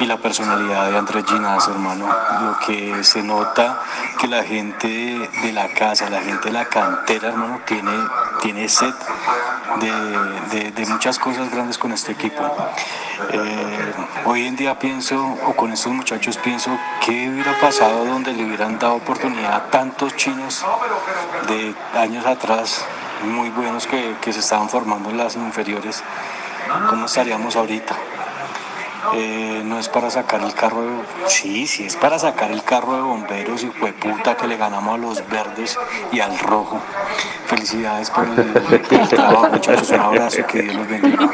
Speaker 20: y la personalidad de Andrés Ginás, hermano, lo que se nota que la gente de la casa, la gente de la cantera, hermano, tiene, tiene sed de, muchas cosas grandes con este equipo. Eh, hoy en día pienso, o con estos muchachos pienso, ¿qué hubiera pasado donde le hubieran dado oportunidad a tantos chinos de años atrás, muy buenos que, que se estaban formando en las inferiores? ¿Cómo estaríamos ahorita? Eh, no es para sacar el carro de... Sí, sí, es para sacar el carro de bomberos y fue puta que le ganamos a los verdes y al rojo. Felicidades por el, por [LAUGHS] el trabajo, muchachos. Un abrazo y que Dios los bendiga.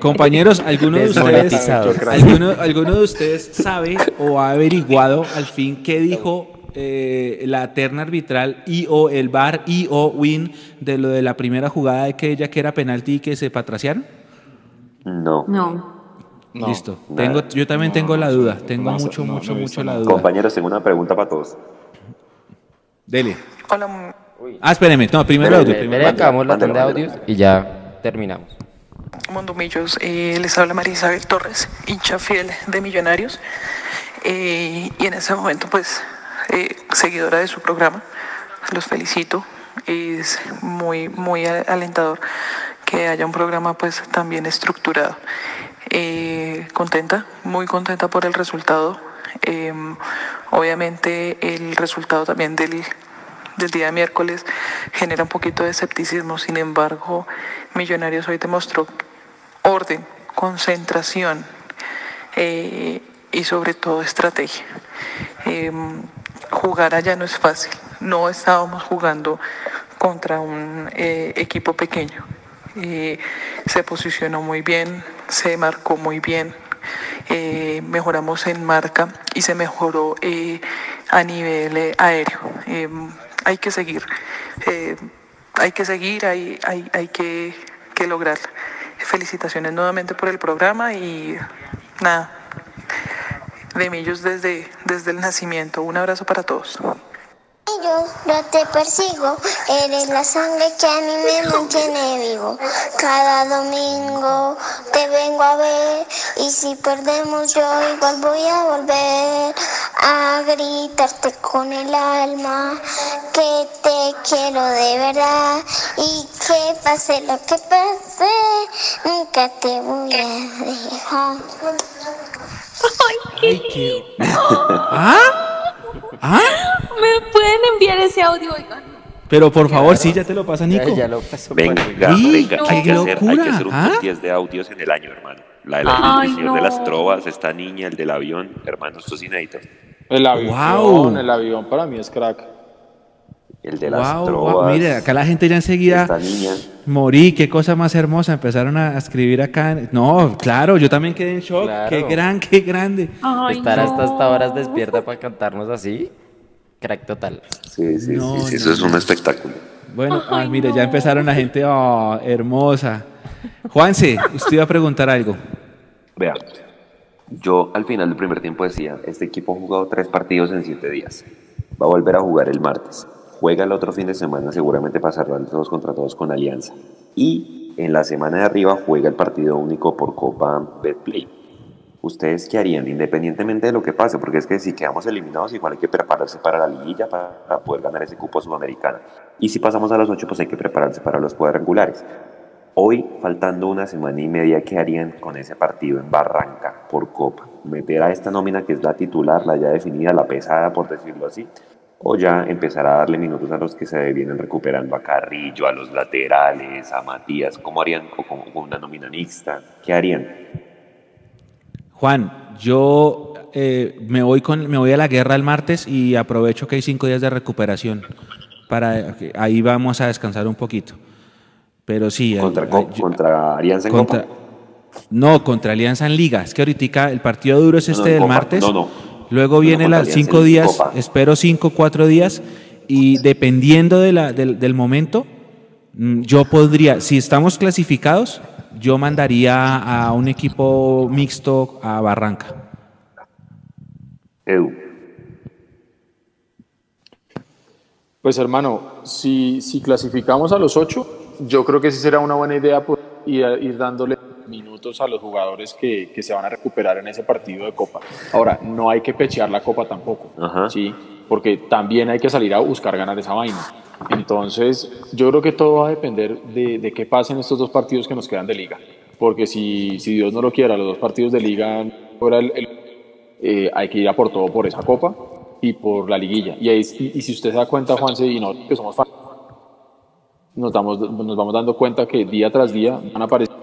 Speaker 2: Compañeros, ¿alguno de ustedes, alguno, alguno de ustedes sabe o ha averiguado al fin qué dijo eh, la terna arbitral y o el bar y o win de lo de la primera jugada de que ella que era penalti y que se patraciaron?
Speaker 4: No.
Speaker 5: No.
Speaker 2: Listo.
Speaker 4: nada.
Speaker 2: Tengo, yo también tengo la duda. Tengo
Speaker 4: no,
Speaker 2: mucho,
Speaker 4: no,
Speaker 2: mucho, mucho la duda.
Speaker 4: Compañeros, tengo una pregunta para todos.
Speaker 2: Dele.
Speaker 16: Hola,
Speaker 2: Ah, espéreme. No, primero audio. Primero
Speaker 12: acabamos la tanda de audios y ya terminamos.
Speaker 16: Mondomillos, eh, les habla María Isabel Torres, hincha fiel de Millonarios. Eh, y en ese momento, pues, eh, seguidora de su programa, los felicito. Es muy, muy alentador que haya un programa, pues, tan bien estructurado. Eh, contenta, muy contenta por el resultado. Eh, obviamente, el resultado también del, del día miércoles genera un poquito de escepticismo. Sin embargo, Millonarios hoy demostró orden, concentración eh, y sobre todo estrategia. Eh, jugar allá no es fácil. No estábamos jugando contra un eh, equipo pequeño. Eh, se posicionó muy bien, se marcó muy bien, eh, mejoramos en marca y se mejoró a nivel aéreo. Eh, hay que seguir, hay que seguir, hay, hay, hay que, que lograrla. Felicitaciones nuevamente por el programa y nada, de Millos desde, desde el nacimiento. Un abrazo para todos.
Speaker 21: Yo, yo te persigo, eres la sangre que a mí me mantiene vivo. Cada domingo te vengo a ver y si perdemos yo igual voy a volver a gritarte con el alma que te quiero de verdad y que pase lo que pase, nunca te voy a dejar.
Speaker 5: Ay, qué
Speaker 2: ¿Ah? ¿Ah?
Speaker 5: ¿Me pueden enviar ese audio, oigan?
Speaker 2: Pero por favor, sí, ya te lo pasa, Nico.
Speaker 12: Ya, ya lo pasó.
Speaker 4: Venga,
Speaker 2: Uy,
Speaker 4: venga, hay que, hacer, hay que hacer un
Speaker 2: ¿ah?
Speaker 4: top 10 de audios en el año, hermano. La de la,
Speaker 5: Ay,
Speaker 4: el señor de las
Speaker 5: no.
Speaker 4: trovas, esta niña, el del avión, hermano, esto es inédito.
Speaker 6: El avión,
Speaker 2: Wow.
Speaker 6: el avión para mí es crack.
Speaker 4: El de las
Speaker 2: Wow,
Speaker 4: trovas.
Speaker 2: wow, mire, acá la gente ya enseguida
Speaker 4: Esta niña.
Speaker 2: morí, qué cosa más hermosa, empezaron a escribir acá. No, claro, yo también quedé en shock,
Speaker 12: Claro.
Speaker 2: qué gran, qué grande.
Speaker 5: Ay,
Speaker 12: Estar
Speaker 5: no.
Speaker 12: hasta esta horas despierta para cantarnos así, crack total.
Speaker 4: Sí, sí,
Speaker 2: No,
Speaker 4: sí, sí,
Speaker 2: no,
Speaker 4: eso es un espectáculo.
Speaker 2: Bueno, ah, mire, ya empezaron la gente, oh, hermosa. Juanse, usted iba a preguntar algo.
Speaker 4: Vea, yo al final del primer tiempo decía, este equipo ha jugado tres partidos en siete días. Va a volver a jugar el martes. Juega el otro fin de semana, seguramente pasará el todos contra todos con Alianza. Y en la semana de arriba juega el partido único por Copa Betplay. ¿Ustedes qué harían, independientemente de lo que pase? Porque es que si quedamos eliminados, igual hay que prepararse para la liguilla para, poder ganar ese cupo sudamericano. Y si pasamos a los ocho, pues hay que prepararse para los cuadrangulares. Hoy, faltando una semana y media, ¿qué harían con ese partido en Barranca por Copa? ¿Meter a esta nómina que es la titular, la ya definida, la pesada, por decirlo así? ¿O ya empezar a darle minutos a los que se vienen recuperando, a Carrillo, a los laterales, a Matías? ¿Cómo harían? ¿O con, con una nómina mixta? ¿Qué harían?
Speaker 2: Juan, yo eh, me, voy con, me voy a la guerra el martes y aprovecho que hay cinco días de recuperación. Para, ahí vamos a descansar un poquito. Pero sí. eh,
Speaker 4: ¿Contra,
Speaker 2: eh,
Speaker 4: co-
Speaker 2: yo-
Speaker 4: contra Alianza en
Speaker 2: contra-
Speaker 4: Copa?
Speaker 2: No, contra Alianza en Liga. Es que ahorita el partido duro es
Speaker 4: No, no,
Speaker 2: este del
Speaker 4: Copa.
Speaker 2: martes.
Speaker 4: No, no.
Speaker 2: Luego viene las cinco días,
Speaker 4: Copa.
Speaker 2: espero cinco, cuatro días. y dependiendo de la- del, del momento, mm, yo podría, si estamos clasificados, yo mandaría a un equipo mixto a Barranca.
Speaker 4: Edu.
Speaker 6: Pues hermano, si, si clasificamos a los ocho, yo creo que sí será una buena idea pues, ir, ir dándole minutos a los jugadores que, que se van a recuperar en ese partido de Copa. Ahora, no hay que pechear la Copa tampoco, ¿sí? porque también hay que salir a buscar ganar esa vaina. Entonces, yo creo que todo va a depender de, de qué pasa en estos dos partidos que nos quedan de liga. Porque si, si Dios no lo quiera, los dos partidos de liga fuera el- el- eh, hay que ir a por todo por esa copa y por la liguilla. Y, ahí, y, y si usted se da cuenta, Juanse, y no, que somos fans, nos, damos, nos vamos dando cuenta que día tras día van apareciendo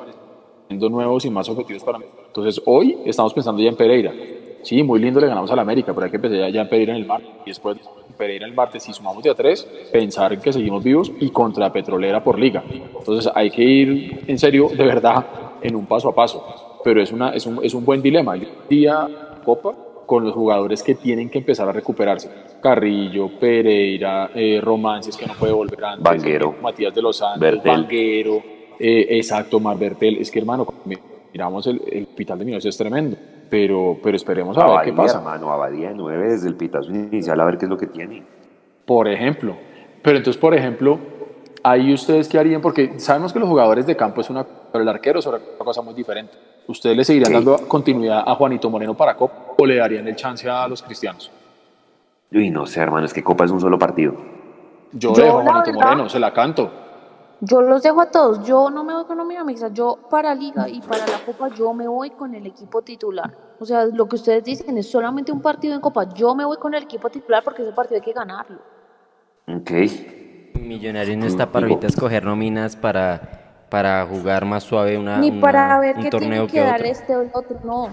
Speaker 6: nuevos y más objetivos para mí. Entonces, hoy estamos pensando ya en Pereira. Sí, muy lindo, le ganamos al América, pero hay que pensar ya en Pereira en el martes. Y después, Pereira en el martes, si sumamos de a tres, pensar en que seguimos vivos y contra Petrolera por liga. Entonces, hay que ir en serio, de verdad, en un paso a paso. Pero es, una, es, un, es un buen dilema. El día Copa con los jugadores que tienen que empezar a recuperarse. Carrillo, Pereira, eh, Romances, que no puede volver antes.
Speaker 4: Vanguero.
Speaker 6: Matías de los Santos,
Speaker 4: Bertel.
Speaker 6: Eh, exacto, Mar Bertel. Es que, hermano, miramos el, el hospital de Minos es tremendo. Pero, pero esperemos a ver qué
Speaker 4: Abadía,
Speaker 6: pasa.
Speaker 4: hermano, Abadía de 9 desde el pitazo inicial a ver qué es lo que tiene.
Speaker 6: Por ejemplo. Pero entonces, por ejemplo, ahí ustedes qué harían, porque sabemos que los jugadores de campo es una, pero el arquero es otra cosa muy diferente. ¿Ustedes le seguirían
Speaker 4: Sí.
Speaker 6: dando continuidad a Juanito Moreno para Copa o le darían el chance a los cristianos?
Speaker 4: Uy, no sé, hermano, es que Copa es un solo partido.
Speaker 6: Yo,
Speaker 5: Yo,
Speaker 6: dejo a Juanito
Speaker 5: verdad-
Speaker 6: Moreno, se la canto.
Speaker 5: Yo los dejo a todos. Yo no me voy con nómina mixta. Yo para Liga y para la Copa, yo me voy con el equipo titular. O sea, lo que ustedes dicen es solamente un partido en Copa. Yo me voy con el equipo titular porque ese partido hay que ganarlo.
Speaker 4: Ok.
Speaker 12: Millonarios no está para ahorita escoger nóminas para, para jugar más suave una,
Speaker 5: Ni
Speaker 12: una-
Speaker 5: para ver
Speaker 12: un
Speaker 5: qué
Speaker 12: torneo
Speaker 5: tiene
Speaker 12: que
Speaker 5: que dar
Speaker 12: otro.
Speaker 5: este o el otro. No.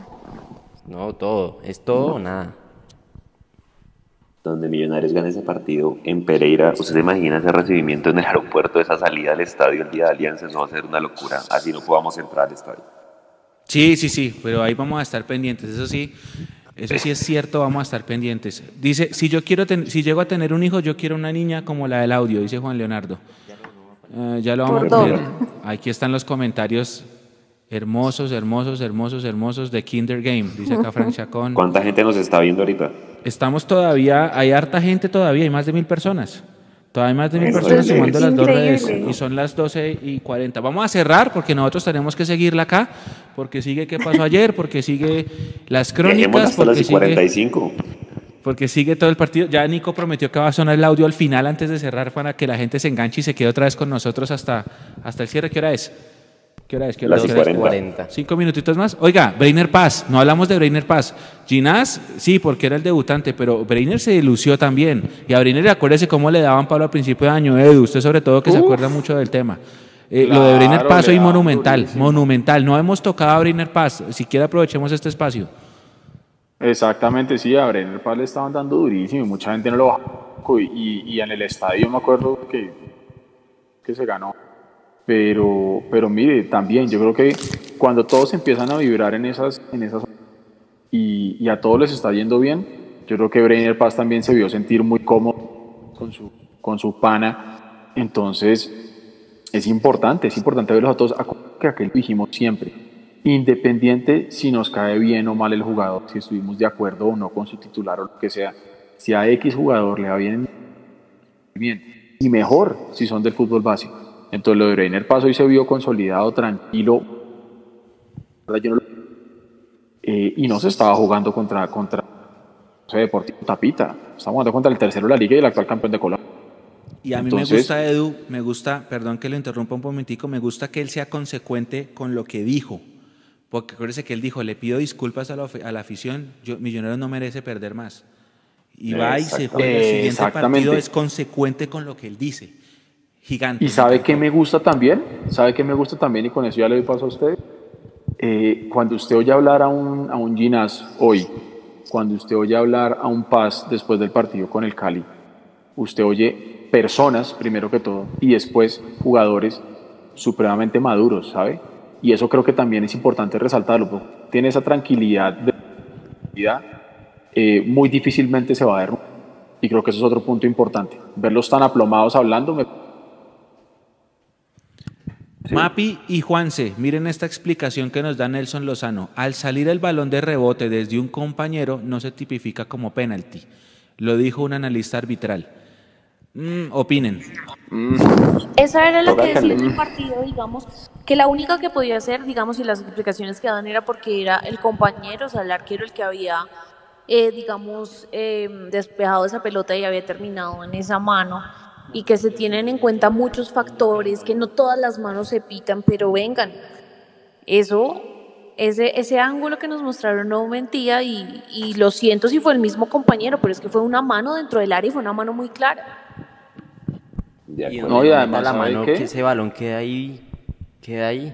Speaker 12: No, todo. Es todo o nada.
Speaker 4: Donde Millonarios gane ese partido en Pereira, ¿usted se imagina ese recibimiento en el aeropuerto, esa salida al estadio el día de Alianza? Eso va a ser una locura. Así no podamos entrar al estadio.
Speaker 2: Sí, sí, sí, pero ahí vamos a estar pendientes. Eso sí, eso sí es cierto, vamos a estar pendientes. Dice, si yo quiero, ten- si llego a tener un hijo, yo quiero una niña como la del audio, dice Juan Leonardo. Eh, ya lo vamos a poner. Aquí están los comentarios hermosos, hermosos, hermosos, hermosos de Kinder Game, dice acá Frank Chacón.
Speaker 4: ¿Cuánta gente nos está viendo ahorita?
Speaker 2: Estamos todavía, hay harta gente todavía, hay más de mil personas. Todavía hay más de mil personas sumando las dos redes y son las 12 y 40. Vamos a cerrar porque nosotros tenemos que seguirla acá, porque sigue qué pasó ayer, porque sigue las crónicas,
Speaker 4: hasta las
Speaker 2: porque
Speaker 4: y
Speaker 2: sigue,
Speaker 4: 45.
Speaker 2: porque sigue todo el partido. Ya Nico prometió que va a sonar el audio al final antes de cerrar para que la gente se enganche y se quede otra vez con nosotros hasta, hasta el cierre. ¿Qué hora es? ¿Qué hora es? ¿Qué hora
Speaker 4: Las
Speaker 2: es?
Speaker 4: y
Speaker 2: ¿Qué hora es?
Speaker 4: 40.
Speaker 2: Cinco minutitos más. Oiga, Breiner Paz, no hablamos de Breiner Paz. Ginás, sí, porque era el debutante, pero Breiner se lució también. Y a Breiner, acuérdese cómo le daban palo al principio de año, Edu, usted sobre todo que se acuerda mucho del tema. Eh, lo de Breiner Paz hoy monumental,
Speaker 6: durísimo.
Speaker 2: monumental. No hemos tocado a Breiner Paz, siquiera aprovechemos este espacio.
Speaker 6: Exactamente, sí, a Brenner Paz le estaban dando durísimo y mucha gente no lo bajó. Y, y, y en el estadio me acuerdo que, que se ganó. Pero, pero mire, también yo creo que cuando todos empiezan a vibrar en esas, en esas y, y a todos les está yendo bien, yo creo que Brenner Paz también se vio sentir muy cómodo con su, con su pana. Entonces, es importante, es importante verlos a todos. Que aquel dijimos siempre, independiente si nos cae bien o mal el jugador, si estuvimos de acuerdo o no con su titular o lo que sea, si a X jugador le va bien, bien y mejor si son del fútbol básico. Entonces lo de Breiner Paz hoy se vio consolidado, tranquilo, eh, y no se estaba jugando contra, contra sé, Deportivo Tapita, estaba jugando contra el tercero de la liga y el actual campeón de Colombia.
Speaker 2: Y a mí
Speaker 6: Entonces-
Speaker 2: me gusta, Edu, me gusta, perdón que lo interrumpa un momentico, me gusta que él sea consecuente con lo que dijo. Porque acuérdese que él dijo, le pido disculpas a la, a la afición, yo, Millonarios no merece perder más. Y va y se juega el siguiente partido, es consecuente con lo que él dice. Gigante.
Speaker 6: ¿Y sabe qué me gusta también? ¿Sabe qué me gusta también? Y con eso ya le doy paso a usted. Eh, cuando usted oye hablar a un, a un Ginás hoy, cuando usted oye hablar a un Paz después del partido con el Cali, usted oye personas, primero que todo, y después jugadores supremamente maduros, ¿sabe? Y eso creo que también es importante resaltarlo, porque tiene esa tranquilidad de vida, eh, muy difícilmente se va a derrumbar. Y creo que eso es otro punto importante. Verlos tan aplomados hablando me
Speaker 2: Mapi y Juanse, miren esta explicación que nos da Nelson Lozano. Al salir el balón de rebote desde un compañero no se tipifica como penalti. Lo dijo un analista arbitral. Mm, opinen.
Speaker 5: Esa era la que decía en el partido, digamos, que la única que podía hacer, digamos, y las explicaciones que daban era porque era el compañero, o sea, el arquero el que había, eh, digamos, eh, despejado esa pelota y había terminado en esa mano y que se tienen en cuenta muchos factores, que no todas las manos se pitan, pero vengan. Eso, ese, ese ángulo que nos mostraron no mentía y, y lo siento si fue el mismo compañero, pero es que fue una mano dentro del área y fue una mano muy clara.
Speaker 12: Y
Speaker 6: No, y además,
Speaker 12: la
Speaker 6: ¿sabe
Speaker 12: mano que ese balón queda ahí, queda ahí.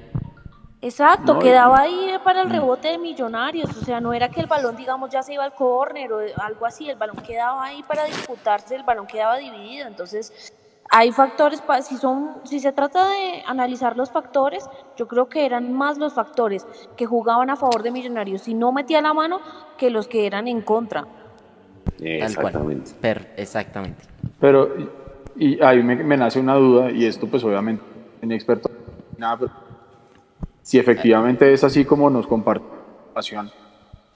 Speaker 5: Exacto,
Speaker 6: No,
Speaker 5: quedaba ahí para el rebote de Millonarios, o sea, no era que el balón, digamos, ya se iba al córner o algo así, el balón quedaba ahí para disputarse, el balón quedaba dividido, entonces hay factores, pa- si son, si se trata de analizar los factores, yo creo que eran más los factores que jugaban a favor de Millonarios, si no metía la mano, que los que eran en contra.
Speaker 12: Per- exactamente.
Speaker 6: Pero, y, y ahí me, me nace una duda, y esto pues obviamente, en experto, nada, pero si efectivamente es así como nos comparte la pasión,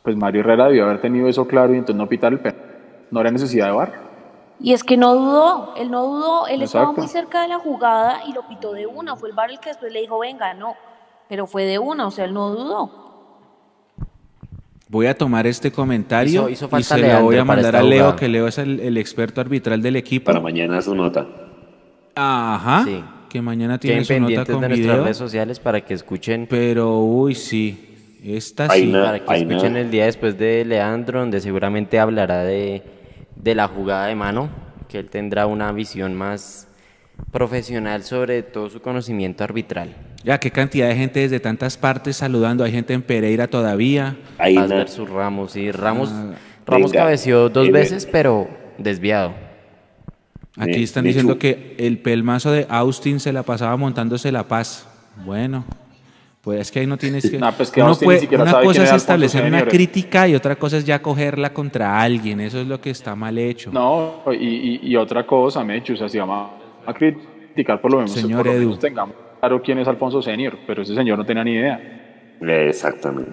Speaker 6: pues Mario Herrera debió haber tenido eso claro y entonces no pitar el penal. No era necesidad de bar.
Speaker 5: Y es que no dudó, él no dudó, él estaba muy cerca de la jugada y lo pitó de una, fue el bar el que después le dijo, venga, no, pero fue de una, o sea, él no dudó.
Speaker 2: Voy a tomar este comentario
Speaker 12: Hizo- hizo
Speaker 2: y se lo voy a mandar a Leo,
Speaker 12: jugada.
Speaker 2: que Leo es el, el experto arbitral del equipo.
Speaker 4: Para mañana su nota.
Speaker 2: Ajá.
Speaker 12: Sí.
Speaker 2: Que mañana tiene su nota
Speaker 12: pendientes
Speaker 2: con
Speaker 12: de nuestras
Speaker 2: video.
Speaker 12: redes sociales para que escuchen.
Speaker 2: Pero, uy, sí. Esta sí.
Speaker 4: na-
Speaker 12: para que
Speaker 4: ahí
Speaker 12: escuchen
Speaker 4: nada.
Speaker 12: el día después de Leandro, donde seguramente hablará de, de la jugada de mano, que él tendrá una visión más profesional sobre todo su conocimiento arbitral.
Speaker 2: Ya, qué cantidad de gente desde tantas partes saludando. Hay gente en Pereira todavía.
Speaker 4: Ahí
Speaker 12: versus Ramos, y Ramos,
Speaker 2: Ah,
Speaker 12: Ramos
Speaker 4: venga.
Speaker 12: cabeció dos
Speaker 4: Eh,
Speaker 12: veces, pero desviado.
Speaker 2: Aquí están diciendo que el pelmazo de Austin se la pasaba montándose la paz. Bueno, pues es que ahí no tienes que.
Speaker 6: No, pues que
Speaker 2: uno puede-
Speaker 6: siquiera
Speaker 2: una
Speaker 6: sabe
Speaker 2: cosa es
Speaker 6: Alfonso
Speaker 2: establecer una
Speaker 6: Senior.
Speaker 2: crítica y otra cosa es ya cogerla contra alguien. Eso es lo que está mal hecho.
Speaker 6: No, y, y- y otra cosa, Mechu, o sea, si vamos a criticar por lo menos,
Speaker 2: Señor
Speaker 6: por lo
Speaker 2: Edu.
Speaker 6: menos tengamos claro quién es Alfonso Senior, pero ese señor no tenía ni idea.
Speaker 4: Exactamente.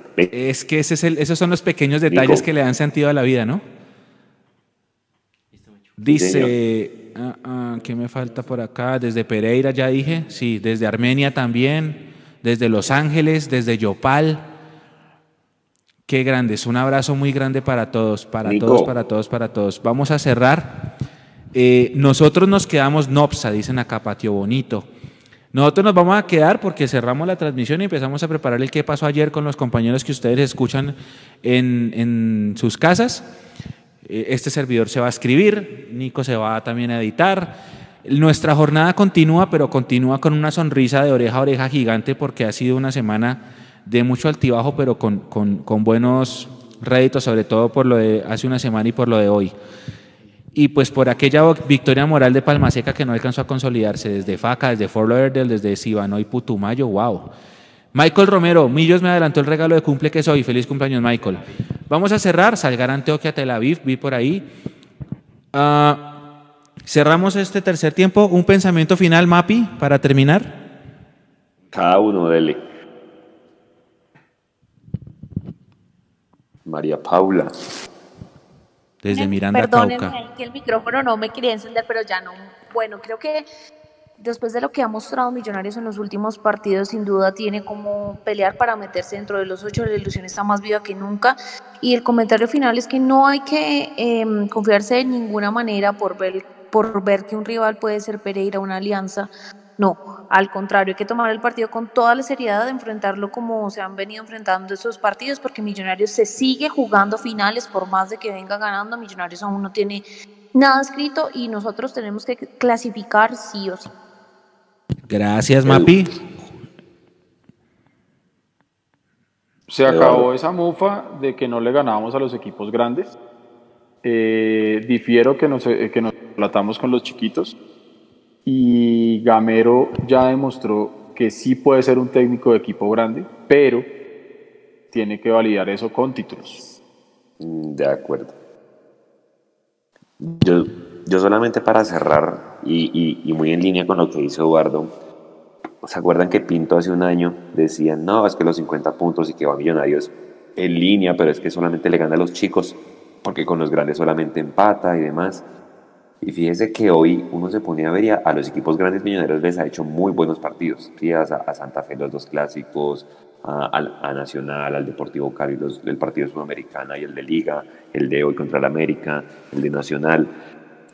Speaker 2: Es que ese es el- esos son los pequeños detalles
Speaker 4: Nico.
Speaker 2: que le dan sentido a la vida, ¿no? Dice, ah, ah, ¿qué me falta por acá? Desde Pereira ya dije, sí, desde Armenia también, desde Los Ángeles, desde Yopal. Qué grandes, un abrazo muy grande para todos, para
Speaker 4: Nico.
Speaker 2: todos, para todos, para todos. Vamos a cerrar. Eh, nosotros nos quedamos Nopsa, dicen acá, Patio Bonito. Nosotros nos vamos a quedar porque cerramos la transmisión y empezamos a preparar el qué pasó ayer con los compañeros que ustedes escuchan en, en sus casas. Eh, Este servidor se va a escribir, Nico se va también a editar. Nuestra jornada continúa, pero continúa con una sonrisa de oreja a oreja gigante porque ha sido una semana de mucho altibajo, pero con, con- buenos réditos, sobre todo por lo de hace una semana y por lo de hoy. Y pues por aquella victoria moral de Palmaseca que no alcanzó a consolidarse desde Faca, desde Fort Lauderdale, desde y Putumayo, wow. Michael Romero, Millos me adelantó el regalo de cumple que soy. Feliz cumpleaños, Michael. Vamos a cerrar. Salgar Antioquia, Tel Aviv, vi por ahí. Ah, cerramos este tercer tiempo. Un pensamiento final, Mapi, para terminar.
Speaker 4: Cada uno, dele. María Paula.
Speaker 2: Desde Miranda,
Speaker 5: Perdónenme
Speaker 2: Cauca.
Speaker 5: que el micrófono no me quería encender, pero ya no. Bueno, creo que después de lo que ha mostrado Millonarios en los últimos partidos, sin duda tiene como pelear para meterse dentro de los ocho. La ilusión está más viva que nunca. Y el comentario final es que no hay que em, confiarse de ninguna manera por ver, por ver que un rival puede ser Pereira, una alianza. No, al contrario, hay que tomar el partido con toda la seriedad, de enfrentarlo como se han venido enfrentando estos partidos, porque Millonarios se sigue jugando finales, por más de que venga ganando, Millonarios aún no tiene nada escrito y nosotros tenemos que clasificar sí o sí.
Speaker 2: Gracias, Mapi.
Speaker 6: Se acabó esa mufa de que no le ganábamos a los equipos grandes. Eh, difiero que nos, eh, que nos platamos con los chiquitos. Y Gamero ya demostró que sí puede ser un técnico de equipo grande, pero tiene que validar eso con títulos.
Speaker 4: Mm, De acuerdo. Yo, yo solamente para cerrar y, y, muy en línea con lo que dice Eduardo, ¿se acuerdan que Pinto hace un año decía, no, es que los 50 puntos y que va a Millonarios en línea, pero es que solamente le gana a los chicos, porque con los grandes solamente empata y demás? Y fíjese que hoy uno se pone a ver y a, los equipos grandes millonarios les ha hecho muy buenos partidos. ¿sí? A, Santa Fe los dos clásicos, a, Nacional, al Deportivo Cali los, el partido sudamericana y el de Liga, el de hoy contra el América, el de Nacional.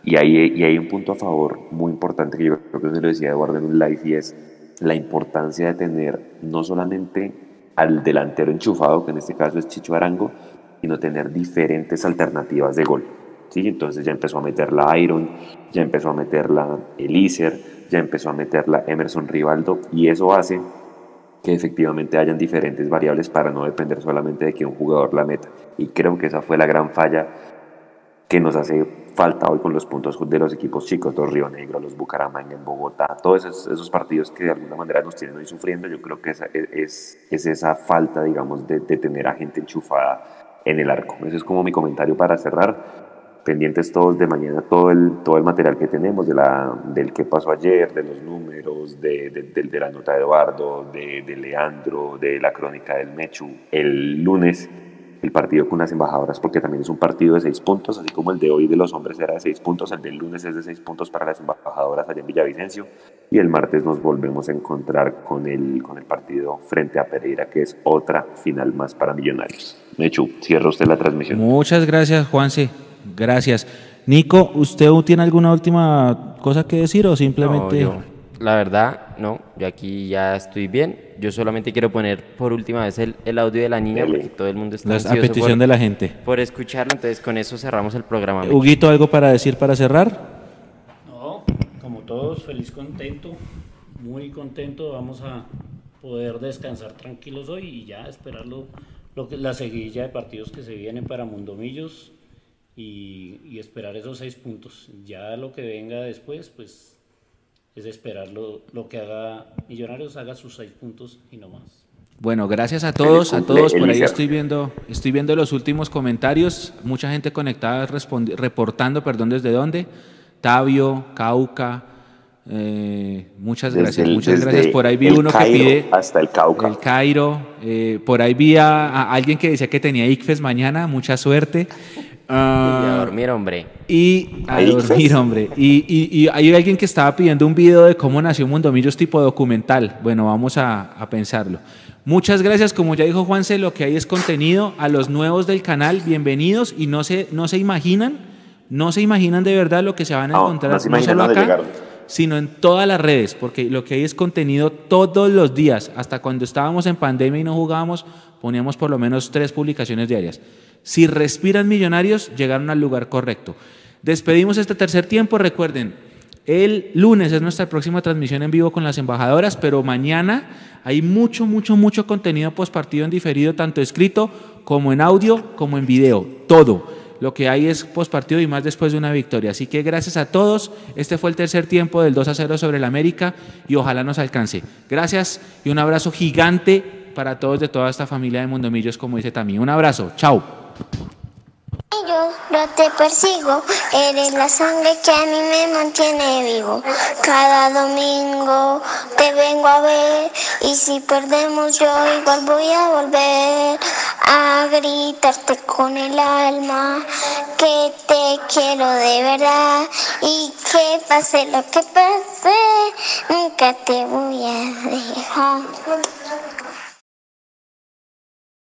Speaker 4: Y hay, y hay un punto a favor muy importante que yo creo que se lo decía Eduardo en un live y es la importancia de tener no solamente al delantero enchufado, que en este caso es Chicho Arango, sino tener diferentes alternativas de gol. ¿sí? Entonces ya empezó a meterla Iron, ya empezó a meterla Elíser, ya empezó a meterla Emerson Rivaldo y eso hace que efectivamente hayan diferentes variables para no depender solamente de que un jugador la meta. Y creo que esa fue la gran falla que nos hace falta hoy con los puntos de los equipos chicos, los Río Negro, los Bucaramanga en Bogotá, todos esos, partidos que de alguna manera nos tienen hoy sufriendo, yo creo que es, es, es esa falta, digamos, de, de tener a gente enchufada en el arco. Ese es como mi comentario para cerrar pendientes todos de mañana todo el, todo el material que tenemos, de la, del que pasó ayer, de los números, de, de, la nota de Eduardo, de, de, Leandro, de la crónica del Mechu. El lunes el partido con las embajadoras, porque también es un partido de seis puntos, así como el de hoy de los hombres era de seis puntos, el del lunes es de seis puntos para las embajadoras allá en Villavicencio, y el martes nos volvemos a encontrar con el, con el partido frente a Pereira, que es otra final más para Millonarios. Mechu, cierra usted la transmisión.
Speaker 2: Muchas gracias, Juanse. Gracias. Nico, ¿usted tiene alguna última cosa que decir o simplemente...
Speaker 12: la verdad, no, yo aquí ya estoy bien. Yo solamente quiero poner por última vez el, el audio de la niña porque todo el mundo está
Speaker 2: A petición de la gente.
Speaker 12: Por escucharlo, entonces con eso cerramos el programa.
Speaker 2: Huguito, ¿algo para decir para cerrar?
Speaker 3: No, como todos, feliz, contento, muy contento. Vamos a poder descansar tranquilos hoy y ya esperarlo lo que, la seguidilla de partidos que se vienen para Mundomillos y, esperar esos seis puntos. Ya lo que venga después, pues es esperar lo, que haga Millonarios, haga sus seis puntos y no más.
Speaker 2: Bueno, gracias a todos, a todos. Por ahí estoy viendo, estoy viendo los últimos comentarios. Mucha gente conectada reportando, perdón, desde dónde. Tabio, Cauca. Eh, muchas gracias, muchas gracias. Por ahí vi uno que pide
Speaker 4: hasta el Cauca.
Speaker 2: El Cairo. Eh, por ahí vi a, alguien que decía que tenía ICFES mañana. Mucha suerte
Speaker 12: y a ah, dormir, hombre.
Speaker 2: Y a dormir, hombre. Y, hay alguien que estaba pidiendo un video de cómo nació Mundomillos tipo documental. Bueno, vamos a, pensarlo. Muchas gracias, como ya dijo Juanse, lo que hay es contenido. A los nuevos del canal, bienvenidos y no se, no se imaginan, no se imaginan de verdad lo que se van a encontrar, no, solo acá, sino en todas las redes, porque lo que hay es contenido todos los días. Hasta cuando estábamos en pandemia y no jugábamos, poníamos por lo menos tres publicaciones diarias. Si respiran millonarios, llegaron al lugar correcto. Despedimos este tercer tiempo. Recuerden, el lunes es nuestra próxima transmisión en vivo con las embajadoras, pero mañana hay mucho, mucho, mucho contenido postpartido en diferido, tanto escrito como en audio, como en video. Todo. Lo que hay es postpartido y más después de una victoria. Así que gracias a todos. Este fue el tercer tiempo del 2 a 0 sobre el América y ojalá nos alcance. Gracias y un abrazo gigante para todos de toda esta familia de Mundomillos, como dice también. Un abrazo. Chao.
Speaker 21: Yo, yo te persigo, eres la sangre que a mí me mantiene vivo. Cada domingo te vengo a ver y si perdemos yo igual voy a volver a gritarte con el alma que te quiero de verdad y que pase lo que pase, nunca te voy a dejar.